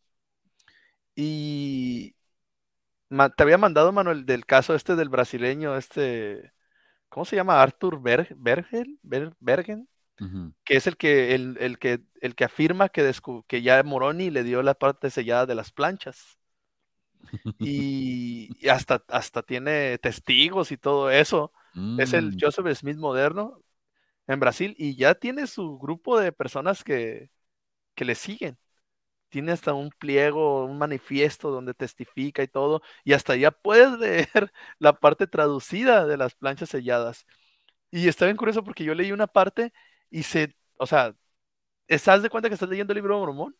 Y ma- te había mandado, Manuel, del caso este del brasileño, este, ¿cómo se llama? Arthur Ber- Bergen, Ber- Bergen, Ujú. que es el que, el, el que, el que afirma que, que ya Moroni le dio la parte sellada de las planchas. Y, y hasta, hasta tiene testigos y todo eso. Es el Mm. Joseph Smith moderno en Brasil y ya tiene su grupo de personas que, que le siguen. Tiene hasta un pliego, un manifiesto donde testifica y todo. Y hasta ya puedes (laughs) leer la parte traducida de las planchas selladas. Y está bien curioso porque yo leí una parte y se, o sea, ¿estás de cuenta que estás leyendo el libro de Mormón?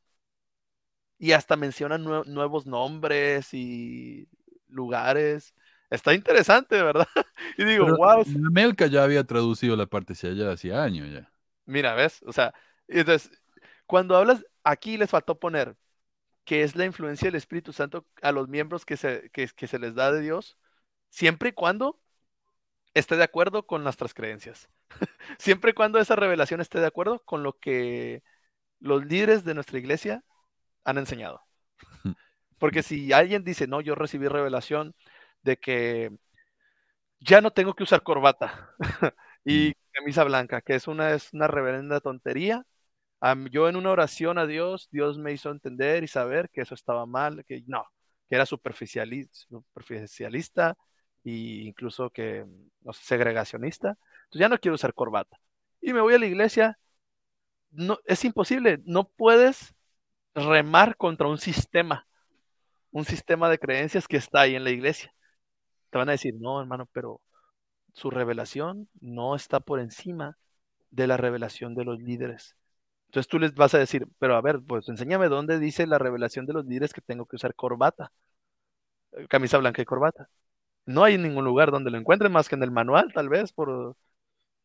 Y hasta mencionan nue- nuevos nombres y lugares. Está interesante, ¿verdad? (laughs) Y digo, Pero wow, Melca ya había traducido la parte hacia allá hacía años ya. Mira, ¿ves? O sea, entonces, cuando hablas, aquí les faltó poner que es la influencia del Espíritu Santo a los miembros que se, que, que se les da de Dios, siempre y cuando esté de acuerdo con nuestras creencias. (laughs) siempre y cuando esa revelación esté de acuerdo con lo que los líderes de nuestra iglesia han enseñado. Porque si alguien dice, no, yo recibí revelación de que ya no tengo que usar corbata (laughs) y camisa blanca, que es una, es una reverenda tontería. Am, yo en una oración a Dios, Dios me hizo entender y saber que eso estaba mal, que no, que era superficiali- superficialista e incluso que no sé, segregacionista. Entonces ya no quiero usar corbata. Y me voy a la iglesia. No, es imposible, no puedes remar contra un sistema, un sistema de creencias que está ahí en la iglesia. Te van a decir, no, hermano, pero su revelación no está por encima de la revelación de los líderes. Entonces tú les vas a decir, pero a ver, pues enséñame dónde dice la revelación de los líderes que tengo que usar corbata, camisa blanca y corbata. No hay ningún lugar donde lo encuentren más que en el manual, tal vez, por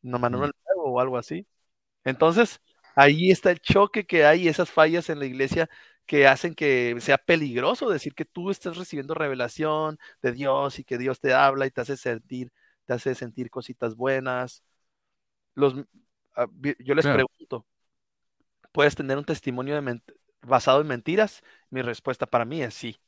no manual nuevo o algo así. Entonces, ahí está el choque que hay, esas fallas en la iglesia que hacen que sea peligroso decir que tú estás recibiendo revelación de Dios y que Dios te habla y te hace sentir, te hace sentir cositas buenas. Los, ah, yo les Claro. pregunto, ¿puedes tener un testimonio de basado en mentiras? Mi respuesta para mí es sí,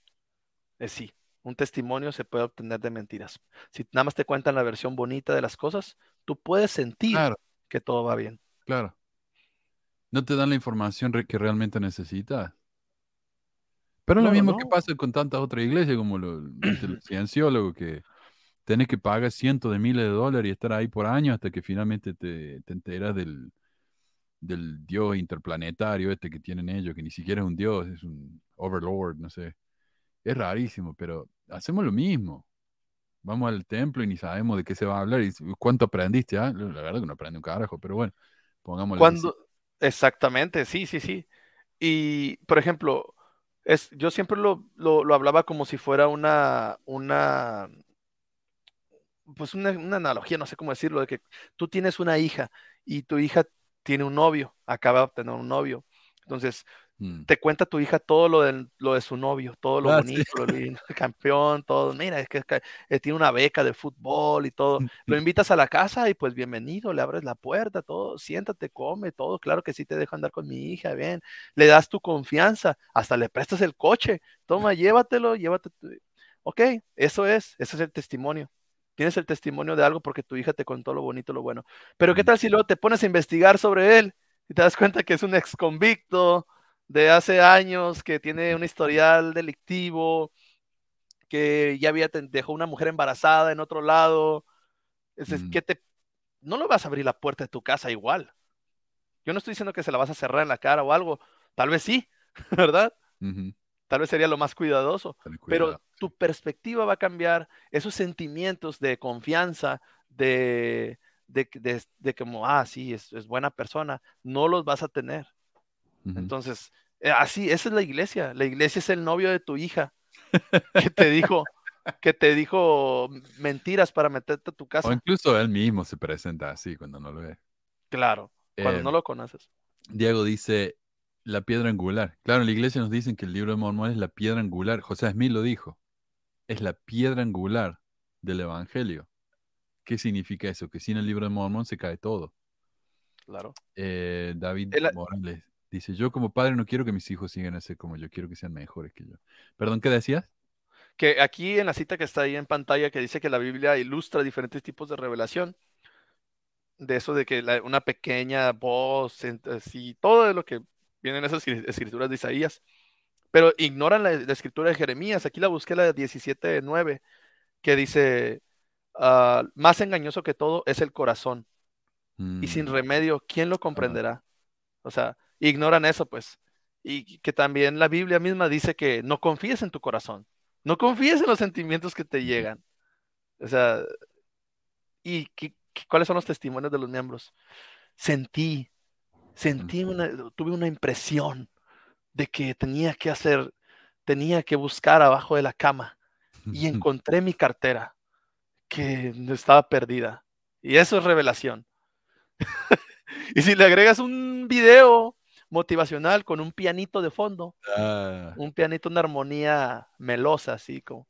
es sí. Un testimonio se puede obtener de mentiras. Si nada más te cuentan la versión bonita de las cosas, tú puedes sentir Claro, que todo va bien. claro. No te dan la información re- que realmente necesitas. Pero es lo No, mismo que pasa con tantas otras iglesias como lo- viste, los (clears throat) cienciólogos que tenés que pagar cientos de miles de dólares y estar ahí por años hasta que finalmente te, te enteras del, del dios interplanetario este que tienen ellos, que ni siquiera es un dios, es un overlord, no sé. Es rarísimo, pero hacemos lo mismo. Vamos al templo y ni sabemos de qué se va a hablar y cuánto aprendiste, ¿ah? La verdad que no aprende un carajo, pero bueno, pongámosle así. Cuando, exactamente, sí, sí, sí. Y, por ejemplo, es, yo siempre lo, lo, lo hablaba como si fuera una, una, pues una, una analogía, no sé cómo decirlo, de que tú tienes una hija y tu hija tiene un novio, acaba de obtener un novio. Entonces, Mm. te cuenta tu hija todo lo de, lo de su novio, todo lo Ah, sí. bonito, lo lindo, (laughs) campeón, todo. Mira, es que, es que, eh, tiene una beca de fútbol y todo. Lo invitas a la casa y pues bienvenido, le abres la puerta, todo, siéntate, come, todo. Claro que sí te dejo andar con mi hija, bien. Le das tu confianza, hasta le prestas el coche. Toma, (laughs) llévatelo, llévate. Ok, eso es, ese es el testimonio. Tienes el testimonio de algo porque tu hija te contó lo bonito, lo bueno. Pero ¿qué Mm. tal si luego te pones a investigar sobre él y te das cuenta que es un ex convicto de hace años, que tiene un historial delictivo, que ya había dejó una mujer embarazada en otro lado? Es, es Mm. que te no le vas a abrir la puerta de tu casa igual. Yo no estoy diciendo que se la vas a cerrar en la cara o algo, tal vez sí, (laughs) ¿verdad? Tal vez sería lo más cuidadoso pero tu perspectiva va a cambiar, esos sentimientos de confianza, de, de, que- de, de como, ah, sí, es, es buena persona, no los vas a tener. Entonces, eh, así, esa es la iglesia. La iglesia es el novio de tu hija que te dijo, (laughs) que te dijo mentiras para meterte a tu O casa. incluso él mismo se presenta así cuando no lo ve. Claro, cuando Eh, no lo conoces. Diego dice la piedra angular. Claro, en la iglesia nos dicen que el libro de Mormón es la piedra angular. José Smith lo dijo. Es la piedra angular del evangelio. ¿Qué significa eso? Que sin el libro de Mormón se cae todo. Claro. Eh, David El- Morales dice, yo como padre no quiero que mis hijos sigan a ser como yo, quiero que sean mejores que yo. Perdón, ¿qué decías? que aquí en la cita que está ahí en pantalla que dice que la Biblia ilustra diferentes tipos de revelación, de eso de que la- una pequeña voz, así, todo de lo que viene en esas escri- escrituras de Isaías, pero ignoran la, la escritura de Jeremías. Aquí la busqué, la de 17.9, que dice, ah, más engañoso que todo es el corazón, y sin Mm, remedio, ¿quién lo comprenderá? O sea, ignoran eso, pues. Y que también la Biblia misma dice que no confíes en tu corazón, no confíes en los sentimientos que te llegan. O sea, ¿y qué- qué- cuáles son los testimonios de los miembros? Sentí, sentí una, tuve una impresión de que tenía que hacer, tenía que buscar abajo de la cama y encontré mi cartera que estaba perdida. Y eso es revelación. (laughs) y si le agregas un video motivacional con un pianito de fondo, ah, un pianito, una armonía melosa, así como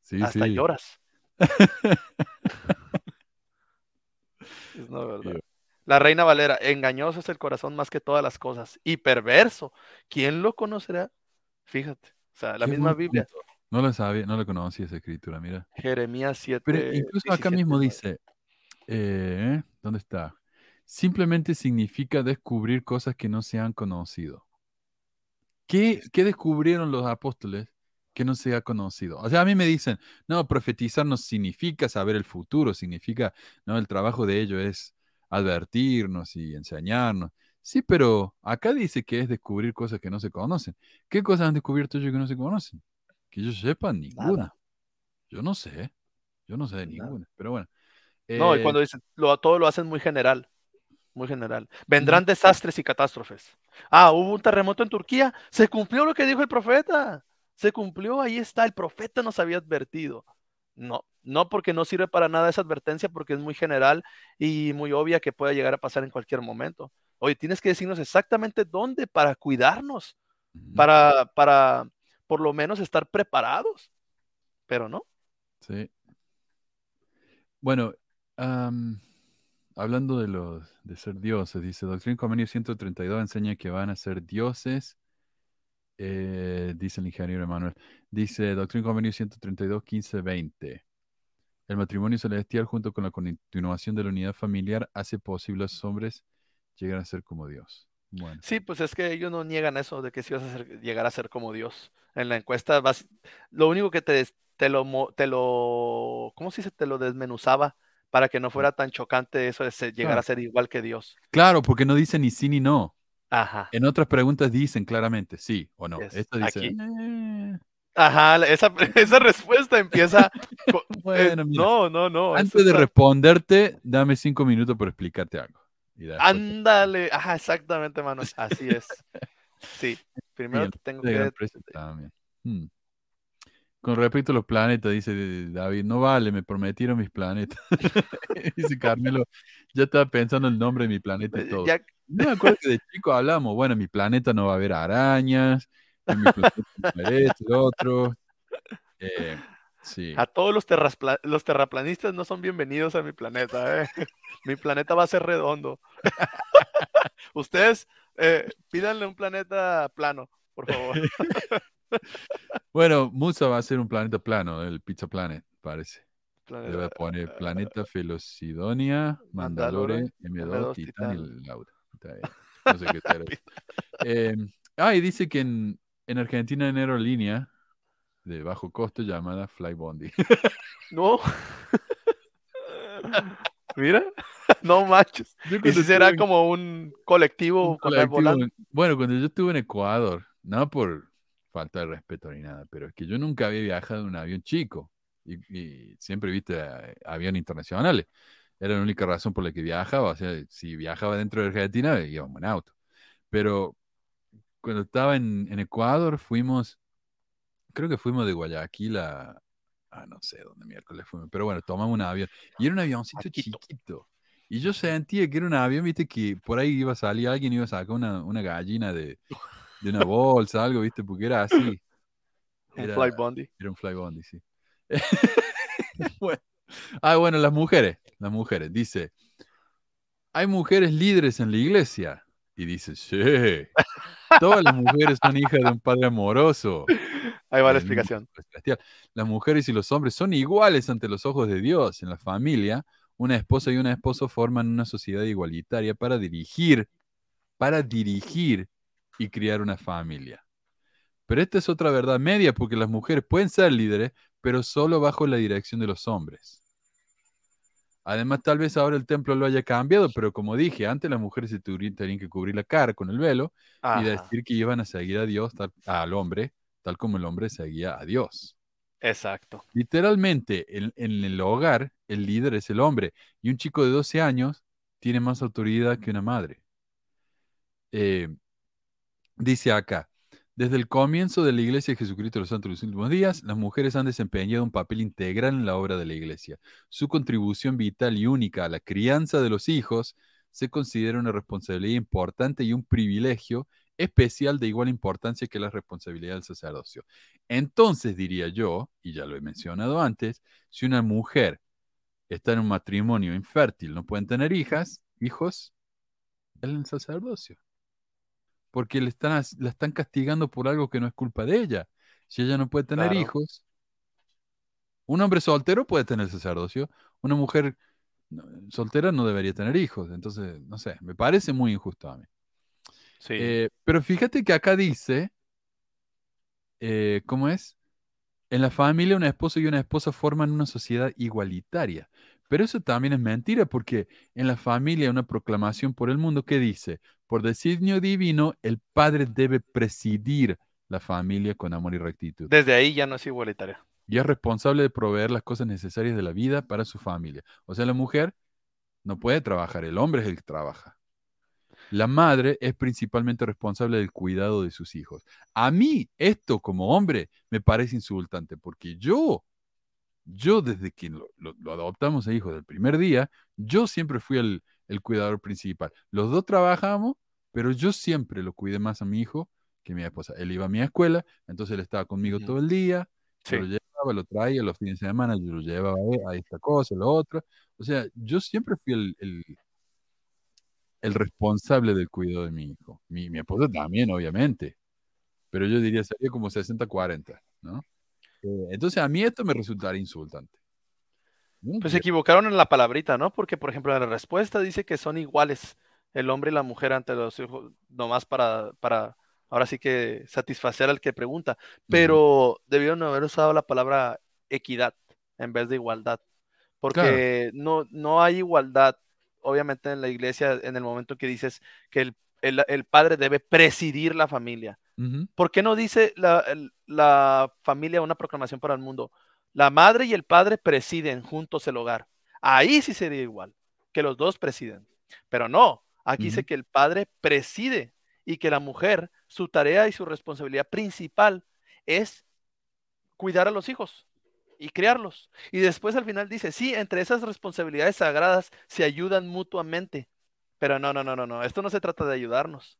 sí, hasta sí. lloras. (laughs) La reina Valera, engañoso es el corazón más que todas las cosas y perverso. ¿Quién lo conocerá? Fíjate, o sea, la Qué misma Biblia, punto. No lo sabía, no lo conocía esa escritura, mira. Jeremías 7. Pero incluso acá 17, mismo 9. dice, eh, ¿dónde está? Simplemente significa descubrir cosas que no se han conocido. ¿Qué, qué descubrieron los apóstoles que no se ha conocido? O sea, a mí me dicen, no, profetizar no significa saber el futuro, significa, no, el trabajo de ello es advertirnos y enseñarnos. Sí, pero acá dice que es descubrir cosas que no se conocen. ¿Qué cosas han descubierto ellos que no se conocen? Que yo sepa, ninguna. Yo no sé. Yo no sé de ninguna. Pero bueno. No, y Eh, cuando dicen, lo, todo lo hacen muy general, muy general. Vendrán desastres y catástrofes. Ah, hubo un terremoto en Turquía, se cumplió lo que dijo el profeta. Se cumplió, ahí está, el profeta nos había advertido. No, no porque no sirve para nada esa advertencia, porque es muy general y muy obvia que puede llegar a pasar en cualquier momento. Oye, tienes que decirnos exactamente dónde para cuidarnos, para, para por lo menos estar preparados. Pero no. Sí. Bueno, am, hablando de los de ser dioses, dice Doctrina y Convenio 132 enseña que van a ser dioses. eh, dice el ingeniero Emanuel. Dice Doctrina y Convenio 132, 15, 20. El matrimonio celestial junto con la continuación de la unidad familiar hace posible a los hombres llegar a ser como Dios. Bueno, Sí, pues es que ellos no niegan eso de que si vas a ser- llegar a ser como Dios. En la encuesta vas, lo único que te, te lo, te lo, ¿cómo se? Te lo desmenuzaba para que no fuera tan chocante eso de ser- llegar a ser igual que Dios. claro, porque no dicen ni sí ni no. Ajá. En otras preguntas dicen claramente sí o no. Yes, Esto dice, aquí. "Eh, Ajá, esa, (laughs) esa respuesta empieza. eh, (laughs) Bueno, mira, no, no, no. Antes de está- responderte, dame cinco minutos para explicarte algo. Ándale. Ajá, exactamente, Manuel. Así es. (laughs) Sí. Primero te tengo que. Hmm. Con respecto a los planetas, dice David, no vale, me prometieron mis planetas. (laughs) dice Carmelo, ya estaba pensando el nombre de mi planeta y todo. Ya, No me acuerdo que de chico hablamos, bueno, en mi planeta no va a haber arañas, en mi planeta no va a haber esto, lo otro. Eh, sí. a todos los, los terraplanistas no son bienvenidos a mi planeta. ¿eh? (laughs) Mi planeta va a ser redondo. (laughs) Ustedes eh, pídanle un planeta plano, por favor. Bueno, Musa va a ser un planeta plano, el Pizza Planet, parece. Planeta- poner Planeta Felocidonia, Mandalore, Mandalore, M2, M2, Titán y. Laura. No sé qué será. Eh, (laughs) ah, y dice que en, en Argentina una aerolínea de bajo costo llamada Flybondi. (laughs) No. (laughs) Mira, no manches. Y si será en- como un colectivo un con el volante. en- Bueno, cuando yo estuve en Ecuador, no por falta de respeto ni nada, pero es que yo nunca había viajado en un avión chico y, y siempre viste eh, aviones internacionales. Era la única razón por la que viajaba. O sea, si viajaba dentro de Argentina, íbamos en auto. Pero cuando estaba en, en Ecuador, fuimos, creo que fuimos de Guayaquil a, a no sé dónde miércoles fuimos, pero bueno, tomamos un avión y era un avioncito Quito. chiquito. Y yo sentía que era un avión, viste, que por ahí iba a salir alguien, iba a sacar una, una gallina de, (laughs) de una bolsa, algo, viste, porque era así. Un Era, fly bondi. era un flybondi, sí. (laughs) Bueno. Ah, bueno, las mujeres, las mujeres. Dice, hay mujeres líderes en la iglesia. Y dice, sí, todas las mujeres son hijas de un padre amoroso. Ahí va la explicación. Las mujeres y los hombres son iguales ante los ojos de Dios. En la familia, una esposa y un esposo forman una sociedad igualitaria para dirigir, para dirigir y criar una familia. Pero esta es otra verdad media porque las mujeres pueden ser líderes, pero solo bajo la dirección de los hombres. Además, tal vez ahora el templo lo haya cambiado, pero como dije, antes las mujeres se tenían que cubrir la cara con el velo y decir que iban a seguir a Dios, tal- al hombre, tal como el hombre seguía a Dios. Exacto. Literalmente, en, en el hogar, el líder es el hombre, y un chico de 12 años tiene más autoridad que una madre. Eh, dice acá, desde el comienzo de la Iglesia de Jesucristo de los Santos de los últimos días, las mujeres han desempeñado un papel integral en la obra de la Iglesia. Su contribución vital y única a la crianza de los hijos se considera una responsabilidad importante y un privilegio especial de igual importancia que la responsabilidad del sacerdocio. Entonces diría yo, y ya lo he mencionado antes, si una mujer está en un matrimonio infértil, no pueden tener hijas, hijos, el sacerdocio. Porque le están, la están castigando por algo que no es culpa de ella. Si ella no puede tener Claro. hijos, un hombre soltero puede tener sacerdocio, una mujer soltera no debería tener hijos. Entonces, no sé, me parece muy injusto a mí. Sí. Eh, pero fíjate que acá dice, eh, ¿cómo es? En la familia un esposo y una esposa forman una sociedad igualitaria. Pero eso también es mentira porque en la familia hay una proclamación por el mundo que dice, por designio divino, el padre debe presidir la familia con amor y rectitud. Desde ahí ya no es igualitaria. Y es responsable de proveer las cosas necesarias de la vida para su familia. O sea, la mujer no puede trabajar, el hombre es el que trabaja. La madre es principalmente responsable del cuidado de sus hijos. A mí esto como hombre me parece insultante porque yo, yo desde que lo, lo- lo adoptamos a hijo del primer día, yo siempre fui el, el cuidador principal. Los dos trabajamos, pero yo siempre lo cuidé más a mi hijo que a mi esposa. Él iba a mi escuela, entonces él estaba conmigo todo el día, Sí. lo llevaba, lo traía los fines de semana, yo lo llevaba a, a esta cosa, lo otro. O sea, yo siempre fui el, el, el responsable del cuidado de mi hijo. Mi, mi esposa también, obviamente. Pero yo diría, sería como 60-40, ¿no? Eh, entonces a mí esto me resultaría insultante. No Pues se equivocaron en la palabrita, ¿no? Porque, por ejemplo, la respuesta dice que son iguales el hombre y la mujer ante los hijos, nomás para, para ahora sí que satisfacer al que pregunta. Pero debieron haber usado la palabra equidad en vez de igualdad. Porque no, no hay igualdad, obviamente, en la iglesia en el momento que dices que el, el- el padre debe presidir la familia. Ujú. ¿Por qué no dice la, la familia una proclamación para el mundo? La madre y el padre presiden juntos el hogar. Ahí sí sería igual, que los dos presiden. Pero no, aquí dice Ujú. que el padre preside y que la mujer, su tarea y su responsabilidad principal es cuidar a los hijos y criarlos. Y después al final dice, sí, entre esas responsabilidades sagradas se ayudan mutuamente. Pero no, no, no, no, no. Esto no se trata de ayudarnos.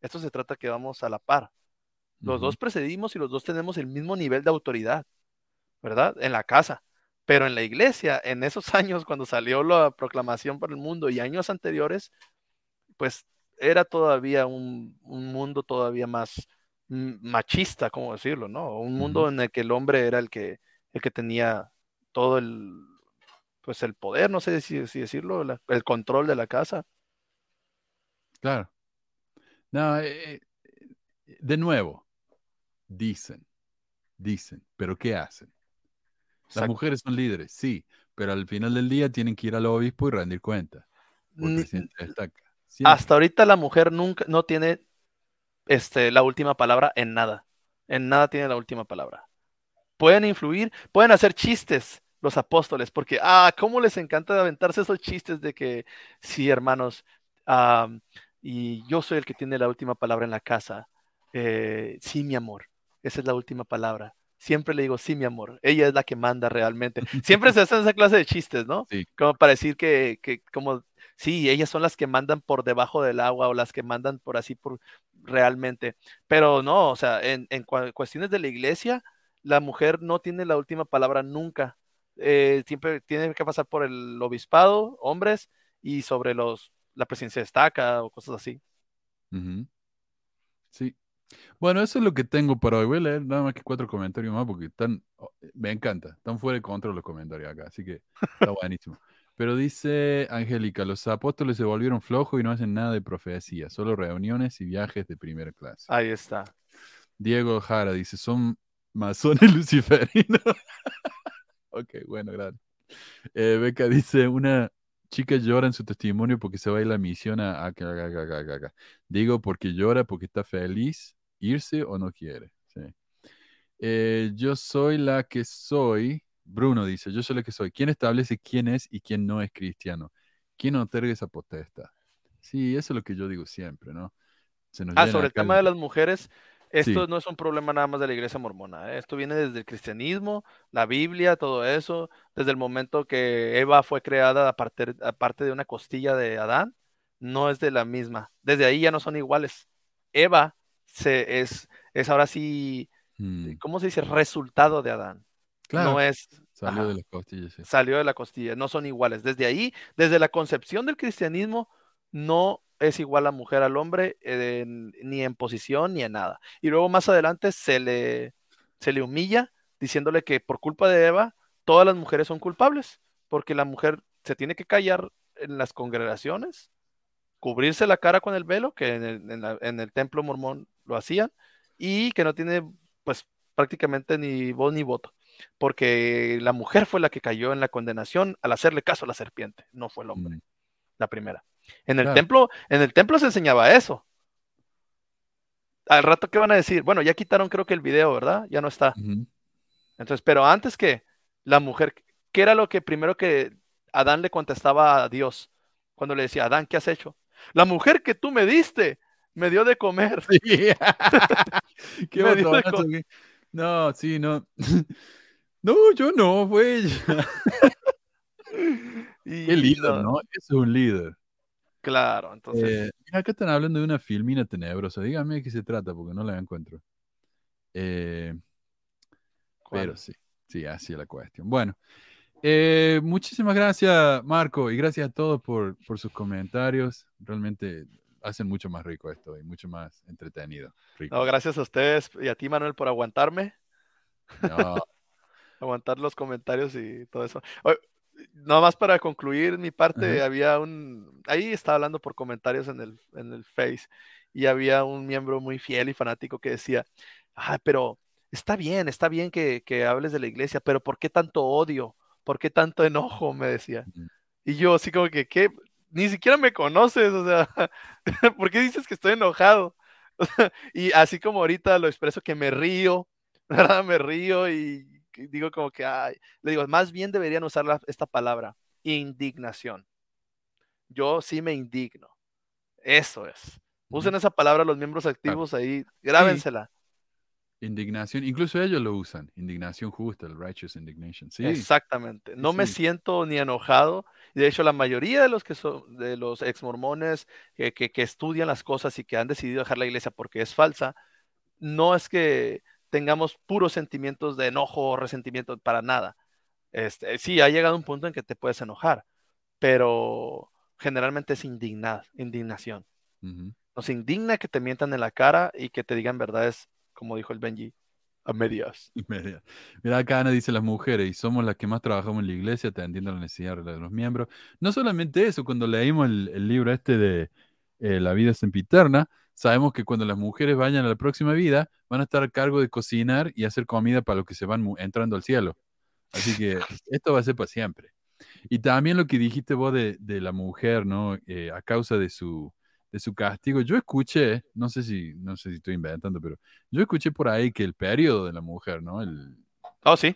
Esto se trata que vamos a la par. Los dos precedimos y los dos tenemos el mismo nivel de autoridad, ¿verdad? En la casa. Pero en la iglesia, en esos (laughs) años cuando salió la proclamación para el mundo y años anteriores, pues era todavía un, un mundo todavía más machista, ¿cómo decirlo? ¿No? Un mundo en el que el hombre era el que, el que tenía todo el, pues el poder, no sé si, si decirlo, la- el control de la casa. Claro. No, eh, eh, de nuevo, dicen, dicen, pero ¿qué hacen? Las mujeres son líderes, sí, pero al final del día tienen que ir al obispo y rendir cuenta. Hasta ahorita la mujer nunca no tiene este, la última palabra en nada. En nada tiene la última palabra. Pueden influir, pueden hacer chistes los apóstoles, porque, ah, cómo les encanta aventarse esos chistes de que, sí, hermanos, am, y yo soy el que tiene la última palabra en la casa. Eh, sí, mi amor, esa es la última palabra. Siempre le digo, sí, mi amor, ella es la que manda realmente. (laughs) Siempre se hacen esa clase de chistes, ¿no? Sí. Como para decir que, que como, sí, ellas son las que mandan por debajo del agua o las que mandan por así, por realmente. Pero no, o sea, en, en cuestiones de la iglesia, la mujer no tiene la última palabra nunca. Eh, siempre tiene que pasar por el obispado, hombres, y sobre los, la presidencia destaca o cosas así. Sí. Bueno, eso es lo que tengo para hoy. Voy a leer nada más que cuatro comentarios más porque están, oh, me encanta, están fuera de control los comentarios acá, así que está (laughs) buenísimo. Pero dice Angélica, los apóstoles se volvieron flojos y no hacen nada de profecía, solo reuniones y viajes de primera clase. Ahí está. Diego Jara dice, son masones (laughs) luciferinos. (laughs) ok, bueno, gracias. Eh, Beca dice, una chica llora en su testimonio porque se va a ir a la misión a... Digo porque llora porque está feliz, irse o no quiere. Sí. Eh, yo soy la que soy. Bruno dice, yo soy la que soy. ¿Quién establece quién es y quién no es cristiano? ¿Quién otorga esa potestad? Sí, eso es lo que yo digo siempre, ¿no? Se nos Ah, sobre el acá tema de las mujeres, esto Sí. no es un problema nada más de la iglesia mormona. ¿eh? Esto viene desde el cristianismo, la Biblia, todo eso, desde el momento que Eva fue creada a partir, aparte de una costilla de Adán, no es de la misma. Desde ahí ya no son iguales. Eva se, es, es ahora sí, Mm, ¿cómo se dice? Resultado de Adán. claro, No es, salió ajá, de las costillas. sí. salió de la costilla, no son iguales. Desde ahí, desde la concepción del cristianismo, no es igual la mujer al hombre, eh, en- ni en posición ni en nada. Y luego más adelante se le, se le humilla diciéndole que por culpa de Eva, todas las mujeres son culpables, porque la mujer se tiene que callar en las congregaciones, cubrirse la cara con el velo, que en el, en la- en el templo mormón lo hacían, y que no tiene pues prácticamente ni voz ni voto, porque la mujer fue la que cayó en la condenación al hacerle caso a la serpiente, no fue el hombre, Mm, la primera. En el Claro. templo, en el templo se enseñaba eso. Al rato, ¿qué van a decir? Bueno, ya quitaron creo que el video, ¿verdad? Ya no está. Entonces, pero antes que la mujer, ¿qué era lo que primero que Adán le contestaba a Dios cuando le decía, Adán, ¿qué has hecho? La mujer que tú me diste me dio de comer. Sí. (laughs) Qué Me dio de co- No, sí, no. (laughs) No, yo no, fue ella. (laughs) Y Qué líder, no, es un líder. Claro, entonces, Eh, mira, acá están hablando de una filmina tenebrosa. Dígame de qué se trata, porque no la encuentro. Eh, pero sí, sí, así es la cuestión. Bueno, eh, muchísimas gracias, Marco, y gracias a todos por, por sus comentarios. Realmente hacen mucho más rico esto y mucho más entretenido. Rico. No, gracias a ustedes y a ti, Manuel, por aguantarme, No, (laughs) aguantar los comentarios y todo eso. Oye, Nada más para concluir mi parte, Ajá. había un, ahí estaba hablando por comentarios en el, en el Face y había un miembro muy fiel y fanático que decía, ah, pero está bien, está bien que, que hables de la iglesia, pero ¿por qué tanto odio? ¿Por qué tanto enojo? Me decía. Y yo así como que, ¿qué? Ni siquiera me conoces, o sea, (laughs) ¿por qué dices que estoy enojado? (laughs) Y así como ahorita lo expreso que me río, (laughs) ¿verdad? Me río y digo como que, ay, le digo, más bien deberían usar la- esta palabra, indignación. Yo sí me indigno. Eso es. Usen esa palabra los miembros activos ahí, grábensela. Indignación, incluso ellos lo usan, indignación justa, el righteous indignation. Sí, Exactamente. No me siento ni enojado. De hecho, la mayoría de los que son de los ex mormones que, que- que estudian las cosas y que han decidido dejar la iglesia porque es falsa, no es que tengamos puros sentimientos de enojo o resentimiento para nada. Este, sí, ha llegado un punto en que te puedes enojar, pero generalmente es indigna- indignación. Nos indigna que te mientan en la cara y que te digan verdades, como dijo el Benji, a medias. (laughs) Mira, mira, acá Ana dice las mujeres, y somos las que más trabajamos en la iglesia, atendiendo la necesidad de los miembros. No solamente eso, cuando leímos el, el libro este de eh, La vida sempiterna, sabemos que cuando las mujeres vayan a la próxima vida, van a estar a cargo de cocinar y hacer comida para los que se van entrando al cielo. Así que esto va a ser para siempre. Y también lo que dijiste vos de, de la mujer, ¿no? Eh, a causa de su, de su castigo. Yo escuché, no sé si, no sé si estoy inventando, pero yo escuché por ahí que el periodo de la mujer, ¿no? El, Oh, sí,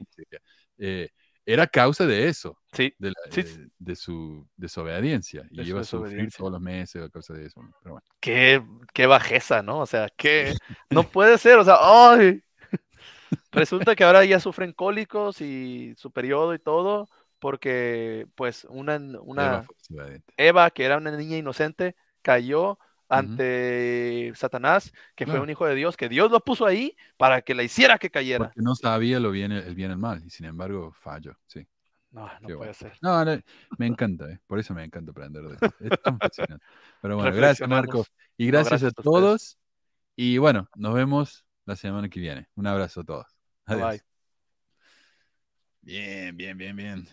eh, era causa de eso, sí. de, la- Sí. de- de su desobediencia. Y De su iba a sufrir todos los meses a causa de eso. Pero bueno. Qué, qué bajeza, ¿no? O sea, que no puede ser, o sea, ¡ay! (laughs) Resulta que ahora ya sufren cólicos y su periodo y todo, porque pues una, Eva una desobediente. Eva, que era una niña inocente, cayó ante Satanás, que fue un hijo de Dios, que Dios lo puso ahí para que la hiciera que cayera. Porque no sabía lo bien, el bien y el mal, y sin embargo falló, sí. No, no Qué puede bueno. ser. No, no, me encanta, eh, por eso me encanta aprender de esto. Es tan fascinante. Pero bueno, gracias Marco. Y No, gracias, a todos. Y bueno, nos vemos la semana que viene. Un abrazo a todos. Adiós. bye. Bien, bien, bien, bien.